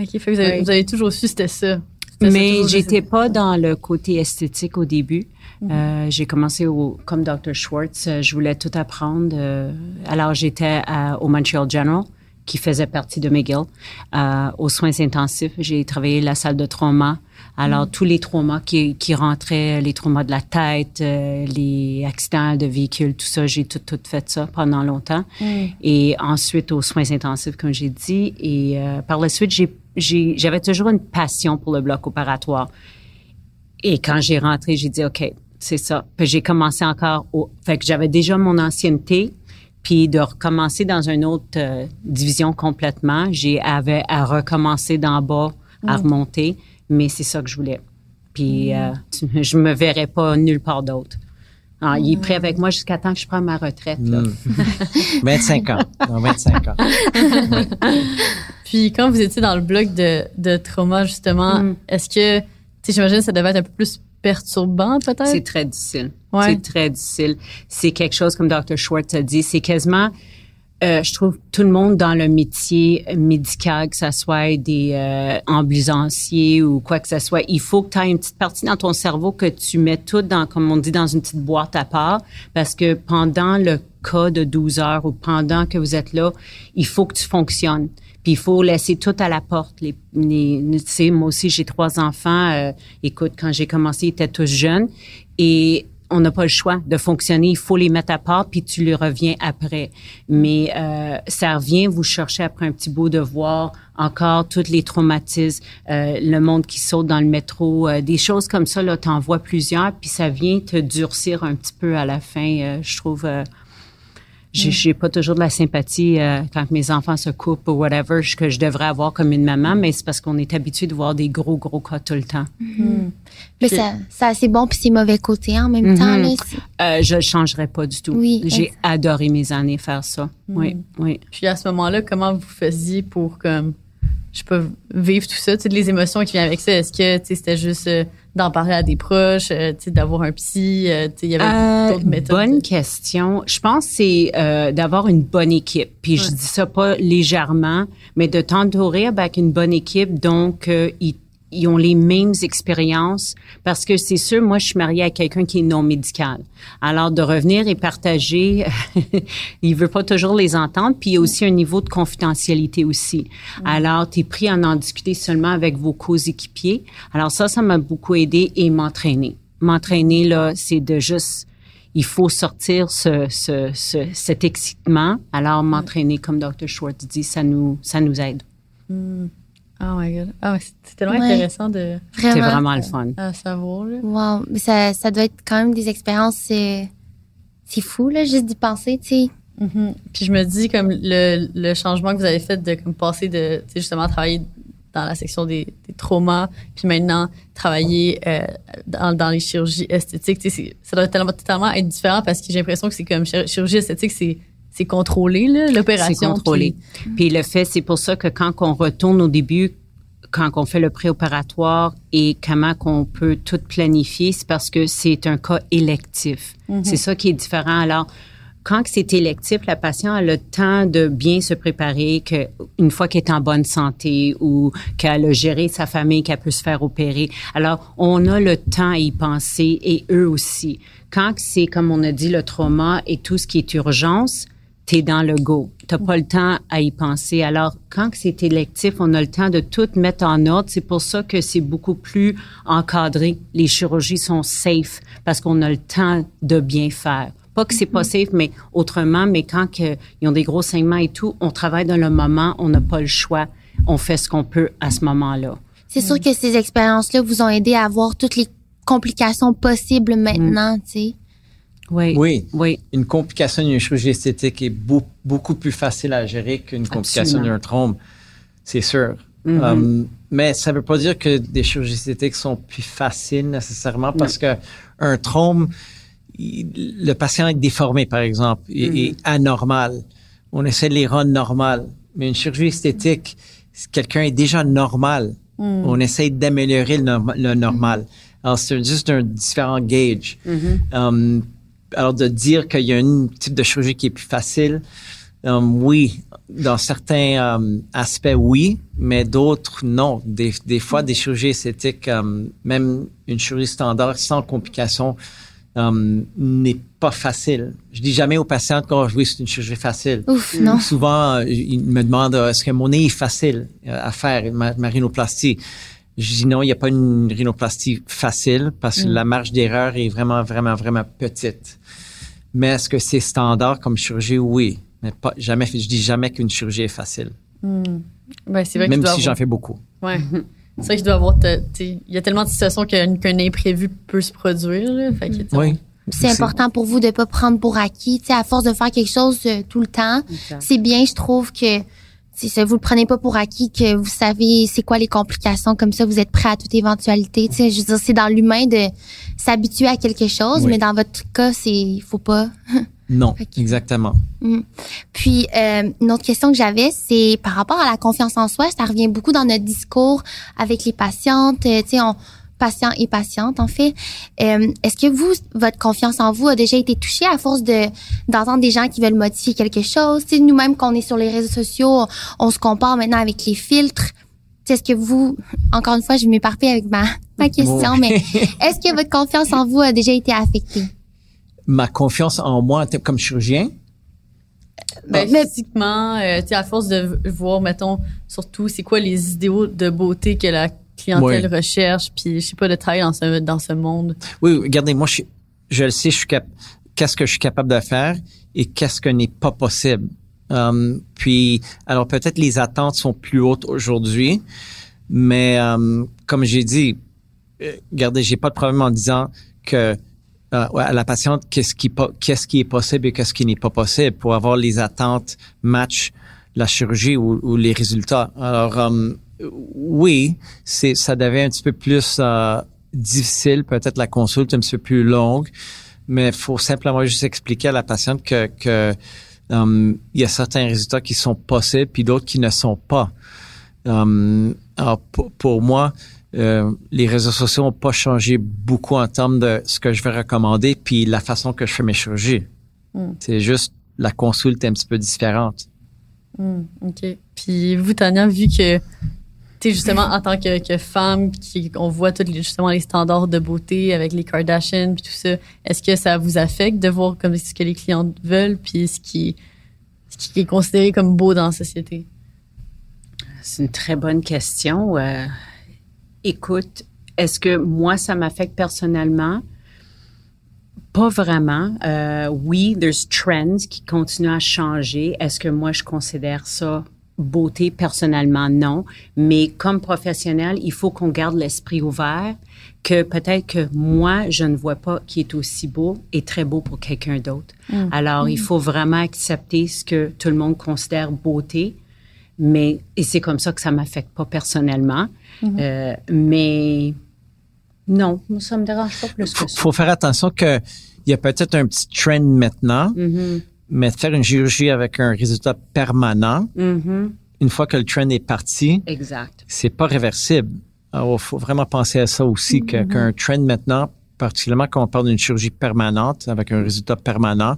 OK. Fait que vous avez, Oui. vous avez toujours su c'était ça. C'était ça, Mais j'étais pas dans le côté esthétique au début. Euh, j'ai commencé au, comme Dr. Schwartz. euh, Je voulais tout apprendre. euh, alors, j'étais au Montreal General, qui faisait partie de McGill. Euh, aux soins intensifs, j'ai travaillé la salle de trauma. Alors, tous les traumas qui, qui rentraient, les traumas de la tête, euh, les accidents de véhicules, tout ça, j'ai tout, tout fait ça pendant longtemps. Et ensuite, aux soins intensifs, comme j'ai dit. Et euh, par la suite, j'ai, j'ai, j'avais toujours une passion pour le bloc opératoire. Et quand j'ai rentré, j'ai dit, OK, c'est ça. Puis j'ai commencé encore au... Fait que j'avais déjà mon ancienneté. Puis de recommencer dans une autre euh, division complètement, j'ai avait à recommencer d'en bas, à remonter. mais c'est ça que je voulais. Puis euh, je me verrais pas nulle part d'autre. Ah, il est prêt avec moi jusqu'à temps que je prenne ma retraite. Là. Mm. 25 ans. Dans 25 ans. Puis quand vous étiez dans le bloc de, de trauma, justement, Mm. est-ce que, tu sais, j'imagine que ça devait être un peu plus perturbant, peut-être? C'est très difficile. Ouais. C'est très difficile. C'est quelque chose, comme Dr. Schwartz a dit, c'est quasiment, euh, je trouve, tout le monde dans le métier médical, que ça soit des euh, ambulanciers ou quoi que ce soit, il faut que tu aies une petite partie dans ton cerveau que tu mets tout dans, comme on dit, dans une petite boîte à part, parce que pendant le cas de 12 heures ou pendant que vous êtes là, il faut que tu fonctionnes. Puis il faut laisser tout à la porte. Les, les, tu sais, moi aussi, j'ai trois enfants. Euh, écoute, quand j'ai commencé, ils étaient tous jeunes. Et on n'a pas le choix de fonctionner. Il faut les mettre à part, puis tu les reviens après. Mais euh, ça revient vous chercher après un petit bout de voir encore tous les traumatismes, euh, le monde qui saute dans le métro, euh, des choses comme ça. Là, t'en vois plusieurs, puis ça vient te durcir un petit peu à la fin. euh, je trouve. Euh, j'ai, pas toujours de la sympathie euh, quand mes enfants se coupent ou whatever que je devrais avoir comme une maman, mais c'est parce qu'on est habitué de voir des gros gros cas tout le temps. Mais Puis- ça, ça a ses bons puis ses mauvais côtés en même Mhm. temps. Là, C'est- Euh, je le changerais pas du tout. Oui, j'ai adoré mes années faire ça. Oui, oui. Puis à ce moment-là, comment vous faisiez pour comme je peux vivre tout ça, toutes les émotions qui viennent avec ça. Est-ce que tu sais, c'était juste euh, d'en parler à des proches, euh, d'avoir un psy, euh, il y avait Euh, d'autres méthodes. bonne question. Je pense que c'est euh, d'avoir une bonne équipe. Puis je dis ça pas légèrement, mais de t'entourer avec une bonne équipe, donc ils, ils ont les mêmes expériences. Parce que c'est sûr, moi, je suis mariée à quelqu'un qui est non médical. Alors de revenir et partager, il veut pas toujours les entendre. Puis il y a aussi un niveau de confidentialité aussi. Alors tu es pris à en discuter seulement avec vos co-équipiers. Alors ça, ça m'a beaucoup aidé et m'entraîner. M'entraîner là, c'est de juste il faut sortir ce, ce, ce- cet excitement. Alors, m'entraîner, comme Dr. Schwartz dit, ça nous, ça nous aide. Oh my god. Ah, ouais, c'est tellement Ouais. intéressant de Vraiment. C'est vraiment le fun. à savoir. Là. Wow. Mais ça, ça doit être quand même des expériences. C'est fou, là, juste d'y penser, tu sais. Mhm. Puis je me dis comme le, le changement que vous avez fait de comme passer de tu sais, justement travailler dans la section des, des traumas, puis maintenant travailler euh, dans, dans les chirurgies esthétiques, tu sais, ça doit tellement, totalement être différent parce que j'ai l'impression que c'est comme chir- chirurgie esthétique, c'est c'est contrôlé l'opération. C'est contrôlé. Puis le fait, c'est pour ça que quand on retourne au début, quand on fait le préopératoire et comment qu'on peut tout planifier, c'est parce que c'est un cas électif. C'est ça qui est différent. Alors, quand c'est électif, la patiente a le temps de bien se préparer, que une fois qu'elle est en bonne santé ou qu'elle a géré sa famille, qu'elle peut se faire opérer. Alors, on a le temps à y penser et eux aussi. Quand c'est, comme on a dit, le trauma et tout ce qui est urgence, t'es dans le go. T'as pas le temps à y penser. Alors, quand que c'est électif, on a le temps de tout mettre en ordre. C'est pour ça que c'est beaucoup plus encadré. Les chirurgies sont safe parce qu'on a le temps de bien faire. Pas que c'est pas safe, mais autrement, mais quand que, ils ont des gros saignements et tout, on travaille dans le moment, on n'a pas le choix. On fait ce qu'on peut à ce moment-là. C'est sûr que ces expériences-là vous ont aidé à avoir toutes les complications possibles maintenant, tu sais. Oui. Oui. Oui. Une complication d'une chirurgie esthétique est beau- beaucoup plus facile à gérer qu'une complication d'un trompe, c'est sûr. Mhm. Um, mais ça veut pas dire que des chirurgies esthétiques sont plus faciles nécessairement parce que un trompe, il- le patient est déformé, par exemple, et, Mhm. et anormal. On essaie de les rendre normales. Mais une chirurgie esthétique, quelqu'un est déjà normal, on essaie d'améliorer le, norma- le normal. Alors, c'est juste un différent gauge. Um, alors, de dire qu'il y a un type de chirurgie qui est plus facile, um, oui, dans certains um, aspects, oui, mais d'autres, non. Des, des fois, des chirurgies esthétiques, um, même une chirurgie standard sans complications, n'est pas facile. Je dis jamais aux patients oh, oui, c'est une chirurgie facile. Ouf, non. Souvent, euh, ils me demandent euh, est-ce que mon nez est facile euh, à faire, ma, ma rhinoplastie? Je dis non, il n'y a pas une rhinoplastie facile parce que la marge d'erreur est vraiment, vraiment, vraiment petite. Mais est-ce que c'est standard comme chirurgie? Oui. Mais pas, jamais, je dis jamais qu'une chirurgie est facile. Ben, c'est vrai Même si j'en fais beaucoup. Ouais. C'est vrai qu'il doit avoir. te- tu sais, Il y a tellement de situations qu'un qu'un imprévu peut se produire. Là, fait que, tu sais, Oui. C'est important pour vous de pas prendre pour acquis, tu sais, à force de faire quelque chose euh, tout le temps. C'est bien, je trouve que, c'est ça, vous le prenez pas pour acquis que vous savez c'est quoi les complications comme ça, vous êtes prêt à toute éventualité. Tu sais, je veux dire, c'est dans l'humain de s'habituer à quelque chose, Oui. mais dans votre cas, c'est faut pas. Non, exactement. Mm. Puis euh, une autre question que j'avais, c'est par rapport à la confiance en soi, ça revient beaucoup dans notre discours avec les patientes, euh, tu sais, on patients et patientes en fait. Euh, Est-ce que vous, votre confiance en vous a déjà été touchée à force de d'entendre des gens qui veulent modifier quelque chose? Tu sais, nous-mêmes, qu'on est sur les réseaux sociaux, on, se compare maintenant avec les filtres. Tu sais, Est-ce que vous, encore une fois, je m'éparpille avec ma, ma question, mais est-ce que votre confiance en vous a déjà été affectée? Ma confiance en moi comme chirurgien, Ben, Mais- physiquement, euh, tu sais, à force de voir, mettons, surtout, c'est quoi les idéaux de beauté que la clientèle Ouais. recherche, puis je sais pas de taille dans ce dans ce monde. Oui, oui, regardez, moi, je, je le sais, je suis cap- qu'est-ce que je suis capable de faire et qu'est-ce que n'est pas possible. Um, puis, alors peut-être les attentes sont plus hautes aujourd'hui, mais um, comme j'ai dit, euh, regardez, j'ai pas de problème en disant que euh, à la patiente qu'est-ce qui qu'est-ce qui est possible et qu'est-ce qui n'est pas possible pour avoir les attentes match la chirurgie ou, ou les résultats. Alors um, oui, c'est ça devient un petit peu plus euh, difficile, peut-être la consulte un petit peu plus longue, mais il faut simplement juste expliquer à la patiente que, que um, il y a certains résultats qui sont possibles puis d'autres qui ne sont pas. Um, alors pour, pour moi, euh, les réseaux sociaux n'ont pas changé beaucoup en termes de ce que je vais recommander puis la façon que je fais mes chirurgies. Mm. C'est juste la consulte est un petit peu différente. Hmm, OK. Puis vous, Tania, vu que tu justement en tant que, femme, qui, on voit tous les, justement les standards de beauté avec les Kardashians puis tout ça, est-ce que ça vous affecte de voir comme ce que les clients veulent puis ce qui, ce qui est considéré comme beau dans la société? C'est une très bonne question. Euh, écoute, est-ce que moi, ça m'affecte personnellement? Pas vraiment. Euh, oui, there's trends qui continuent à changer. Est-ce que moi, je considère ça beauté personnellement? Non. Mais comme professionnel, il faut qu'on garde l'esprit ouvert que peut-être que moi, je ne vois pas qui est aussi beau et très beau pour quelqu'un d'autre. Alors, il faut vraiment accepter ce que tout le monde considère beauté mais et c'est comme ça que ça m'affecte pas personnellement. Euh, mais non, ça me dérange pas plus faut, que ça. faut faire attention que il y a peut-être un petit trend maintenant, Mhm, mais faire une chirurgie avec un résultat permanent, mhm, une fois que le trend est parti, exact. c'est pas réversible. Alors, il faut vraiment penser à ça aussi, que- qu'un trend maintenant, particulièrement quand on parle d'une chirurgie permanente, avec un résultat permanent,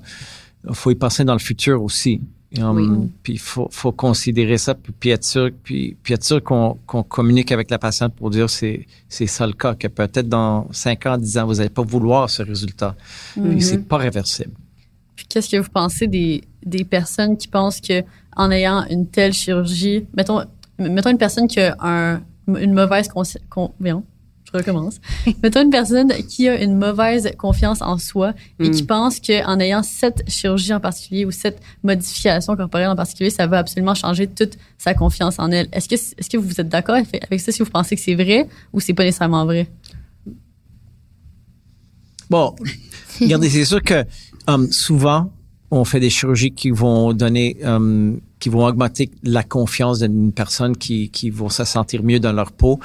il faut y penser dans le futur aussi. Um, Oui. Puis il faut, faut considérer ça, puis, puis être sûr, puis, puis être sûr qu'on qu'on communique avec la patiente pour dire c'est c'est ça le cas, que peut-être dans 5 ans, 10 ans, vous n'allez pas vouloir ce résultat. Puis c'est pas réversible. Puis qu'est-ce que vous pensez des, des personnes qui pensent que en ayant une telle chirurgie, mettons, mettons une personne qui a un, une mauvaise con, je recommence. mettons une personne qui a une mauvaise confiance en soi et qui pense qu'en ayant cette chirurgie en particulier ou cette modification corporelle en particulier, ça va absolument changer toute sa confiance en elle. Est-ce que, est-ce que vous êtes d'accord avec avec ça si vous pensez que c'est vrai ou c'est pas nécessairement vrai? Bon, regardez, c'est sûr que um, souvent, on fait des chirurgies qui vont donner, um, qui vont augmenter la confiance d'une personne qui, qui vont se sentir mieux dans leur peau,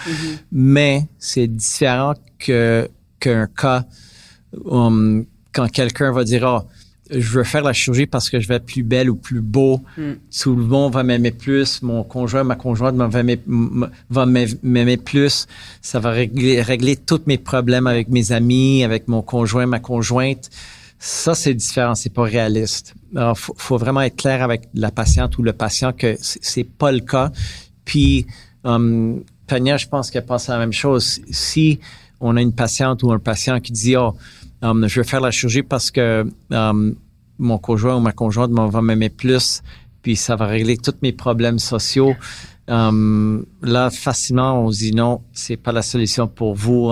mais c'est différent que qu'un cas um, quand quelqu'un va dire ah je veux faire la chirurgie parce que je vais être plus belle ou plus beau. Tout le monde va m'aimer plus. Mon conjoint, ma conjointe va m'aimer plus. Ça va régler, régler tous mes problèmes avec mes amis, avec mon conjoint, ma conjointe. Ça, c'est différent. C'est pas réaliste. Alors, faut, vraiment être clair avec la patiente ou le patient que c'est pas le cas. Puis, um, Tania, je pense qu'elle pense à la même chose. Si on a une patiente ou un patient qui dit, oh, um, je veux faire la chirurgie parce que um, mon conjoint ou ma conjointe va m'aimer plus, puis ça va régler tous mes problèmes sociaux. Um, là, facilement, on se dit non, c'est pas la solution pour vous.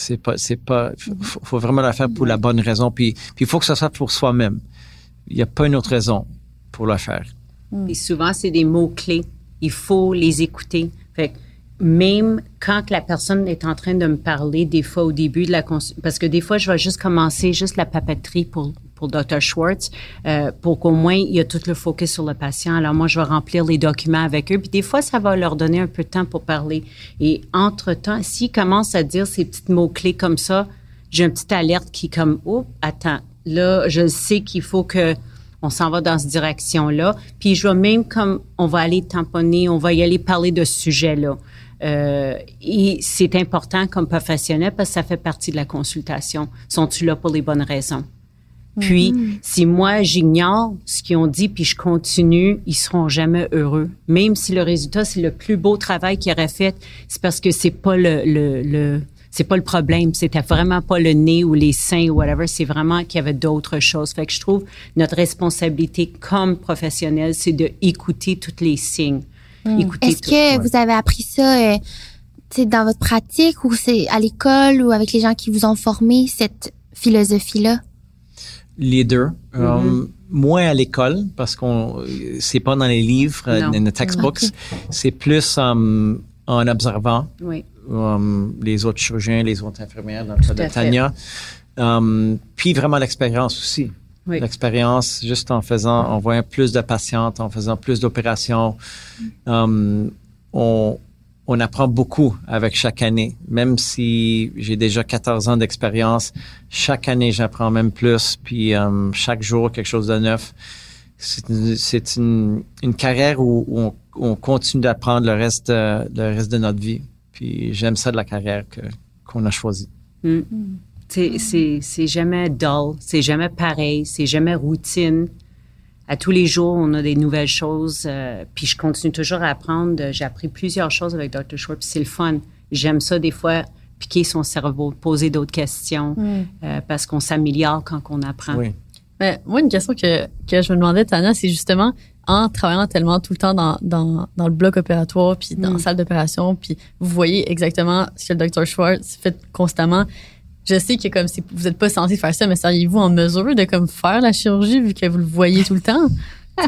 C'est pas, c'est pas, faut, faut vraiment la faire pour la bonne raison. Puis, puis il faut que ça soit pour soi-même. Il n'y a pas une autre raison pour le faire. Et souvent, c'est des mots-clés. Il faut les écouter. Fait que même quand la personne est en train de me parler, des fois au début de la parce que des fois, je vais juste commencer juste la papeterie pour pour Dr. Schwartz, euh, pour qu'au moins il y a tout le focus sur le patient. Alors moi, je vais remplir les documents avec eux, puis des fois, ça va leur donner un peu de temps pour parler. Et entre-temps, s'ils commencent à dire ces petits mots-clés comme ça, j'ai une petite alerte qui est comme, oh, attends, là, je sais qu'il faut que on s'en va dans cette direction-là. Puis je vais même comme, on va aller tamponner, on va y aller parler de ce sujet-là. Euh, et c'est important comme professionnel parce que ça fait partie de la consultation. Sont-tu là pour les bonnes raisons? Puis, Mm-hmm. si moi, j'ignore ce qu'ils ont dit, puis je continue, ils seront jamais heureux. Même si le résultat, c'est le plus beau travail qu'ils auraient fait, c'est parce que c'est pas le, le, le c'est pas le problème. C'était vraiment pas le nez ou les seins ou whatever. C'est vraiment qu'il y avait d'autres choses. Fait que je trouve notre responsabilité comme professionnel, c'est de écouter tous les signes. Écouter Mm. Est-ce que vous avez appris ça euh, dans votre pratique ou c'est à l'école ou avec les gens qui vous ont formé, cette philosophie-là? Les deux. Mm-hmm. Um, moins à l'école parce qu'on c'est pas dans les livres, euh, Non. dans les textbooks. C'est plus um, en observant Oui. um, les autres chirurgiens, les autres infirmières, dans le cas à de fait. Tania. Um, puis vraiment l'expérience aussi. Oui. L'expérience, juste en faisant, en voyant plus de patientes, en faisant plus d'opérations, um, on, on apprend beaucoup avec chaque année. Même si j'ai déjà 14 ans d'expérience, chaque année j'apprends même plus. Puis um, chaque jour quelque chose de neuf. C'est une, c'est une, une carrière où, où on, on continue d'apprendre le reste, euh, le reste de notre vie. Puis j'aime ça de la carrière que, qu'on a choisie. Mm. C'est, c'est, c'est jamais dull, c'est jamais pareil, c'est jamais routine. À tous les jours, on a des nouvelles choses. euh, puis je continue toujours à apprendre. J'ai appris plusieurs choses avec Dr. Schwartz. puis C'est le fun. J'aime ça des fois piquer son cerveau, poser d'autres questions, euh, parce qu'on s'améliore quand on apprend. Oui. Mais moi, une question que, que je me demandais, Tania, c'est justement en travaillant tellement tout le temps dans, dans, dans le bloc opératoire, puis dans la salle d'opération, puis vous voyez exactement ce que le Dr. Schwartz fait constamment. Je sais que comme si vous n'êtes pas censé faire ça, mais seriez-vous en mesure de comme faire la chirurgie vu que vous le voyez tout le temps?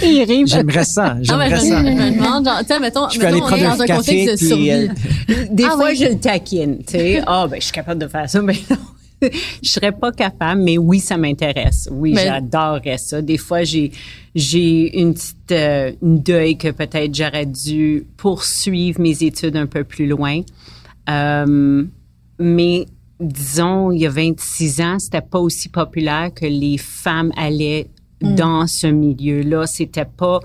J'aimerais ça. Ah, ben, J'aimerais je, ça. je me demande, genre, tu sais, mettons, Je mettons, on est prendre dans un contexte de puis, survie. euh, Des Ah fois, oui. je le taquine, tu sais. Ah, ben, je suis capable de faire ça, mais non. Je serais pas capable, mais oui, ça m'intéresse. Oui, Mais- j'adorerais ça. Des fois, j'ai j'ai une petite euh, une deuil que peut-être j'aurais dû poursuivre mes études un peu plus loin. Euh, mais disons, il y a 26 ans, c'était pas aussi populaire que les femmes allaient dans ce milieu-là. C'était pas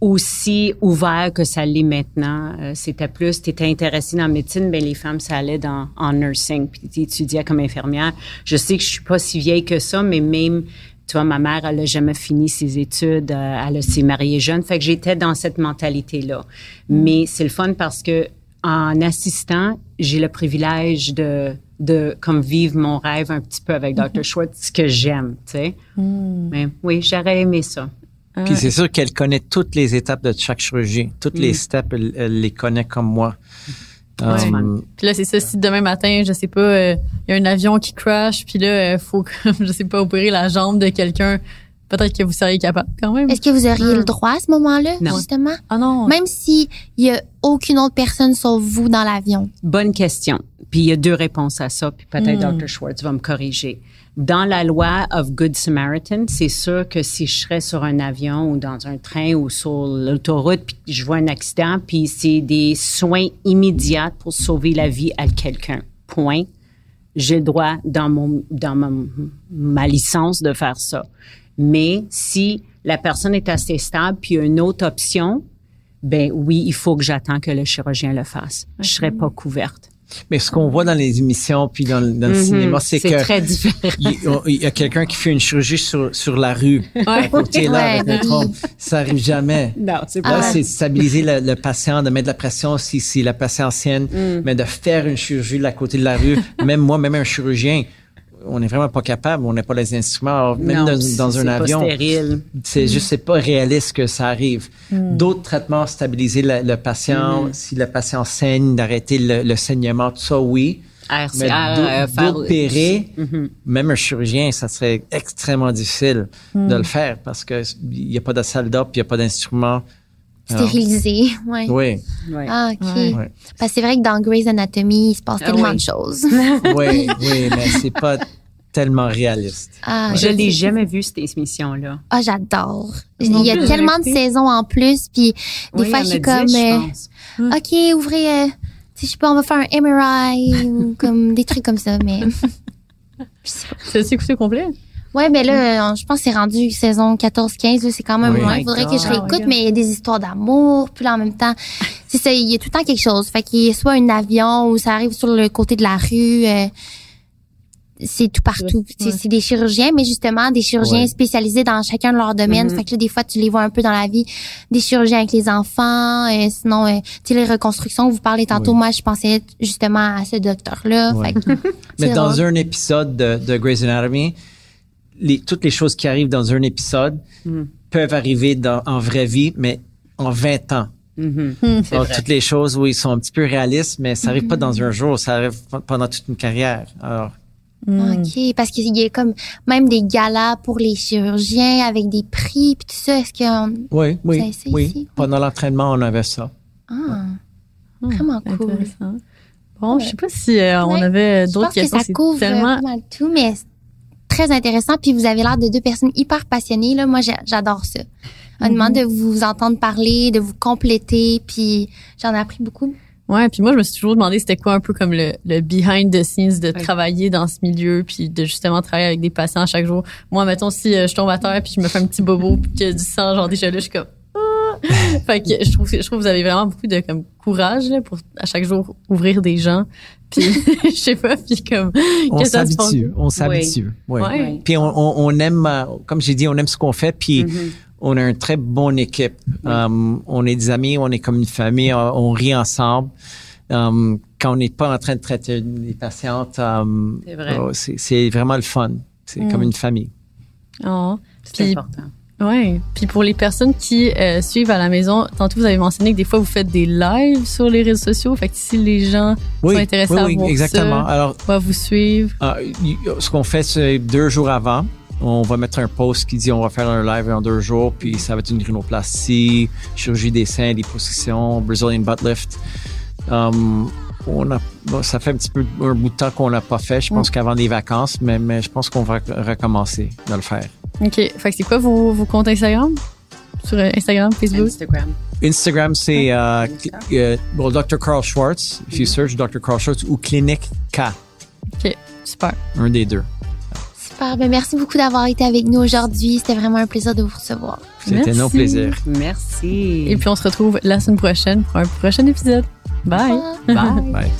aussi ouvert que ça l'est maintenant. Euh, c'était plus, tu étais intéressé dans la médecine, ben les femmes, ça allait dans, en nursing, puis tu étudiais comme infirmière. Je sais que je suis pas si vieille que ça, mais même, tu vois, ma mère, elle a jamais fini ses études, euh, elle s'est mariée jeune, fait que j'étais dans cette mentalité-là. Mais c'est le fun parce que en assistant, j'ai le privilège de de comme vivre mon rêve un petit peu avec Dr. Schwartz, ce que j'aime, tu sais. Mais oui, j'aurais aimé ça. Puis c'est sûr qu'elle connaît toutes les étapes de chaque chirurgie. Toutes Mm. les steps, elle, elle les connaît comme moi. Um, Puis là, c'est ça, si demain matin, je sais pas, euh, il y a un avion qui crash, puis là, il faut, comme, je sais pas, opérer la jambe de quelqu'un, peut-être que vous seriez capable quand même. Est-ce que vous auriez Hmm. le droit à ce moment-là, Non. justement? Ah non. Même si il y a aucune autre personne sauf vous dans l'avion. Bonne question. Puis il y a deux réponses à ça, puis peut-être Mm. Dr. Schwartz va me corriger. Dans la loi of Good Samaritan, c'est sûr que si je serais sur un avion ou dans un train ou sur l'autoroute, puis je vois un accident, puis c'est des soins immédiats pour sauver la vie à quelqu'un. Point. J'ai le droit dans mon dans ma, ma licence de faire ça. Mais si la personne est assez stable, puis une autre option, ben oui, il faut que j'attends que le chirurgien le fasse. Je serais pas couverte. mais ce qu'on voit dans les émissions puis dans, le- dans le Mhm. cinéma, c'est C'est que très différent. il, y a quelqu'un qui fait une chirurgie sur, sur la rue, à côté là, Ouais, avec un trompe. Ça arrive jamais. Non, c'est Là, Ah. c'est de stabiliser le, le patient, de mettre de la pression si, si la patiente ancienne, Mm. mais de faire une chirurgie de la côté de la rue. même moi, même un chirurgien, on n'est vraiment pas capable, on n'a pas les instruments. Alors, même Non, dans, un avion, c'est juste c'est pas réaliste que ça arrive. D'autres traitements, stabiliser le, le patient, si le patient saigne, d'arrêter le, le saignement, tout ça, oui. RCR, Mais euh, d'opérer, Mhm. même un chirurgien, ça serait extrêmement difficile de le faire parce que il n'y a pas de salle d'op, il n'y a pas d'instrument. Stérilisé, ouais. Oui, Ouais. Ah, OK. Parce que c'est vrai que dans Grey's Anatomy, il se passe Ah tellement oui. de choses. oui, oui, mais c'est pas tellement réaliste. Ah, Je l'ai jamais vu, cette émission-là. Ah, j'adore. Il y a tellement de saisons en plus, puis des Oui, fois, je suis comme, euh, pense. OK, ouvrez, euh, je sais pas, on va faire un MRI ou comme des trucs comme ça, mais. C'est aussi écouté au complet? Ouais, mais là, euh, je pense que c'est rendu saison 14-15, là, c'est quand même Oui. loin. Oh Il my faudrait que je réécoute, mais il y a des histoires d'amour, puis là, en même temps, c'est ça, il y a tout le temps quelque chose. Fait qu'il y a soit un avion ou ça arrive sur le côté de la rue, euh, c'est tout partout. Ouais. C'est- C'est des chirurgiens, mais justement, des chirurgiens Ouais. spécialisés dans chacun de leurs domaines. Mhm. Fait que là, des fois, tu les vois un peu dans la vie. Des chirurgiens avec les enfants, euh, sinon, euh, tu sais, les reconstructions, vous parlez tantôt, moi, je pensais justement à ce docteur-là. Ouais. Fait que, Mais dans drôle. un épisode de, de Grey's Anatomy, les, toutes les choses qui arrivent dans un épisode Mhm. peuvent arriver dans, en vraie vie, mais en 20 ans. Mhm. Alors, vrai. toutes les choses où ils sont un petit peu réalistes, mais ça arrive pas dans un jour, ça arrive pendant toute une carrière. Alors, Hmm. OK, parce qu'il y a comme même des galas pour les chirurgiens avec des prix puis tout ça. Est-ce que oui, oui, essayé oui. ici? Pendant l'entraînement, on avait ça. ah, Hmm. vraiment cool. Bon, je sais pas si euh, on Ouais. avait Je d'autres pense que questions. ça couvre euh, tellement pas mal tout, mais très intéressant. Puis vous avez l'air de deux personnes hyper passionnées. Là. Moi, j'adore ça. Honnêtement, de vous entendre parler, de vous compléter, puis j'en ai appris beaucoup. Ouais, puis moi je me suis toujours demandé c'était quoi un peu comme le, le behind the scenes de Ouais. travailler dans ce milieu puis de justement travailler avec des patients chaque jour. Moi mettons si euh, je tombe à terre puis je me fais un petit bobo puis qu'il y a du sang genre déjà là je suis comme ah! fait que je trouve je trouve que vous avez vraiment beaucoup de comme courage là, pour à chaque jour ouvrir des gens puis je sais pas puis comme On que ça se passe. s'habitue, on s'habitue. Oui. Ouais. Ouais. Puis on, on, on aime, euh, comme j'ai dit, on aime ce qu'on fait, puis Mhm. on a une très bonne équipe. Um, on est des amis, on est comme une famille, on, on rit ensemble. Um, quand on n'est pas en train de traiter les patientes, um, C'est vrai. oh, c'est c'est vraiment le fun. C'est Mm. comme une famille. Oh. C'est Puis important. Ouais. Puis pour les personnes qui euh, suivent à la maison, tantôt vous avez mentionné que des fois vous faites des lives sur les réseaux sociaux. Fait que si les gens Oui, sont intéressés oui, à oui, voir exactement. ça, Alors, va vous suivre. euh, y- ce qu'on fait, c'est deux jours avant. On va mettre un post qui dit on va faire un live en deux jours, puis ça va être une rhinoplastie, chirurgie des seins, liposuction, Brazilian butt lift. Um, on a, bon, ça fait un petit peu un bout de temps qu'on l'a pas fait. Je pense qu'avant les vacances, mais, mais je pense qu'on va recommencer de le faire. OK. Fait que c'est quoi vos, vos comptes Instagram? Sur euh, Instagram, Facebook? Instagram. Instagram, c'est euh, euh, bon, Dr. Carl Schwartz. If you search Dr. Carl Schwartz ou Clinique K, OK. Super. un des deux. Super. Ben, merci beaucoup d'avoir été avec nous aujourd'hui. C'était vraiment un plaisir de vous recevoir. C'était nos plaisirs. Merci. Et puis on se retrouve la semaine prochaine pour un prochain épisode. Bye. Bye. Bye. Bye.